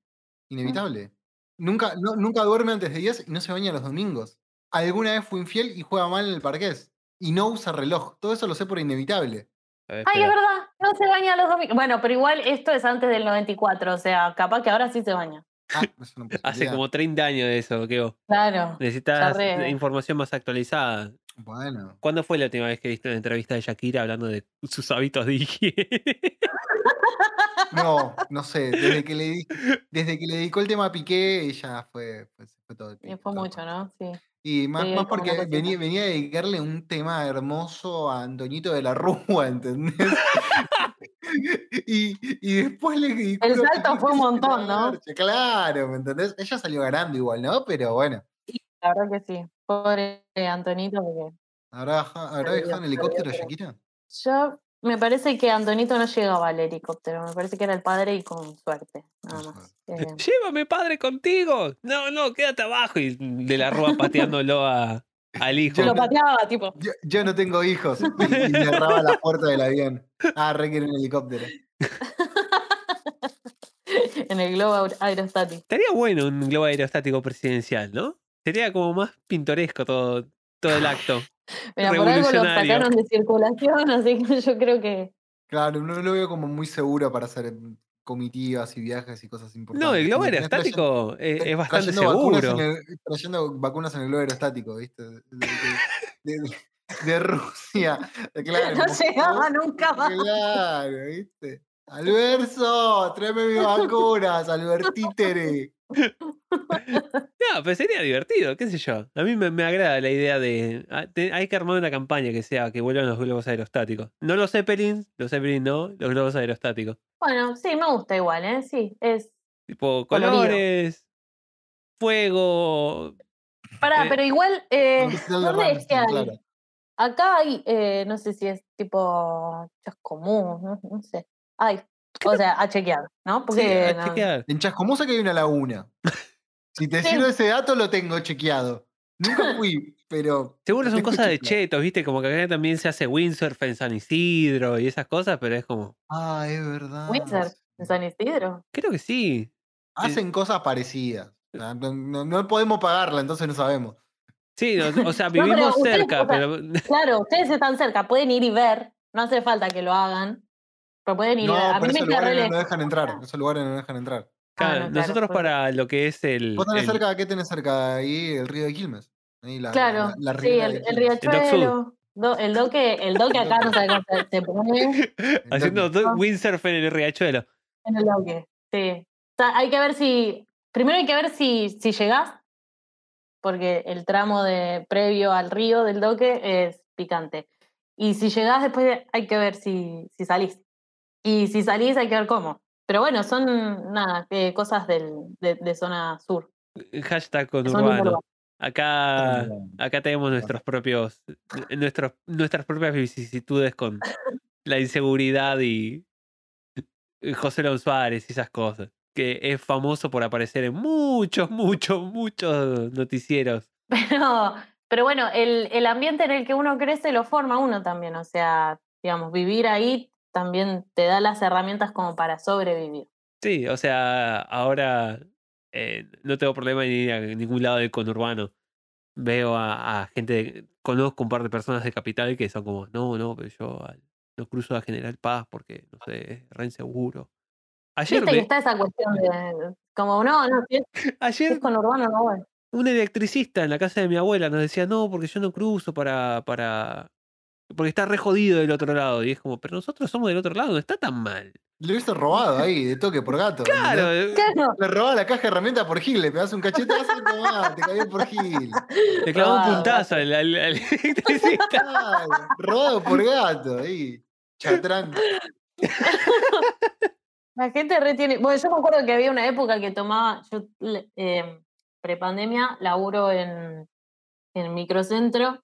Inevitable. Nunca, no- nunca duerme antes de 10 y no se baña los domingos. Alguna vez fue infiel y juega mal en el parqués. Y no usa reloj. Todo eso lo sé por inevitable. Ay, es espera. verdad, no se baña los domingos. Bueno, pero igual esto es antes del 94, o sea, capaz que ahora sí se baña. Ah, Hace como 30 años de eso, Keo. Claro. Necesitas información más actualizada. Bueno. ¿Cuándo fue la última vez que viste una entrevista de Shakira hablando de sus hábitos de higiene? No, no sé. Desde que le, desde que le dedicó el tema a Piqué, ya fue, fue, todo el fue todo mucho. ¿no? Sí. Y más, Sí, más porque venía, venía a dedicarle un tema hermoso a Antoñito de la Rúa, ¿entendés? y, y después le dedicó El salto fue un montón, ¿no? Claro, ¿me entendés? Ella salió ganando igual, ¿no? Pero bueno, La verdad que sí. Pobre Antonito, porque ¿habrá, habrá dejado en helicóptero a Shakira? yo me parece que Antonito no llegaba al helicóptero, me parece que era el padre y con suerte, nada más. Eh, Llévame, padre, contigo. No, no, quédate abajo. Y de la rúa pateándolo a, al hijo. Yo lo pateaba, tipo. Yo, yo no tengo hijos. Y le cerraba la puerta del avión. Ah, re que era en helicóptero. en el globo aer- aerostático. Estaría bueno un globo aerostático presidencial, ¿no? Sería como más pintoresco todo, todo el acto. Mira, por algo lo sacaron de circulación, así que yo creo que. Claro, no lo veo como muy seguro para hacer mm, comitivas y viajes y cosas importantes. No, el globo aerostático es, es bastante trayendo vacunas seguro. el- trayendo vacunas en el globo aerostático, ¿viste? De, de- de- de Rusia. Claro, No llegaba nunca más. Claro, ¿viste? Alberto, tráeme mis vacunas, Albertítere. No, pero sería divertido, qué sé yo. A mí me, me agrada la idea de. ah, Hay que armar una campaña que sea que vuelvan los globos aerostáticos. No los Zeppelins, los Zeppelins no, los globos aerostáticos. Bueno, sí, me gusta igual, ¿eh? Sí, es. Tipo Colorido. colores, fuego. Pará, Eh, pero igual, eh, ¿dónde es que hay? claro. Acá hay, eh, no sé si es tipo Chascomús, no, no sé. Hay, o sea, a chequear, ¿no? Sí, Porque a no- chequear. En Chascomús sé que hay una laguna. Si te Sí. sirve ese dato, lo tengo chequeado. Nunca fui, pero. Seguro son cosas de chequeado. chetos, viste, como que acá también se hace windsurf en San Isidro y esas cosas, pero es como. Ah, es verdad. Windsor, en San Isidro. Creo que sí. Hacen cosas parecidas. No, no- no podemos pagarla, entonces no sabemos. Sí, o, o sea, pero vivimos ustedes, cerca, o sea, pero. Claro, ustedes están cerca, pueden ir y ver, no hace falta que lo hagan, pero pueden ir No. A mí me lugares no dejan entrar. Esos lugares no dejan entrar. Ah, Claro, no, claro, nosotros para lo que es el. ¿Vos tenés el- cerca, qué tenés cerca ahí? El río de Quilmes. Ahí la, Claro, la, la sí, el, de el riachuelo, do- el doque, el doque acá no sabe cómo se, se pone haciendo do- windsurf en el riachuelo. en el doque, sí. O sea, hay que ver si, primero hay que ver si, si llegás, porque el tramo de previo al río del doque es picante. Y si llegás después hay que ver si, si salís. Y si salís hay que ver cómo. Pero bueno, son nada, eh, cosas del, de, de zona sur. Hashtag Son conurbano. Acá, acá tenemos nuestros propios, nuestros, nuestras propias vicisitudes con la inseguridad y y José León Suárez y esas cosas. Que es famoso por aparecer en muchos, muchos, muchos noticieros. Pero, pero bueno, el, el ambiente en el que uno crece lo forma uno también. O sea, digamos, vivir ahí también te da las herramientas como para sobrevivir. Sí, o sea, ahora eh, no tengo problema en ir a ningún lado del conurbano. Veo a, a gente, de- conozco un par de personas de Capital que son como, no, no, pero yo no cruzo a General Paz porque, no sé, es re inseguro. Ayer, Viste que está esa cuestión de, como, no, no, si es, si es ayer con urbano, no voy. un electricista en la casa de mi abuela nos decía, no, porque yo no cruzo para, para, porque está re jodido del otro lado. Y es como, pero nosotros somos del otro lado, no está tan mal. Le hubiese robado ahí, de toque por gato. Claro, eh, Claro, Le robaba la caja de herramientas por Gil, le pegás un cachetazo y tomá, te cayó por Gil. le clavó un puntazo al, al- al electricista. Claro, robado por gato, ahí. Chatrán. la gente retiene. Bueno, yo me acuerdo que había una época que tomaba, yo eh, prepandemia, laburo en, en microcentro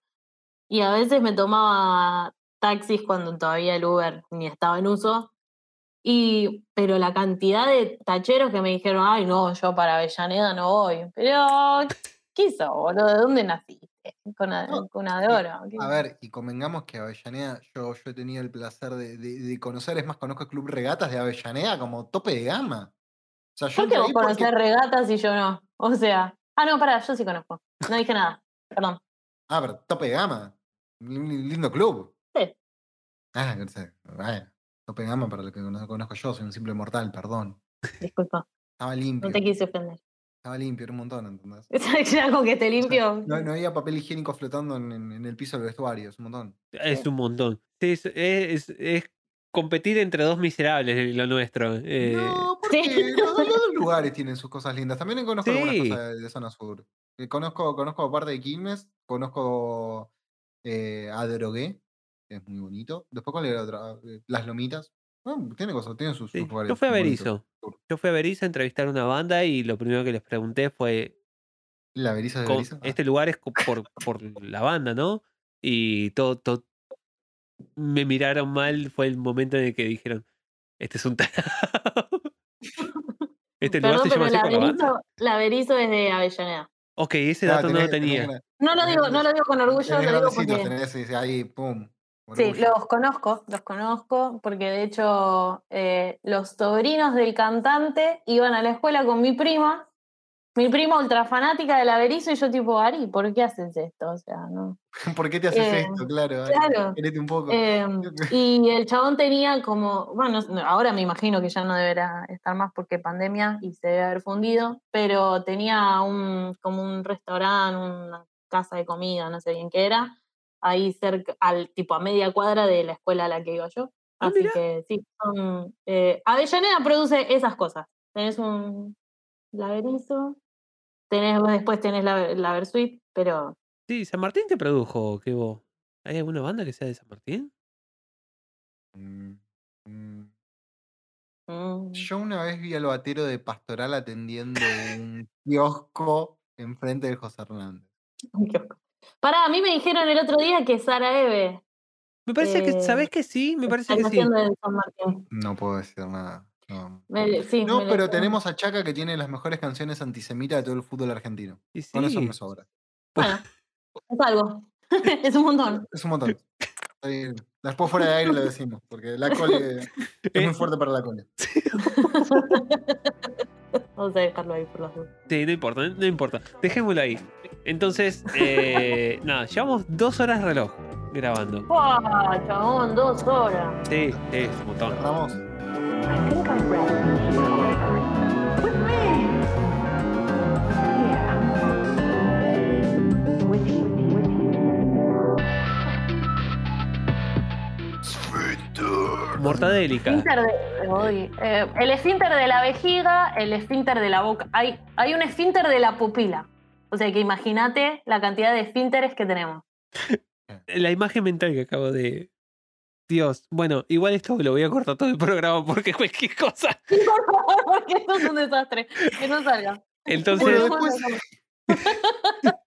y a veces me tomaba taxis cuando todavía el Uber ni estaba en uso. Y, pero la cantidad de tacheros que me dijeron, ay, no, yo para Avellaneda no voy. Pero, ¿qué hizo, boludo? ¿De dónde naciste? Cuna, No, cuna de oro. ¿qué? A ver, y convengamos que Avellaneda, yo, yo he tenido el placer de, de- de conocer, es más, conozco el Club Regatas de Avellaneda como tope de gama. O sea, yo ¿Por qué vos ahí porque- conocés regatas y yo no? O sea, ah, no, pará, yo sí conozco. No dije nada, perdón. Ah, pero tope de gama. Lindo club. Sí. Ah, no sé. Bueno, tope de gama para lo que no conozco yo, soy un simple mortal, perdón. Disculpa, Estaba limpio. no te quise ofender. Estaba limpio, era un montón, ¿entendés? ya con que te limpio. No, no había papel higiénico flotando en, en- en el piso del vestuario, es un montón. Es un montón. Sí, es, es- es competir entre dos miserables lo nuestro. eh, No, porque Sí. los, los dos lugares tienen sus cosas lindas. También conozco algunas Sí. cosas de, de zona sur. Eh, Conozco, conozco aparte de Quilmes, conozco eh, a Drogué, que es muy bonito. Después, ¿cuál era otra? Eh, Las Lomitas. No, tiene cosas, tiene sus, sí. sus lugares Yo fui a. Berizo. Yo fui a Berizo a entrevistar a una banda y lo primero que les pregunté fue, ¿La Berizo de co- Berizo? Ah, este lugar es por, por la banda, ¿no? Y todo, todo me miraron mal, fue el momento en el que dijeron, este es un tarado. ¿Este lugar Perdón, se llama pero así la por la banda? Berizo, la Berizo es de Avellaneda. Ok, ese Ah, dato no lo tenía. tenés- No lo digo, no lo digo con orgullo, lo digo porque. tenés ahí, pum. Sí, los conozco, los conozco, porque de hecho eh, los sobrinos del cantante iban a la escuela con mi prima, mi prima ultra fanática del Averizo, y yo tipo, Ari, ¿por qué haces esto? O sea, no. ¿Por qué te haces Eh, esto? Claro, claro. querete un poco. Eh, y el chabón tenía como, bueno, no- ahora me imagino que ya no deberá estar más porque pandemia y se debe haber fundido, pero tenía un, como un restaurante, una casa de comida, no sé bien qué era, ahí cerca, al tipo a media cuadra de la escuela a la que iba yo. Ah, Así mira. que sí, son, eh, Avellaneda produce esas cosas. Tenés un, la Tenés, después tenés la, la Versuit, pero Sí, San Martín te produjo, que vos. ¿Hay alguna banda que sea de San Martín? Mm, mm. mm, Yo una vez vi al batero de Pastoral atendiendo un kiosco enfrente de José Hernández. un kiosco. Pará, a mí me dijeron el otro día que Sara Eve Me parece que, Eh, ¿sabés que sí? Me parece que sí. San Martín. No puedo decir nada. No, Me- sí, No, me lo pero tenemos a Chaca que tiene las mejores canciones antisemitas de todo el fútbol argentino. Y Con eso sí. me sobra. Bueno, es algo. es un montón. Es un montón. Después fuera de aire lo decimos, porque la cole es muy fuerte para la cole. Vamos a dejarlo ahí por las dudas. Sí, no importa, no importa. Dejémoslo ahí. Entonces, eh, nada, llevamos dos horas reloj grabando. ¡Wow, chabón! Dos horas. Sí, sí, es un montón. Cerramos. Mortadélica. Uy, eh, el esfínter de la vejiga, el esfínter de la boca. Hay, hay un esfínter de la pupila. O sea que imagínate la cantidad de esfínteres que tenemos. La imagen mental que acabo de. Dios, bueno, igual esto lo voy a cortar todo el programa porque cualquier cosa. Porque esto es un desastre. Que no salga. Entonces, Bueno, después-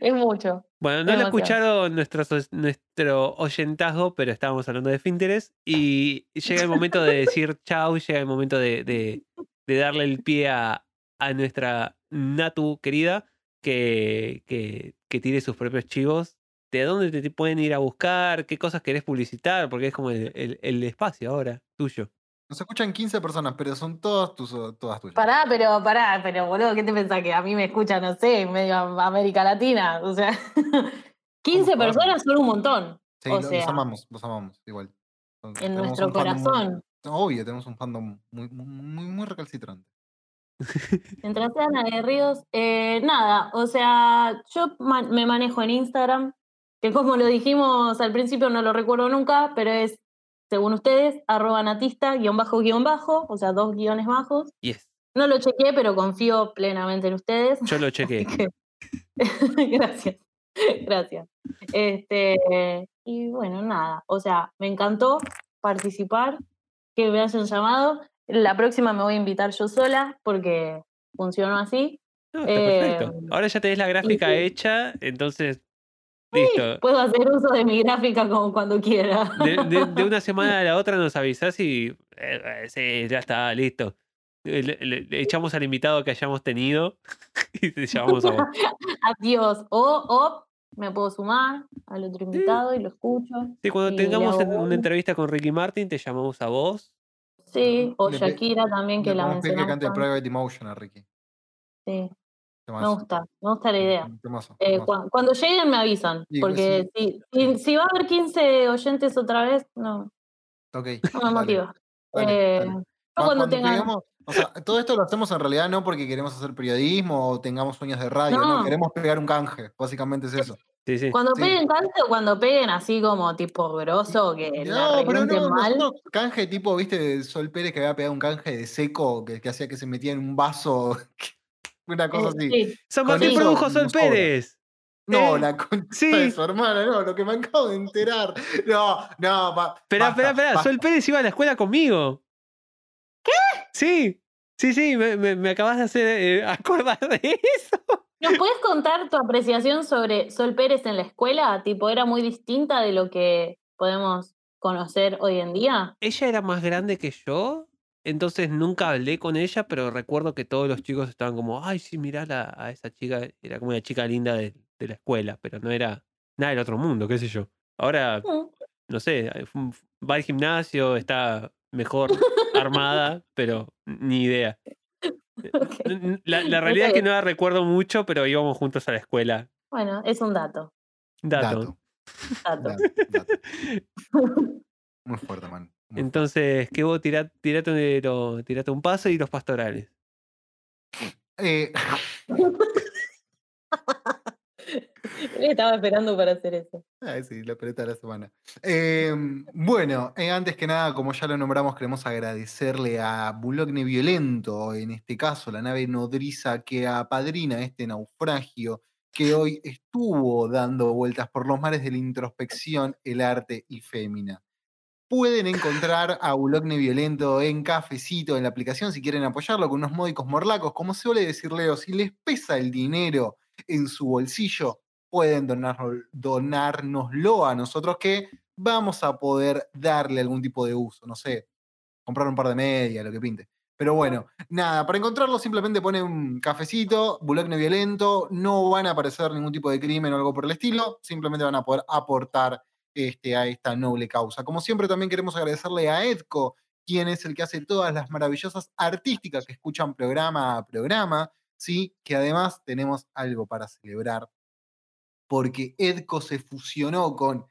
Es mucho. bueno, no lo demasiado. escucharon nuestros, nuestro oyentazgo, pero estábamos hablando de Finteres. Y llega el momento de decir chau, llega el momento de, de- de darle el pie a, a nuestra Natu querida que, que, que tire sus propios chivos. ¿De dónde te pueden ir a buscar? ¿Qué cosas querés publicitar? Porque es como el, el- el espacio ahora, tuyo. Nos escuchan 15 personas, pero son todas, tus, todas tuyas. Pará, pero pará, pero boludo, ¿qué te pensás? Que a mí me escuchan, no sé, en medio América Latina. O sea, 15 Por favor. personas son un montón. Sí, o sea, los amamos, los amamos, igual. En tenemos nuestro muy- corazón. obvio, tenemos un fandom muy, muy, recalcitrante. Mientras sean aguerridos, eh, nada, o sea, yo me manejo en Instagram, que como lo dijimos al principio no lo recuerdo nunca, pero es, según ustedes, arroba natista, guion bajo, guion bajo, o sea, dos guiones bajos. Yes. No lo chequeé, pero confío plenamente en ustedes. Yo lo que- gracias, gracias. Este, y bueno, nada, o sea, me encantó participar, que me hayan llamado. La próxima me voy a invitar yo sola porque funcionó así. No, está Eh, perfecto. Ahora ya tenés la gráfica hecha, entonces. Listo. Puedo hacer uso de mi gráfica como cuando quiera. De, de- de una semana a la otra nos avisás y. eh, eh, sí, ya está, listo. Le, le- le echamos al invitado que hayamos tenido y te llamamos a vos. Adiós. O, o me puedo sumar al otro invitado y lo escucho. Sí, cuando tengamos una entrevista con Ricky Martin, te llamamos a vos. Sí, o Le Shakira también, que Le la pedir que mencionamos. cante. Private Emotion a Ricky. Sí, me gusta, me gusta la idea. Temazo, Eh, temazo. cuando lleguen me avisan, porque si, si, si va a haber 15 oyentes otra vez, no, Ok, no me dale, motiva. dale, Eh, dale. yo Cu- cuando tengan... lleguemos- o sea, todo esto lo hacemos en realidad no porque queremos hacer periodismo o tengamos sueños de radio, no, No. queremos pegar un canje, básicamente es eso. Sí, sí. Cuando Sí. peguen cante o cuando peguen así como tipo grosso, que la No, pero revienten no, mal. nosotros canje tipo, viste, Sol Pérez que había pegado un canje de seco que, que hacía que se metía en un vaso, una cosa eh, así. sí. San Martín eso produjo Sol. Pérez. No, Eh, la concha sí. de su hermana, no, lo que me acabo de enterar. No, no, va. Espera, espera, espera. Sol Pérez iba a la escuela conmigo. ¿Qué? Sí, sí, sí, me, me- me acabas de hacer eh, acordar de eso. ¿Nos puedes contar tu apreciación sobre Sol Pérez en la escuela? Tipo, ¿era muy distinta de lo que podemos conocer hoy en día? Ella era más grande que yo, entonces nunca hablé con ella, pero recuerdo que todos los chicos estaban como, ay, sí, mirá la- a esa chica, era como una chica linda de, de la escuela, pero no era nada del otro mundo, qué sé yo. Ahora, Mm, no sé, eh, va al gimnasio, está mejor armada, pero ni idea. n- La, la realidad es que no la recuerdo mucho, pero íbamos juntos a la escuela. Bueno, es un dato. Dato. Dato, dato. dato, dato. Muy fuerte, man. Entonces, ¿qué vos tirate, tirate, lo- tirate un paso y los pastorales? Eh, Estaba esperando para hacer eso. Ay, sí, la pelota de la semana. Eh, bueno, eh, antes que nada, como ya lo nombramos, queremos agradecerle a Bulogne Violento, en este caso, la nave nodriza que apadrina este naufragio, que hoy estuvo dando vueltas por los mares de la introspección, el arte y fémina. Pueden encontrar a Bulogne Violento en Cafecito, en la aplicación, si quieren apoyarlo con unos módicos morlacos. Como suele decir Leo, si les pesa el dinero en su bolsillo, pueden donárnoslo a nosotros que vamos a poder darle algún tipo de uso, no sé, comprar un par de medias, lo que pinte. Pero bueno, nada, para encontrarlo simplemente ponen un cafecito, Bulogne Violento, no van a aparecer ningún tipo de crimen o algo por el estilo, simplemente van a poder aportar este, a esta noble causa. Como siempre también queremos agradecerle a Edco, quien es el que hace todas las maravillosas artísticas que escuchan programa a programa, ¿sí? que además tenemos algo para celebrar porque Edco se fusionó con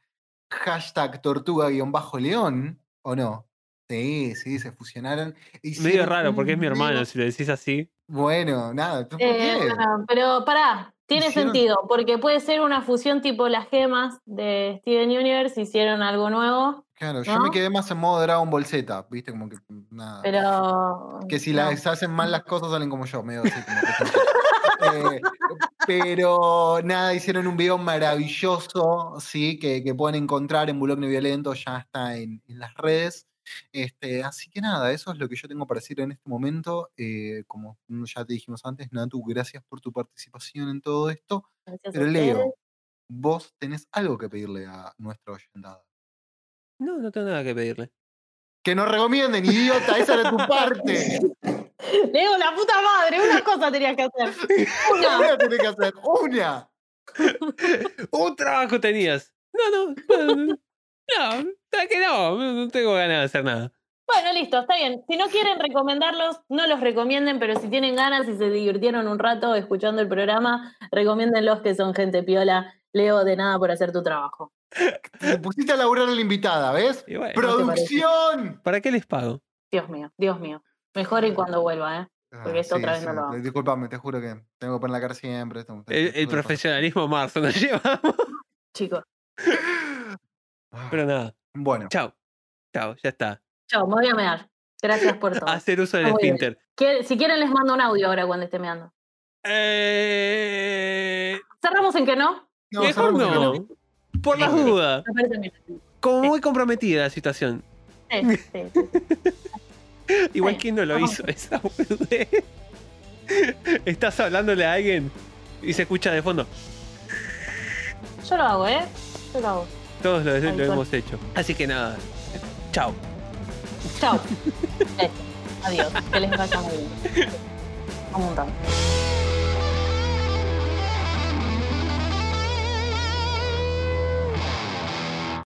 hashtag tortuga-león, ¿o no? Sí, sí, se fusionaron. Medio raro, porque es mi hermano, si lo decís así. Bueno, nada, ¿tú por Eh, qué? pero pará, tiene Hicieron- sentido, porque puede ser una fusión tipo las gemas de Steven Universe, hicieron algo nuevo, Claro, yo me quedé más en modo Dragon Ball Z, ¿viste? Como que nada. pero... Que si no. las hacen mal las cosas salen como yo, medio así como que- Eh, pero nada, hicieron un video maravilloso, sí, que, que pueden encontrar en Bulogne Violento, ya está en, en las redes. Este, así que nada, eso es lo que yo tengo para decir en este momento. Eh, como ya te dijimos antes, Natu, gracias por tu participación en todo esto. Gracias Pero. Leo, vos tenés algo que pedirle a nuestra oyentada. No, no tengo nada que pedirle. Que nos recomienden, idiota, esa era tu parte. Leo, la puta madre, una cosa tenías que hacer. Una. Una tenés que hacer, una. Un trabajo tenías. No, no, no, no, no, ¿sabes que no, no tengo ganas de hacer nada. Bueno, listo, está bien. Si no quieren recomendarlos, no los recomienden, pero si tienen ganas y se divirtieron un rato escuchando el programa, recomiéndenlos que son gente piola. Leo, de nada por hacer tu trabajo. Te pusiste a laburar a la invitada, ¿ves? Y bueno, ¡Producción! ¿Para qué les pago? Dios mío, Dios mío. Mejoren cuando vuelva, ¿eh? Porque esto otra vez no lo hago. Disculpame, te juro que tengo que poner la cara siempre. esto- El, esto- el esto- profesionalismo Marzo nos llevamos. Chicos. Ah, Pero nada, Bueno, chao. Chao, ya está. Chao, me voy a mear. Gracias por todo. Hacer uso del esfínter. Si quieren, les mando un audio ahora cuando esté meando. Eh, Cerramos en que no. no, mejor no. Por las dudas. Me parece bien. Como muy comprometida la situación. Sí, sí, sí. Igual Sí, que no lo vamos. hizo esa. Estás hablándole a alguien y se escucha de fondo. Yo lo hago, ¿eh? Yo lo hago. Todos lo, hemos hecho. Así que nada. Chao. Chao. Adiós. Que les vaya muy bien. Un montón.